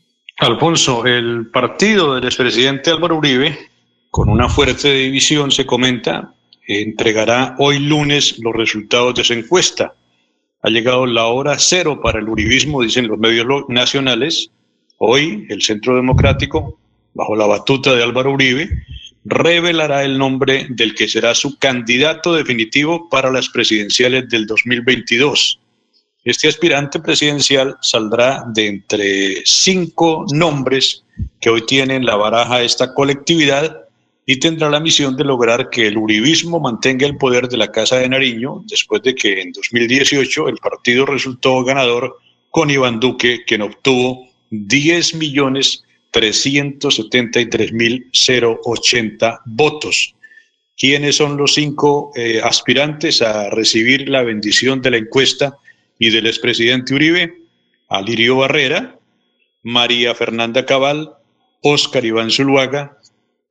Alfonso, el partido del expresidente Álvaro Uribe, con una fuerte división, se comenta, entregará hoy lunes los resultados de su encuesta. Ha llegado la hora cero para el uribismo, dicen los medios nacionales. Hoy el Centro Democrático, bajo la batuta de Álvaro Uribe, revelará el nombre del que será su candidato definitivo para las presidenciales del 2022. Este aspirante presidencial saldrá de entre cinco nombres que hoy tienen la baraja esta colectividad y tendrá la misión de lograr que el uribismo mantenga el poder de la Casa de Nariño después de que en 2018 el partido resultó ganador con Iván Duque, quien obtuvo 10 millones 373 mil 080 votos. ¿Quiénes son los cinco eh, aspirantes a recibir la bendición de la encuesta? Y del expresidente Uribe, Alirio Barrera, María Fernanda Cabal, Óscar Iván Zuluaga,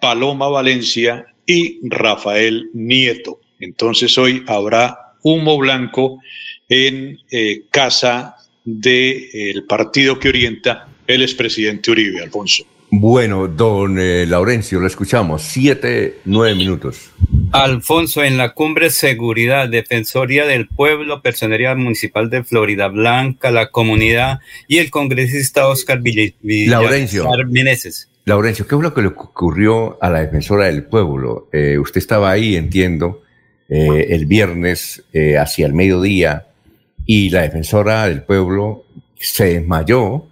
Paloma Valencia y Rafael Nieto. Entonces hoy habrá humo blanco en eh, casa del partido que orienta el expresidente Uribe, Alfonso. Bueno, don eh, Laurencio, lo escuchamos. Siete, nueve minutos. Alfonso, en la cumbre Seguridad, Defensoría del Pueblo, Personería Municipal de Florida Blanca, la comunidad y el congresista Oscar Villar Laurencio. Laurencio, ¿qué fue lo que le ocurrió a la Defensora del Pueblo? Eh, usted estaba ahí, entiendo, eh, el viernes hacia el mediodía y la Defensora del Pueblo se desmayó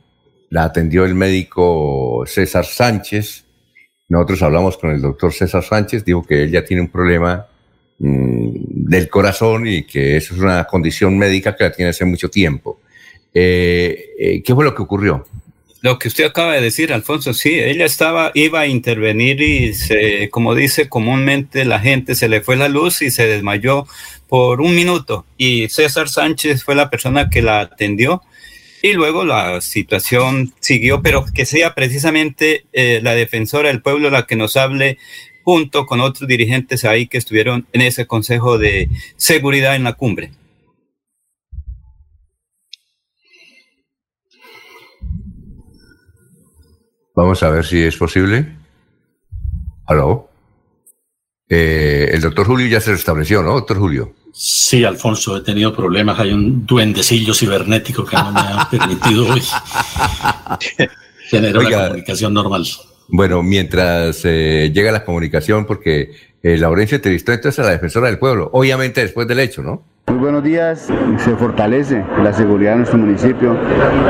la atendió el médico César Sánchez. Nosotros hablamos con el doctor César Sánchez, dijo que él ya tiene un problema mm, del corazón y que eso es una condición médica que la tiene hace mucho tiempo. Eh, eh, ¿Qué fue lo que ocurrió? Lo que usted acaba de decir, Alfonso, sí, ella estaba, iba a intervenir y se, como dice comúnmente la gente, se le fue la luz y se desmayó por un minuto. Y César Sánchez fue la persona que la atendió y luego la situación siguió, pero que sea precisamente eh, la defensora del pueblo la que nos hable junto con otros dirigentes ahí que estuvieron en ese Consejo de Seguridad en la cumbre. Vamos a ver si es posible. ¿Aló? Eh, el doctor Julio ya se restableció, ¿no, doctor Julio? Sí, Alfonso, he tenido problemas. Hay un duendecillo cibernético que no me ha permitido hoy tener la comunicación normal. Bueno, mientras eh, llega la comunicación, porque eh, Laurencia entrevistó entonces a la defensora del pueblo, obviamente después del hecho, ¿no? Muy buenos días, se fortalece la seguridad de nuestro municipio.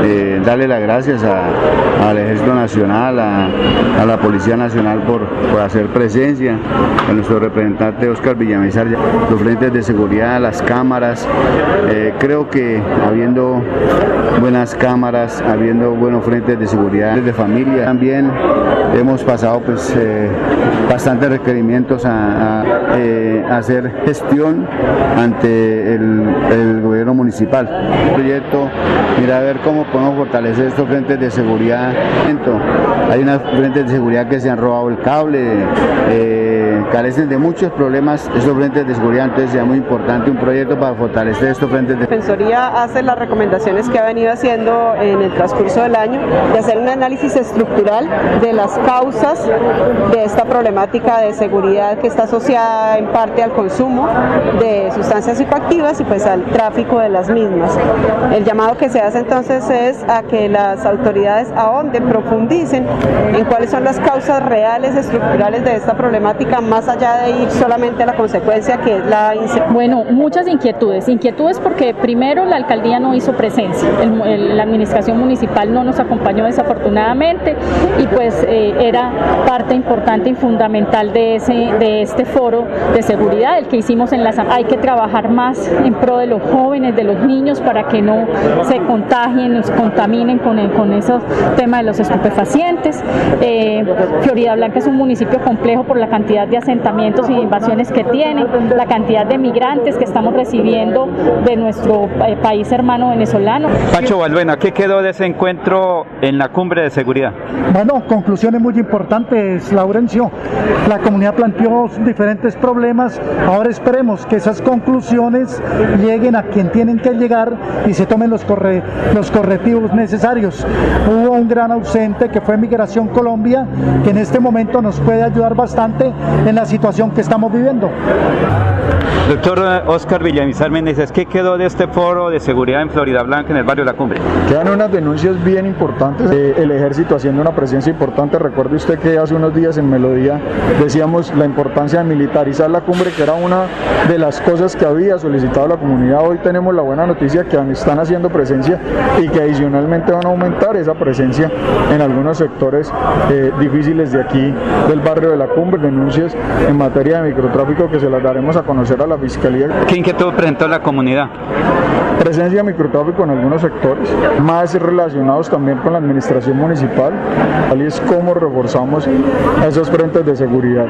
Eh, darle las gracias al Ejército Nacional, a, la Policía Nacional por, hacer presencia, a nuestro representante Oscar Villamizar, los frentes de seguridad, las cámaras. Eh, creo que habiendo buenas cámaras, habiendo buenos frentes de seguridad de familia, también hemos pasado pues eh, bastantes requerimientos a, a hacer gestión ante el, gobierno municipal. El proyecto, mira a ver cómo podemos fortalecer estos frentes de seguridad. Hay unas frentes de seguridad que se han robado el cable. Eh, carecen de muchos problemas estos frentes de seguridad, entonces sea muy importante un proyecto para fortalecer estos frentes de La Defensoría hace las recomendaciones que ha venido haciendo en el transcurso del año de hacer un análisis estructural de las causas de esta problemática de seguridad que está asociada en parte al consumo de sustancias psicoactivas y pues al tráfico de las mismas. El llamado que se hace entonces es a que las autoridades ahonden, profundicen en cuáles son las causas reales, estructurales de esta problemática, más allá de ir solamente a la consecuencia que es la Bueno, muchas inquietudes. Inquietudes porque primero la alcaldía no hizo presencia, la administración municipal no nos acompañó desafortunadamente y pues eh, era parte importante y fundamental de, ese, de este foro de seguridad, el que hicimos en la. Hay que trabajar más en pro de los jóvenes, de los niños, para que no se contagien, nos contaminen con, el- con esos temas de los estupefacientes. Eh, Florida Blanca es un municipio complejo por la cantidad de asentamientos y invasiones que tiene, la cantidad de migrantes que estamos recibiendo de nuestro eh, país hermano venezolano. Pacho Balbuena, ¿qué quedó de ese encuentro en la cumbre de seguridad? Bueno, conclusiones muy importantes, Laurencio. La comunidad planteó diferentes problemas. Ahora esperemos que esas conclusiones lleguen a quien tienen que llegar y se tomen los, corre- los correctivos necesarios. Hubo un gran ausente que fue Migración Colombia, que en este momento nos puede ayudar bastante en la situación que estamos viviendo. Doctor Oscar Villamizar Méndez, ¿qué quedó de este foro de seguridad en Florida Blanca en el barrio La Cumbre? Quedan unas denuncias bien importantes, eh, el ejército haciendo una presencia importante. Recuerde usted que hace unos días en Melodía decíamos la importancia de militarizar la cumbre, que era una de las cosas que había solicitado la comunidad. Hoy tenemos la buena noticia que están haciendo presencia y que adicionalmente van a aumentar esa presencia en algunos sectores eh, difíciles de aquí del barrio de la cumbre. Denuncias en materia de microtráfico que se las daremos a conocer a la fiscalía. ¿Qué inquietud presentó la comunidad? Presencia de microtráfico en algunos sectores, más relacionados también con la administración municipal, y es cómo reforzamos esos frentes de seguridad,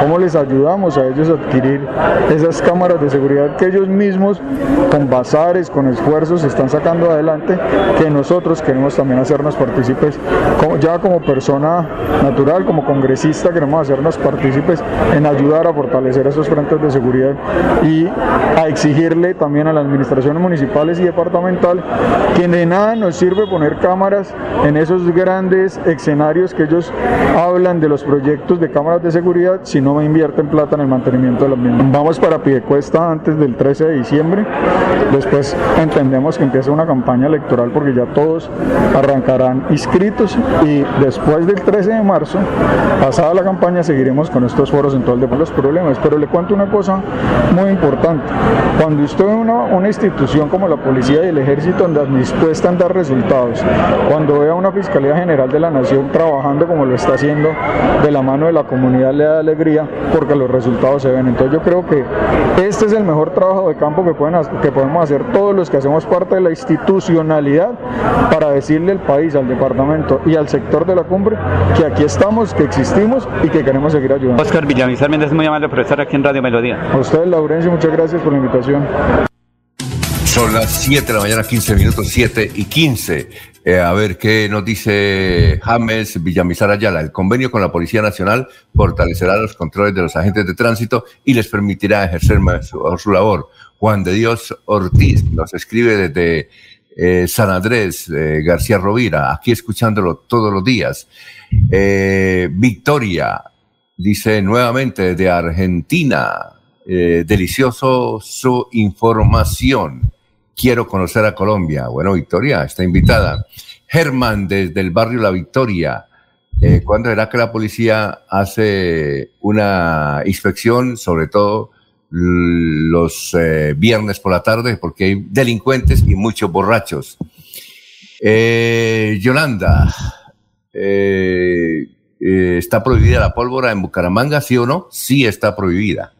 cómo les ayudamos a ellos a adquirir esas cámaras de seguridad que ellos mismos con bazares, con esfuerzos están sacando adelante, que nosotros queremos también hacernos partícipes, ya como persona natural, como congresista queremos hacernos partícipes en ayudar a fortalecer esos frentes de seguridad y a exigirle también a las administraciones municipales y departamental que de nada nos sirve poner cámaras en esos grandes escenarios que ellos hablan de los proyectos de cámaras de seguridad si no invierten plata en el mantenimiento de las mismas. Vamos para Piedecuesta antes del 13 de diciembre, después entendemos que empieza una campaña electoral porque ya todos arrancarán inscritos y después del 13 de marzo, pasada la campaña, seguiremos con estos foros en todo el de los problemas. Pero le cuento una cosa muy importante. Cuando usted una, una institución como la policía y el ejército andan dispuesta a dar resultados, cuando ve a una Fiscalía General de la Nación trabajando como lo está haciendo de la mano de la comunidad, le da alegría porque los resultados se ven. Entonces yo creo que este es el mejor trabajo de campo que, pueden, que podemos hacer todos los que hacemos parte de la institucionalidad para decirle al país, al departamento y al sector de la cumbre que aquí estamos, que existimos y que queremos seguir ayudando. Oscar Villamizar Méndez, muy amable por estar aquí en Radio Melodía. A ustedes, Laurencio, muchas gracias por la invitación. Son las 7 de la mañana, 15 minutos, 7 y 15. Eh, a ver qué nos dice James Villamizar Ayala. El convenio con la Policía Nacional fortalecerá los controles de los agentes de tránsito y les permitirá ejercer más su, labor. Juan de Dios Ortiz nos escribe desde eh, San Andrés, eh, García Rovira, aquí escuchándolo todos los días. Victoria dice nuevamente desde Argentina, delicioso su información. Quiero conocer a Colombia. Bueno, Victoria está invitada. Germán, desde el barrio La Victoria. Eh, ¿Cuándo será que la policía hace una inspección, sobre todo los eh, viernes por la tarde, porque hay delincuentes y muchos borrachos? Eh, Yolanda, ¿está prohibida la pólvora en Bucaramanga, sí o no? Sí está prohibida.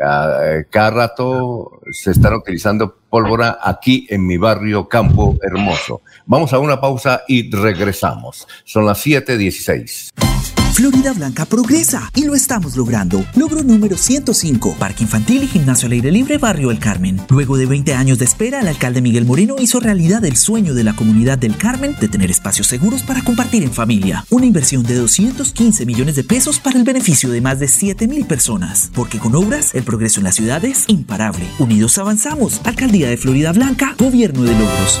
Ah, eh, Cada rato se están utilizando pólvora aquí en mi barrio Campo Hermoso. Vamos a una pausa y regresamos. Son las 7:16. Florida Blanca progresa y lo estamos logrando. Logro número 105, Parque Infantil y Gimnasio al Aire Libre, Barrio El Carmen. Luego de 20 años de espera, el alcalde Miguel Moreno hizo realidad el sueño de la comunidad del Carmen de tener espacios seguros para compartir en familia. Una inversión de 215 millones de pesos para el beneficio de más de 7 mil personas. Porque con obras, el progreso en la ciudad es imparable. Unidos avanzamos. Alcaldía de Florida Blanca, Gobierno de Logros.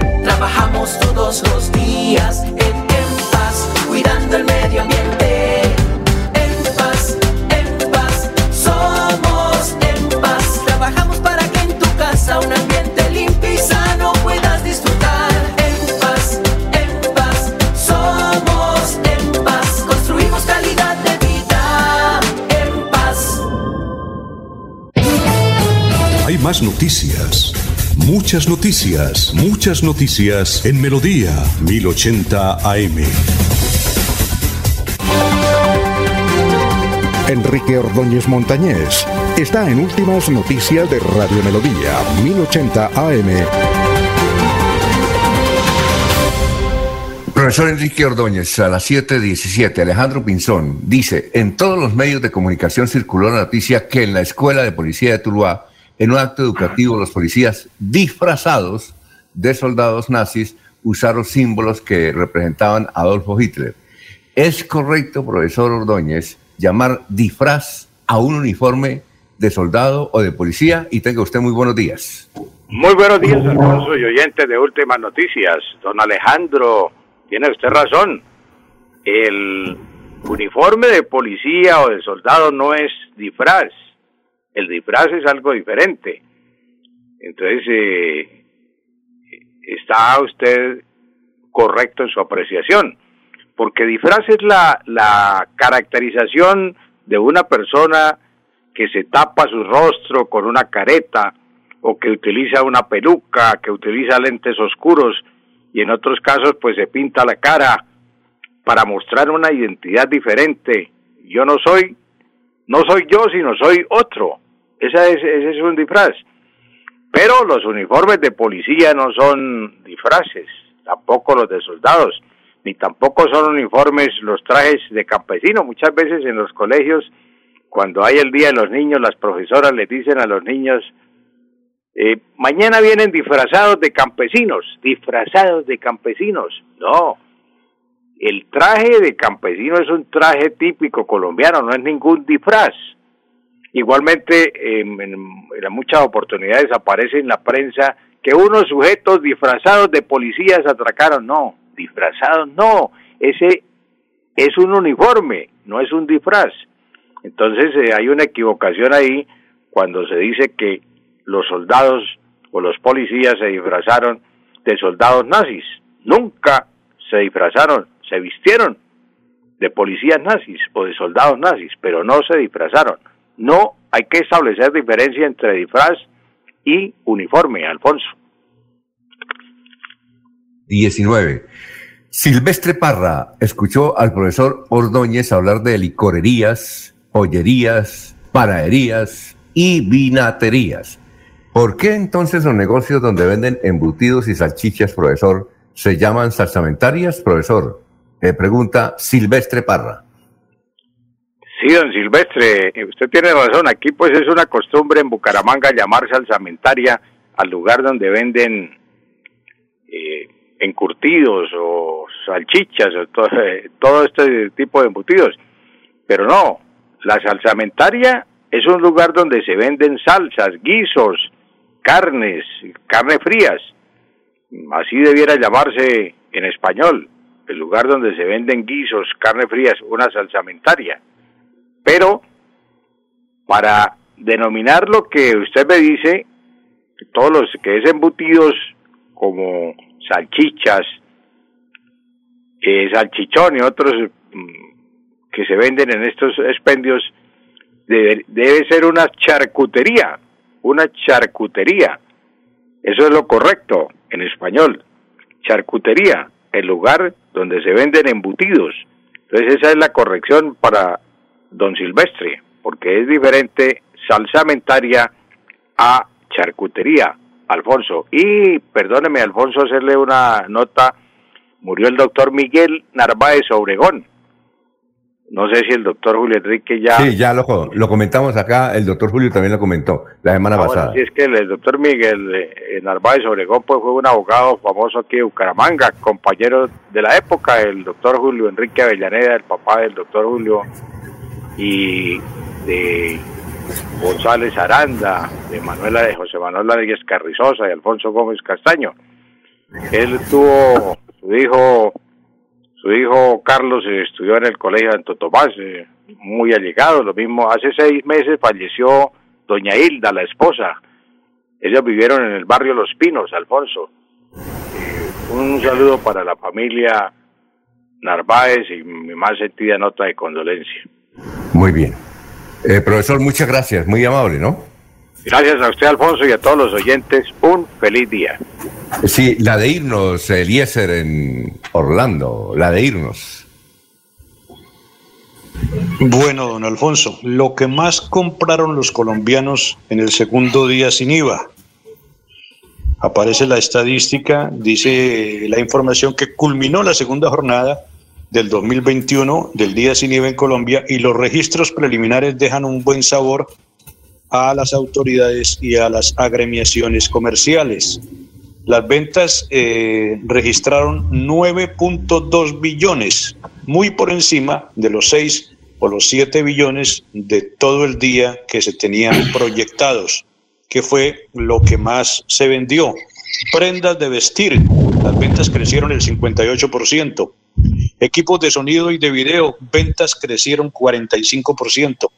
Trabajamos todos los días en, paz, cuidando el medio ambiente. En paz, en paz, somos en paz. Trabajamos para que en tu casa un ambiente limpio y sano puedas disfrutar. En paz, en paz, somos en paz. Construimos calidad de vida. En paz. Hay más noticias. Muchas noticias, muchas noticias en Melodía 1080 AM. Enrique Ordóñez Montañés está en Últimas Noticias de Radio Melodía 1080 AM. Profesor Enrique Ordóñez, a las 7.17, Alejandro Pinzón dice, en todos los medios de comunicación circuló la noticia que en la Escuela de Policía de Tuluá, en un acto educativo, los policías disfrazados de soldados nazis usaron símbolos que representaban a Adolfo Hitler. ¿Es correcto, profesor Ordóñez, llamar disfraz a un uniforme de soldado o de policía? Y tenga usted muy buenos días. Muy buenos días, Alfonso y oyente de Últimas Noticias. Don Alejandro, tiene usted razón. El uniforme de policía o de soldado no es disfraz. El disfraz es algo diferente. Entonces, eh, está usted correcto en su apreciación. Porque disfraz es la, la caracterización de una persona que se tapa su rostro con una careta o que utiliza una peluca, que utiliza lentes oscuros y en otros casos pues se pinta la cara para mostrar una identidad diferente. Yo no soy, no soy yo, sino soy otro. Esa es, ese es un disfraz. Pero los uniformes de policía no son disfraces, tampoco los de soldados, ni tampoco son uniformes los trajes de campesino. Muchas veces en los colegios, cuando hay el Día de los Niños, las profesoras les dicen a los niños, eh, mañana vienen disfrazados de campesinos, disfrazados de campesinos. No, el traje de campesino es un traje típico colombiano, no es ningún disfraz. Igualmente, en, en, muchas oportunidades aparece en la prensa que unos sujetos disfrazados de policías atracaron. No, disfrazados no, ese es un uniforme, no es un disfraz. Entonces eh, hay una equivocación ahí cuando se dice que los soldados o los policías se disfrazaron de soldados nazis. Nunca se disfrazaron, se vistieron de policías nazis o de soldados nazis, pero no se disfrazaron. No hay que establecer diferencia entre disfraz y uniforme, Alfonso. 19. Silvestre Parra escuchó al profesor Ordóñez hablar de licorerías, pollerías, panaderías y vinaterías. ¿Por qué entonces los negocios donde venden embutidos y salchichas, profesor, se llaman salsamentarias, profesor? Le pregunta Silvestre Parra. Sí, don Silvestre, usted tiene razón. Aquí pues es una costumbre en Bucaramanga llamar salsamentaria al lugar donde venden eh, encurtidos o salchichas o todo, todo este tipo de embutidos. Pero no, la salsamentaria es un lugar donde se venden salsas, guisos, carnes, carnes frías. Así debiera llamarse en español, el lugar donde se venden guisos, carnes frías, una salsamentaria. Pero para denominar lo que usted me dice, todos los que es embutidos como salchichas, eh, salchichón y otros mm, que se venden en estos expendios debe, debe ser una charcutería, una charcutería. Eso es lo correcto en español. Charcutería, el lugar donde se venden embutidos. Entonces esa es la corrección para don Silvestre, porque es diferente salsamentaria a charcutería, Alfonso. Y perdóneme, Alfonso, hacerle una nota, murió el doctor Miguel Narváez Obregón. No sé si el doctor Julio Enrique ya... Sí, ya lo, lo comentamos acá, el doctor Julio también lo comentó la semana Ah, pasada. Bueno, sí, es que el, doctor Miguel eh, Narváez Obregón pues, fue un abogado famoso aquí de Bucaramanga, compañero de la época, el doctor Julio Enrique Avellaneda, el papá del doctor Julio, y de González Aranda, de Manuela de José Manuel Rodríguez Carrizosa y Alfonso Gómez Castaño. Él tuvo su hijo, su hijo Carlos estudió en el colegio de Santo Tomás, eh, muy allegado, lo mismo, hace seis meses falleció doña Hilda, la esposa. Ellos vivieron en el barrio Los Pinos, Alfonso. Eh, un saludo para la familia Narváez y mi más sentida nota de condolencia. Muy bien. Eh, profesor, muchas gracias, muy amable, ¿no? Gracias a usted, Alfonso, y a todos los oyentes, un feliz día. Sí, la de irnos, Eliezer en Orlando, la de irnos. Bueno, don Alfonso, lo que más compraron los colombianos en el segundo día sin IVA. Aparece la estadística, dice la información que culminó la segunda jornada del 2021 del día sin IVA en Colombia y los registros preliminares dejan un buen sabor a las autoridades y a las agremiaciones comerciales. Las ventas eh, registraron 9.2 billones, muy por encima de los 6 o los 7 billones de todo el día que se tenían proyectados, que fue lo que más se vendió. Prendas de vestir, las ventas crecieron el 58%. Equipos de sonido y de video, ventas crecieron 45%.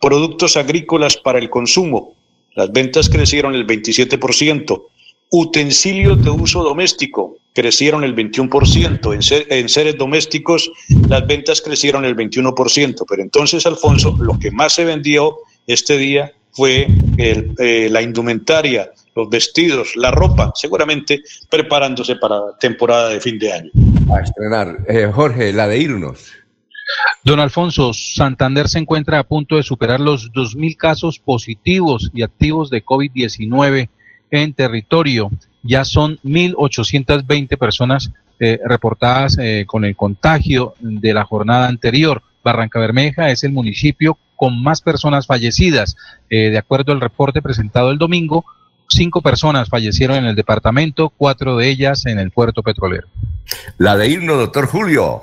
Productos agrícolas para el consumo, las ventas crecieron el 27%. Utensilios de uso doméstico crecieron el 21%. En, ser- en seres domésticos las ventas crecieron el 21%. Pero entonces, Alfonso, lo que más se vendió este día fue el, eh, la indumentaria, los vestidos, la ropa, seguramente preparándose para temporada de fin de año. A estrenar. Eh, Jorge, la de irnos. Don Alfonso, Santander se encuentra a punto de superar los 2.000 casos positivos y activos de COVID-19 en territorio. Ya son 1.820 personas eh, reportadas eh, con el contagio de la jornada anterior. Barranca Bermeja es el municipio con más personas fallecidas. Eh, de acuerdo al reporte presentado el domingo, cinco personas fallecieron en el departamento, cuatro de ellas en el puerto petrolero. La de irnos, doctor Julio.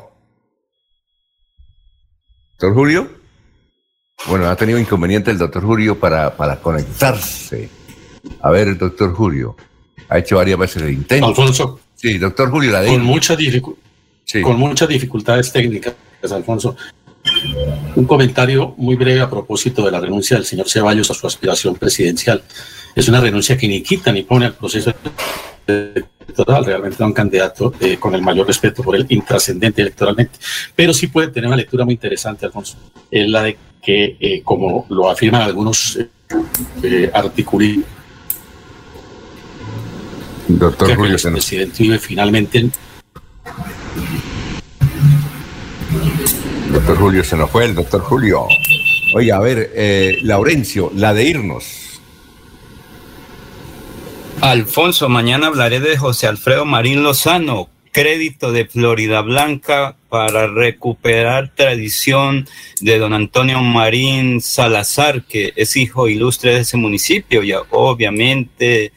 Doctor Julio. Bueno, ha tenido inconveniente el doctor Julio para, para conectarse. A ver, doctor Julio. Ha hecho varias veces el intento. Alfonso. Sí, doctor Julio, la de Con, irnos. mucha dificu- Sí. con muchas dificultades técnicas, Alfonso. Un comentario muy breve a propósito de la renuncia del señor Ceballos a su aspiración presidencial. Es una renuncia que ni quita ni pone al proceso electoral. Realmente era un candidato eh, con el mayor respeto por él, intrascendente electoralmente. Pero sí puede tener una lectura muy interesante, Alfonso. Es la de que, eh, como lo afirman algunos eh, eh, articulistas, Doctor Julio, el presidente vive finalmente doctor Julio se nos fue, el doctor Julio. Oiga, a ver, eh, Laurencio, la de irnos. Alfonso, mañana hablaré de José Alfredo Marín Lozano, crédito de Florida Blanca para recuperar tradición de don Antonio Marín Salazar, que es hijo ilustre de ese municipio y obviamente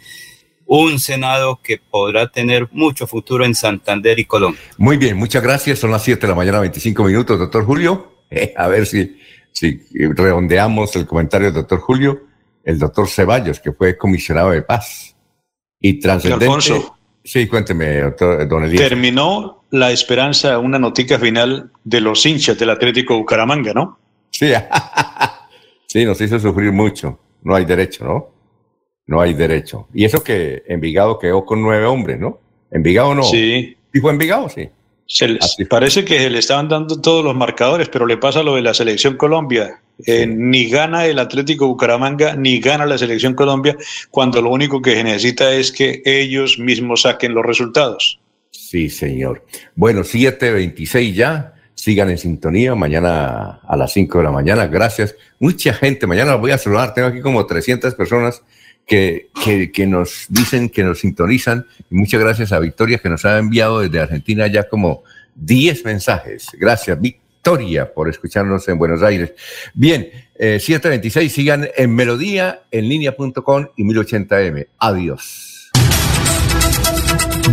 un Senado que podrá tener mucho futuro en Santander y Colombia. Muy bien, muchas gracias. Son las 7 de la mañana, 25 minutos, doctor Julio. Eh, a ver si, si redondeamos el comentario del doctor Julio. El doctor Ceballos, que fue comisionado de paz. Y trascendente. Alfonso. Sí, cuénteme, doctor, don Elías. Terminó la esperanza, una notica final de los hinchas del Atlético Bucaramanga, ¿no? Sí, sí, nos hizo sufrir mucho. No hay derecho, ¿no? No hay derecho. Y eso que Envigado quedó con nueve hombres, ¿no? Envigado no. Sí. ¿Sí fue Envigado? Sí. Se parece que se le estaban dando todos los marcadores, pero le pasa lo de la selección Colombia. Eh, ni gana el Atlético Bucaramanga, ni gana la selección Colombia, cuando lo único que se necesita es que ellos mismos saquen los resultados. Sí, señor. Bueno, 7.26 ya. Sigan en sintonía mañana a las 5 de la mañana. Gracias. Mucha gente. Mañana voy a saludar. Tengo aquí como 300 personas que, que, nos dicen, que nos sintonizan. Muchas gracias a Victoria que nos ha enviado desde Argentina ya como 10 mensajes. Gracias, Victoria, por escucharnos en Buenos Aires. Bien, eh, 726, sigan en melodía en línea.com y 1080m. Adiós.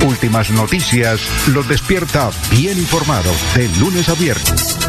Últimas noticias los despierta bien informado de lunes a viernes.